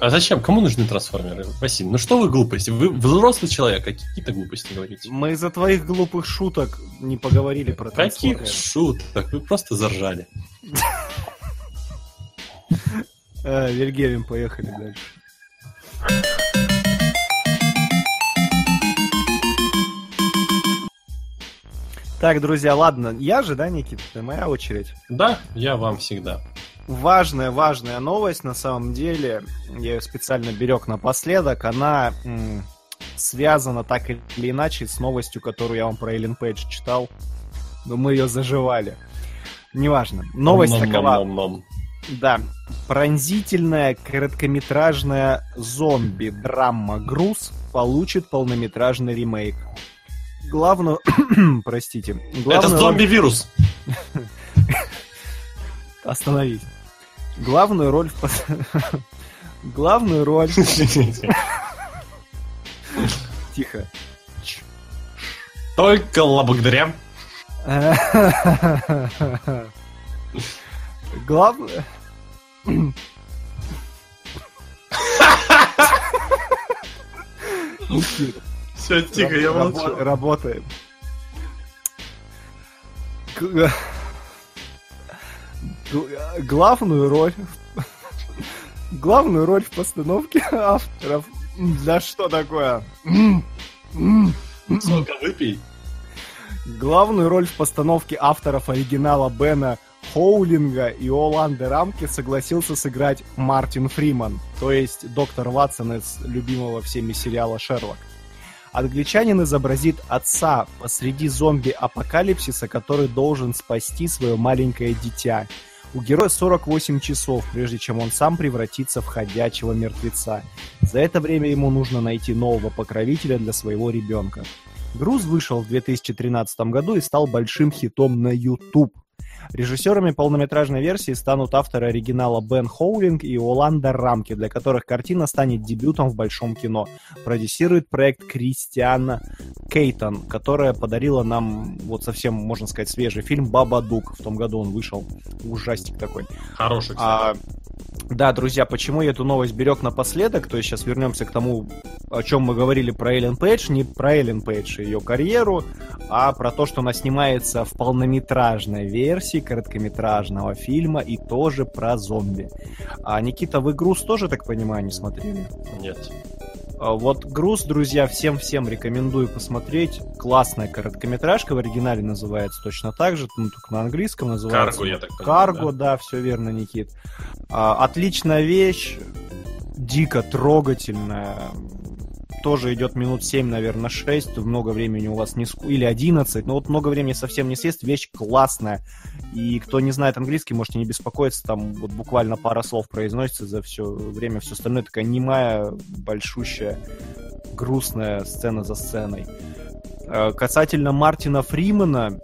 А зачем? Кому нужны трансформеры? Василий, ну что вы глупости? Вы взрослый человек, а какие-то глупости говорите. Мы из-за твоих глупых шуток не поговорили про Каких трансформеров. шуток? Вы просто заржали. Э, Вильгельм, поехали дальше. Так, друзья, ладно, я же, да, Никита, это моя очередь. Да, я вам всегда. Важная, важная новость, на самом деле, я ее специально берег напоследок, она м, связана так или иначе с новостью, которую я вам про Эллен Пейдж читал, но мы ее заживали. Неважно. Новость такова. Ном-ном-ном-ном. Да. Пронзительная короткометражная зомби-драма «Груз» получит полнометражный ремейк. Главную... [clears throat] Простите. Это Главную роль- зомби-вирус. [laughs] Остановись. Главную роль в... [laughs] Главную роль... [laughs] Тихо. Только благодаря. Главное... Никит, Все, тихо, я молчу. Работаем. Главную роль... Главную роль в постановке авторов... Да что такое? Сока выпей. Главную роль в постановке авторов оригинала Бена Хоулинга и Оланды Рамки согласился сыграть Мартин Фриман, то есть доктор Ватсон из любимого всеми сериала «Шерлок». Англичанин изобразит отца посреди зомби-апокалипсиса, который должен спасти свое маленькое дитя. У героя 48 часов, прежде чем он сам превратится в ходячего мертвеца. За это время ему нужно найти нового покровителя для своего ребенка. Груз вышел в 2013 году и стал большим хитом на YouTube. Режиссерами полнометражной версии станут авторы оригинала Бен Хоулинг и Оланда Рамки, для которых картина станет дебютом в большом кино. Продюсирует проект Кристиана Кейтон, которая подарила нам вот совсем, можно сказать, свежий фильм «Баба Дук». В том году он вышел. Ужастик такой. Хороший, кстати. А, да, друзья, почему я эту новость берег напоследок, то есть сейчас вернемся к тому, о чем мы говорили про Эллен Пейдж, не про Эллен Пейдж и ее карьеру, а про то, что она снимается в полнометражной версии короткометражного фильма и тоже про зомби. А Никита, вы «Груз» тоже, так понимаю, не смотрели? Нет. А Вот «Груз», друзья, всем-всем рекомендую посмотреть. Классная короткометражка, в оригинале называется точно так же, ну, только на английском называется. Карго, я так понимаю. Карго, да? да, все верно, Никит. А, отличная вещь, дико трогательная. Тоже идет минут 7, наверное, 6, много времени у вас не ску... или 11, но вот много времени совсем не съест, вещь классная. И кто не знает английский, можете не беспокоиться, там вот буквально пара слов произносится за все время, все остальное такая немая, большущая, грустная сцена за сценой. Э, касательно Мартина Фримена,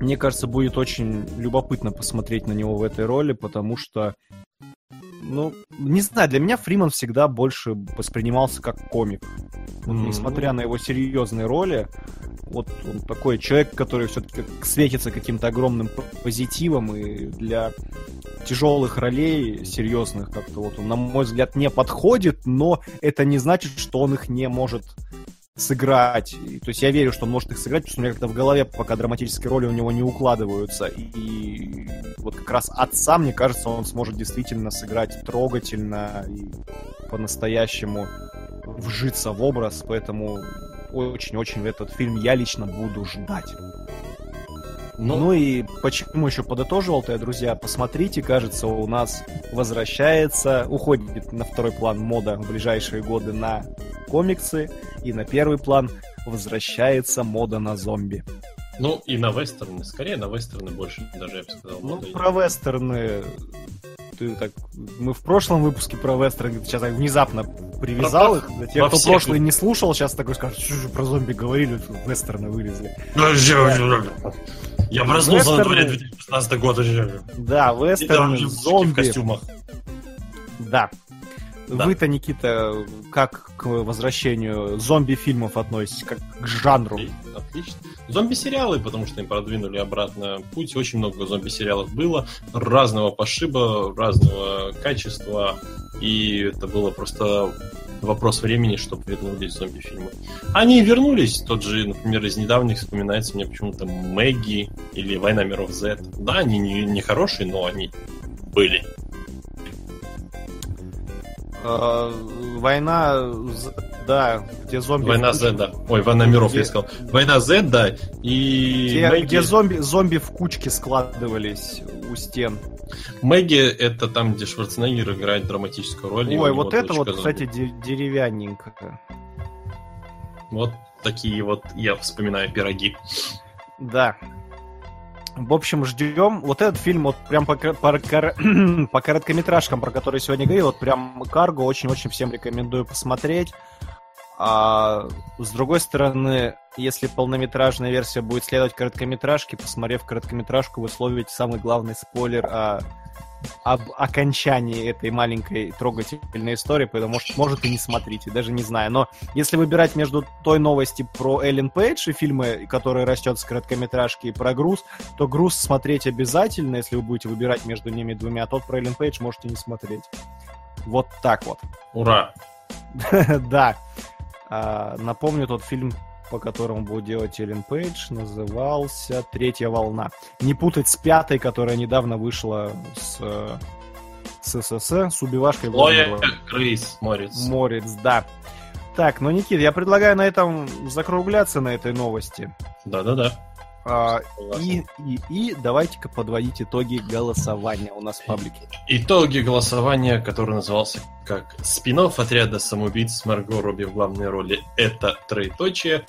мне кажется, будет очень любопытно посмотреть на него в этой роли, потому что ну, не знаю, для меня Фриман всегда больше воспринимался как комик. Вот, mm-hmm. Несмотря на его серьезные роли, вот он такой человек, который все-таки светится каким-то огромным позитивом, и для тяжелых ролей, серьезных, как-то вот он, на мой взгляд, не подходит, но это не значит, что он их не может сыграть. И, то есть я верю, что он может их сыграть, потому что у меня как-то в голове пока драматические роли у него не укладываются. И, и вот как раз отца, мне кажется, он сможет действительно сыграть трогательно и по-настоящему вжиться в образ, поэтому очень-очень этот фильм я лично буду ждать. Ну, ну и почему еще подытоживал-то, друзья, посмотрите, кажется, у нас возвращается, уходит на второй план мода в ближайшие годы на комиксы, и на первый план возвращается мода на зомби. Ну, и на вестерны, скорее на вестерны больше, даже я бы сказал. Ну, про вестерны ты так... Мы в прошлом выпуске про вестерны сейчас так внезапно привязал их. Для тех, кто всех... прошлый не слушал, сейчас такой скажет, что же про зомби говорили, вестерны вылезли. Я проснулся на дворе 2016 года. Да, вестерны, зомби. в костюмах. Да. Да. Вы-то, Никита, как к возвращению зомби-фильмов относитесь, как к жанру? Отлично. Зомби-сериалы, потому что им продвинули обратно путь. Очень много зомби-сериалов было, разного пошиба, разного качества. И это было просто вопрос времени, чтобы вернулись зомби-фильмы. Они вернулись. Тот же, например, из недавних вспоминается мне почему-то Мэгги или Война миров Z. Да, они не, не хорошие, но они были. Э, война, да, где зомби... Война Z, да. Ой, Война миров, где... я сказал. Война Z, да, и... Где, Мэгги... где зомби, зомби в кучке складывались у стен. Мэгги — это там, где Шварценеггер играет драматическую роль. Ой, вот это вот, зомби. кстати, деревянненько. Вот такие вот, я вспоминаю, пироги. Да. В общем, ждем. Вот этот фильм, вот прям по, по, [clears throat] по короткометражкам, про которые сегодня говорил, вот прям Карго очень-очень всем рекомендую посмотреть. А с другой стороны, если полнометражная версия будет следовать короткометражке, посмотрев короткометражку, вы словите самый главный спойлер о об окончании этой маленькой трогательной истории, потому что, может, и не смотрите, даже не знаю. Но если выбирать между той новости про Эллен Пейдж и фильмы, которые растет с короткометражки, и про груз, то груз смотреть обязательно, если вы будете выбирать между ними двумя, а тот про Эллен Пейдж можете не смотреть. Вот так вот. Ура! [laughs] Да. А, напомню, тот фильм по которому будет делать Эллен Пейдж, назывался «Третья волна». Не путать с пятой, которая недавно вышла с, с ССС, с убивашкой. Лоя Крис Морец. Морец, да. Так, ну, Никит, я предлагаю на этом закругляться на этой новости. Да-да-да. А, и, и, и давайте-ка подводить итоги голосования у нас в паблике. Итоги голосования, который назывался как спин отряда самоубийц с Марго Робби в главной роли. Это троеточие.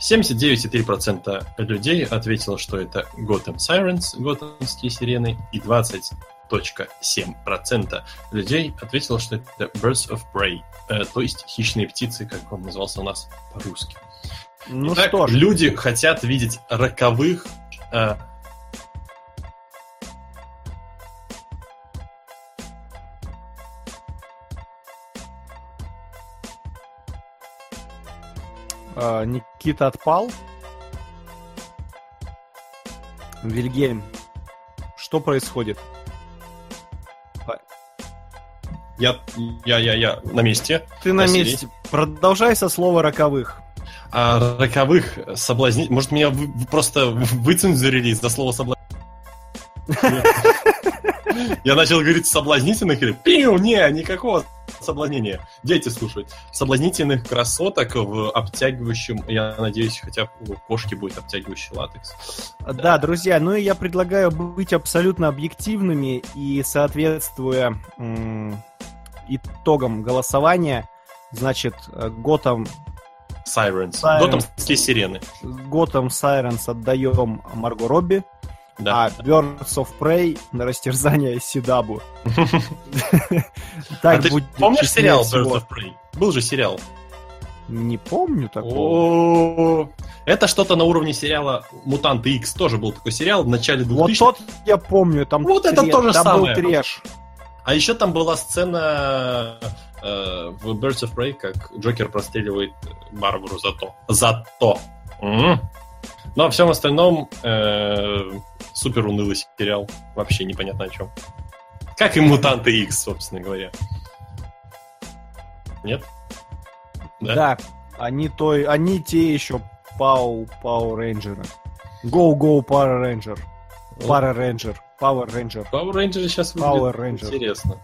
79,3% людей ответило, что это Gotham Sirens, готэмские сирены, и 20,7% людей ответило, что это Birds of Prey, э, то есть хищные птицы, как он назывался у нас по-русски. Ну Итак, что ж. люди хотят видеть роковых э, а, Никита отпал. Вильгельм, что происходит? Я, я, я, я на месте. Ты на месте. Продолжай со слова роковых а, роковых соблазнить. Может, меня просто выцензурили за слово соблазнить? Я начал говорить соблазнительных или пиу, не, никакого соблазнения. Дети слушают. Соблазнительных красоток в обтягивающем, я надеюсь, хотя у кошки будет обтягивающий латекс. Да, да друзья, ну и я предлагаю быть абсолютно объективными и соответствуя итогам голосования, Значит, э, Готэм, Sirens. Sirens. Готэмские сирены. Готэм Сайренс отдаем Марго Робби, Да. а Birds of Prey на растерзание Сидабу. А Так ты будет помнишь сериал. Birds of Prey? Был же сериал. Не помню такого. Это что-то на уровне сериала Мутанты X. Тоже был такой сериал в начале 2000 Вот тот я помню, там Вот это тре- то же там самое. был треш. А еще там была сцена э, в Birds of Prey, как Джокер простреливает Барбару за то. За то. М. Ну, а всем остальном э, супер унылый сериал. Вообще непонятно о чем. Как и Мутанты X, собственно говоря. Нет? Да? Да, они той, они те еще Пау Пау Рейнджеры. Go Go Power Ranger. Power Ranger. Power Ranger. Power Rangers сейчас Power выглядят Ranger. интересно.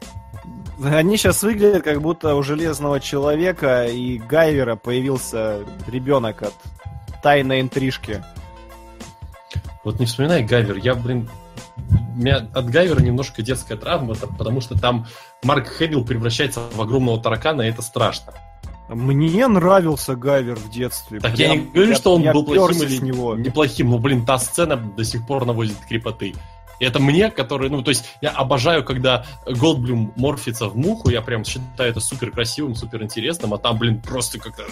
Они сейчас выглядят, как будто у Железного Человека и Гайвера появился ребенок от тайной интрижки. Вот не вспоминай Гайвер, я, блин, у меня от Гайвера немножко детская травма, потому что там Марк Хэмилл превращается в огромного таракана, и это страшно. Мне нравился Гайвер в детстве. Так Прям я не говорю, что он я был плохим или него. неплохим, но, блин, та сцена до сих пор наводит крепоты. И это мне, который, ну, то есть я обожаю, когда Голдблюм морфится в муху, я прям считаю это супер красивым, супер интересным, а там, блин, просто как-то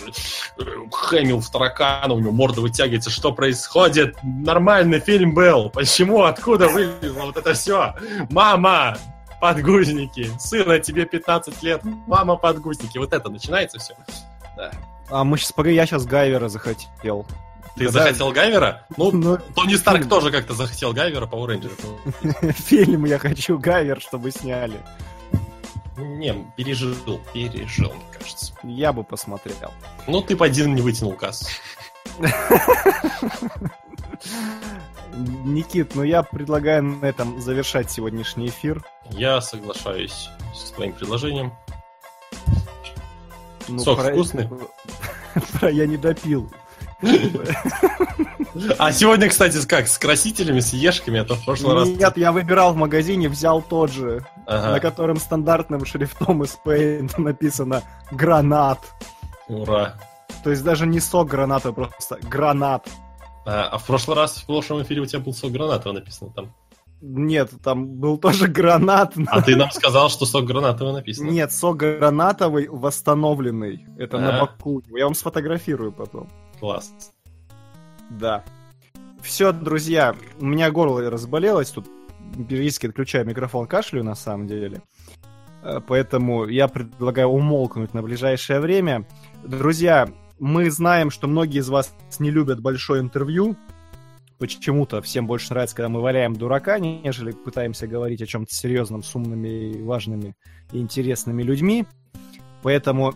э, Хэмилл в таракана, у него морда вытягивается, что происходит? Нормальный фильм был, почему, откуда вылезло вот это все? Мама, подгузники, сына, тебе 15 лет, мама, подгузники, вот это начинается все. А мы сейчас, погоди, я сейчас Гайвера захотел. Ты Когда- захотел Гайвера? Ну, Ну, Тони Старк фильм. тоже как-то захотел Гайвера по Рейнджеру. [laughs] фильм я хочу Гайвер, чтобы сняли. Не, пережил, пережил, мне кажется. Я бы посмотрел. Ну, ты по один не вытянул кассу. [laughs] Никит, ну я предлагаю на этом завершать сегодняшний эфир. Я соглашаюсь с твоим предложением. Ну, Сок вкусный? [laughs] про я не допил. А сегодня, кстати, как, с красителями, с ешками, а то в прошлый раз... Нет, я выбирал в магазине, взял тот же, Ага, на котором стандартным шрифтом из Paint написано «Гранат». ура. То есть даже не сок граната, просто гранат. А, а в прошлый раз, в прошлом эфире у тебя был сок гранатовый написано там. Нет, там был тоже гранат. А ты нам сказал, что сок гранатовый написано. Нет, сок гранатовый восстановленный. Это на А. боку. Я вам сфотографирую потом. Класс. Да. Все, друзья, у меня горло разболелось, тут периодически отключаю микрофон, кашлю на самом деле. Э, Поэтому я предлагаю умолкнуть на ближайшее время. Друзья, мы знаем, что многие из вас не любят большое интервью. Почему-то всем больше нравится, когда мы валяем дурака, нежели пытаемся говорить о чем-то серьезном с умными, важными и интересными людьми. Поэтому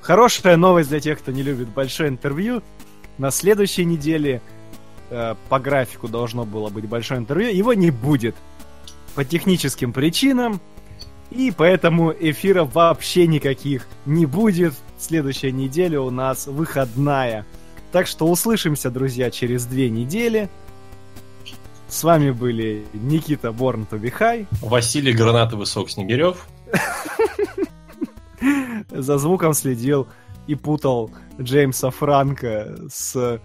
хорошая новость для тех, кто не любит большое интервью. На следующей неделе э, по графику должно было быть большое интервью. Его не будет по техническим причинам. И поэтому эфира вообще никаких не будет. Следующая неделя у нас выходная. Так что услышимся, друзья, через две недели. С вами были Никита Борн Тобихай. Василий Гранатовый сок Снегирев. [laughs] [laughs] За звуком следил и путал Джеймса Франка с,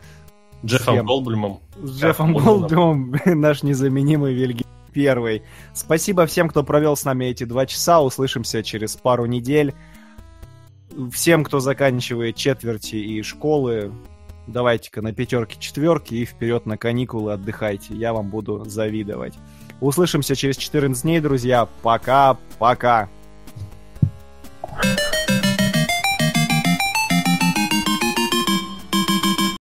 Джеффом? Голдблюмом. с Джеффом. Голдблюмом, [laughs] наш незаменимый Вильгельм Первый. Спасибо всем, кто провел с нами эти два часа. Услышимся через пару недель. Всем, кто заканчивает четверти и школы, давайте-ка на пятерки, четверки и вперед на каникулы отдыхайте. Я вам буду завидовать. Услышимся через 14 дней, друзья. Пока-пока. Thank you.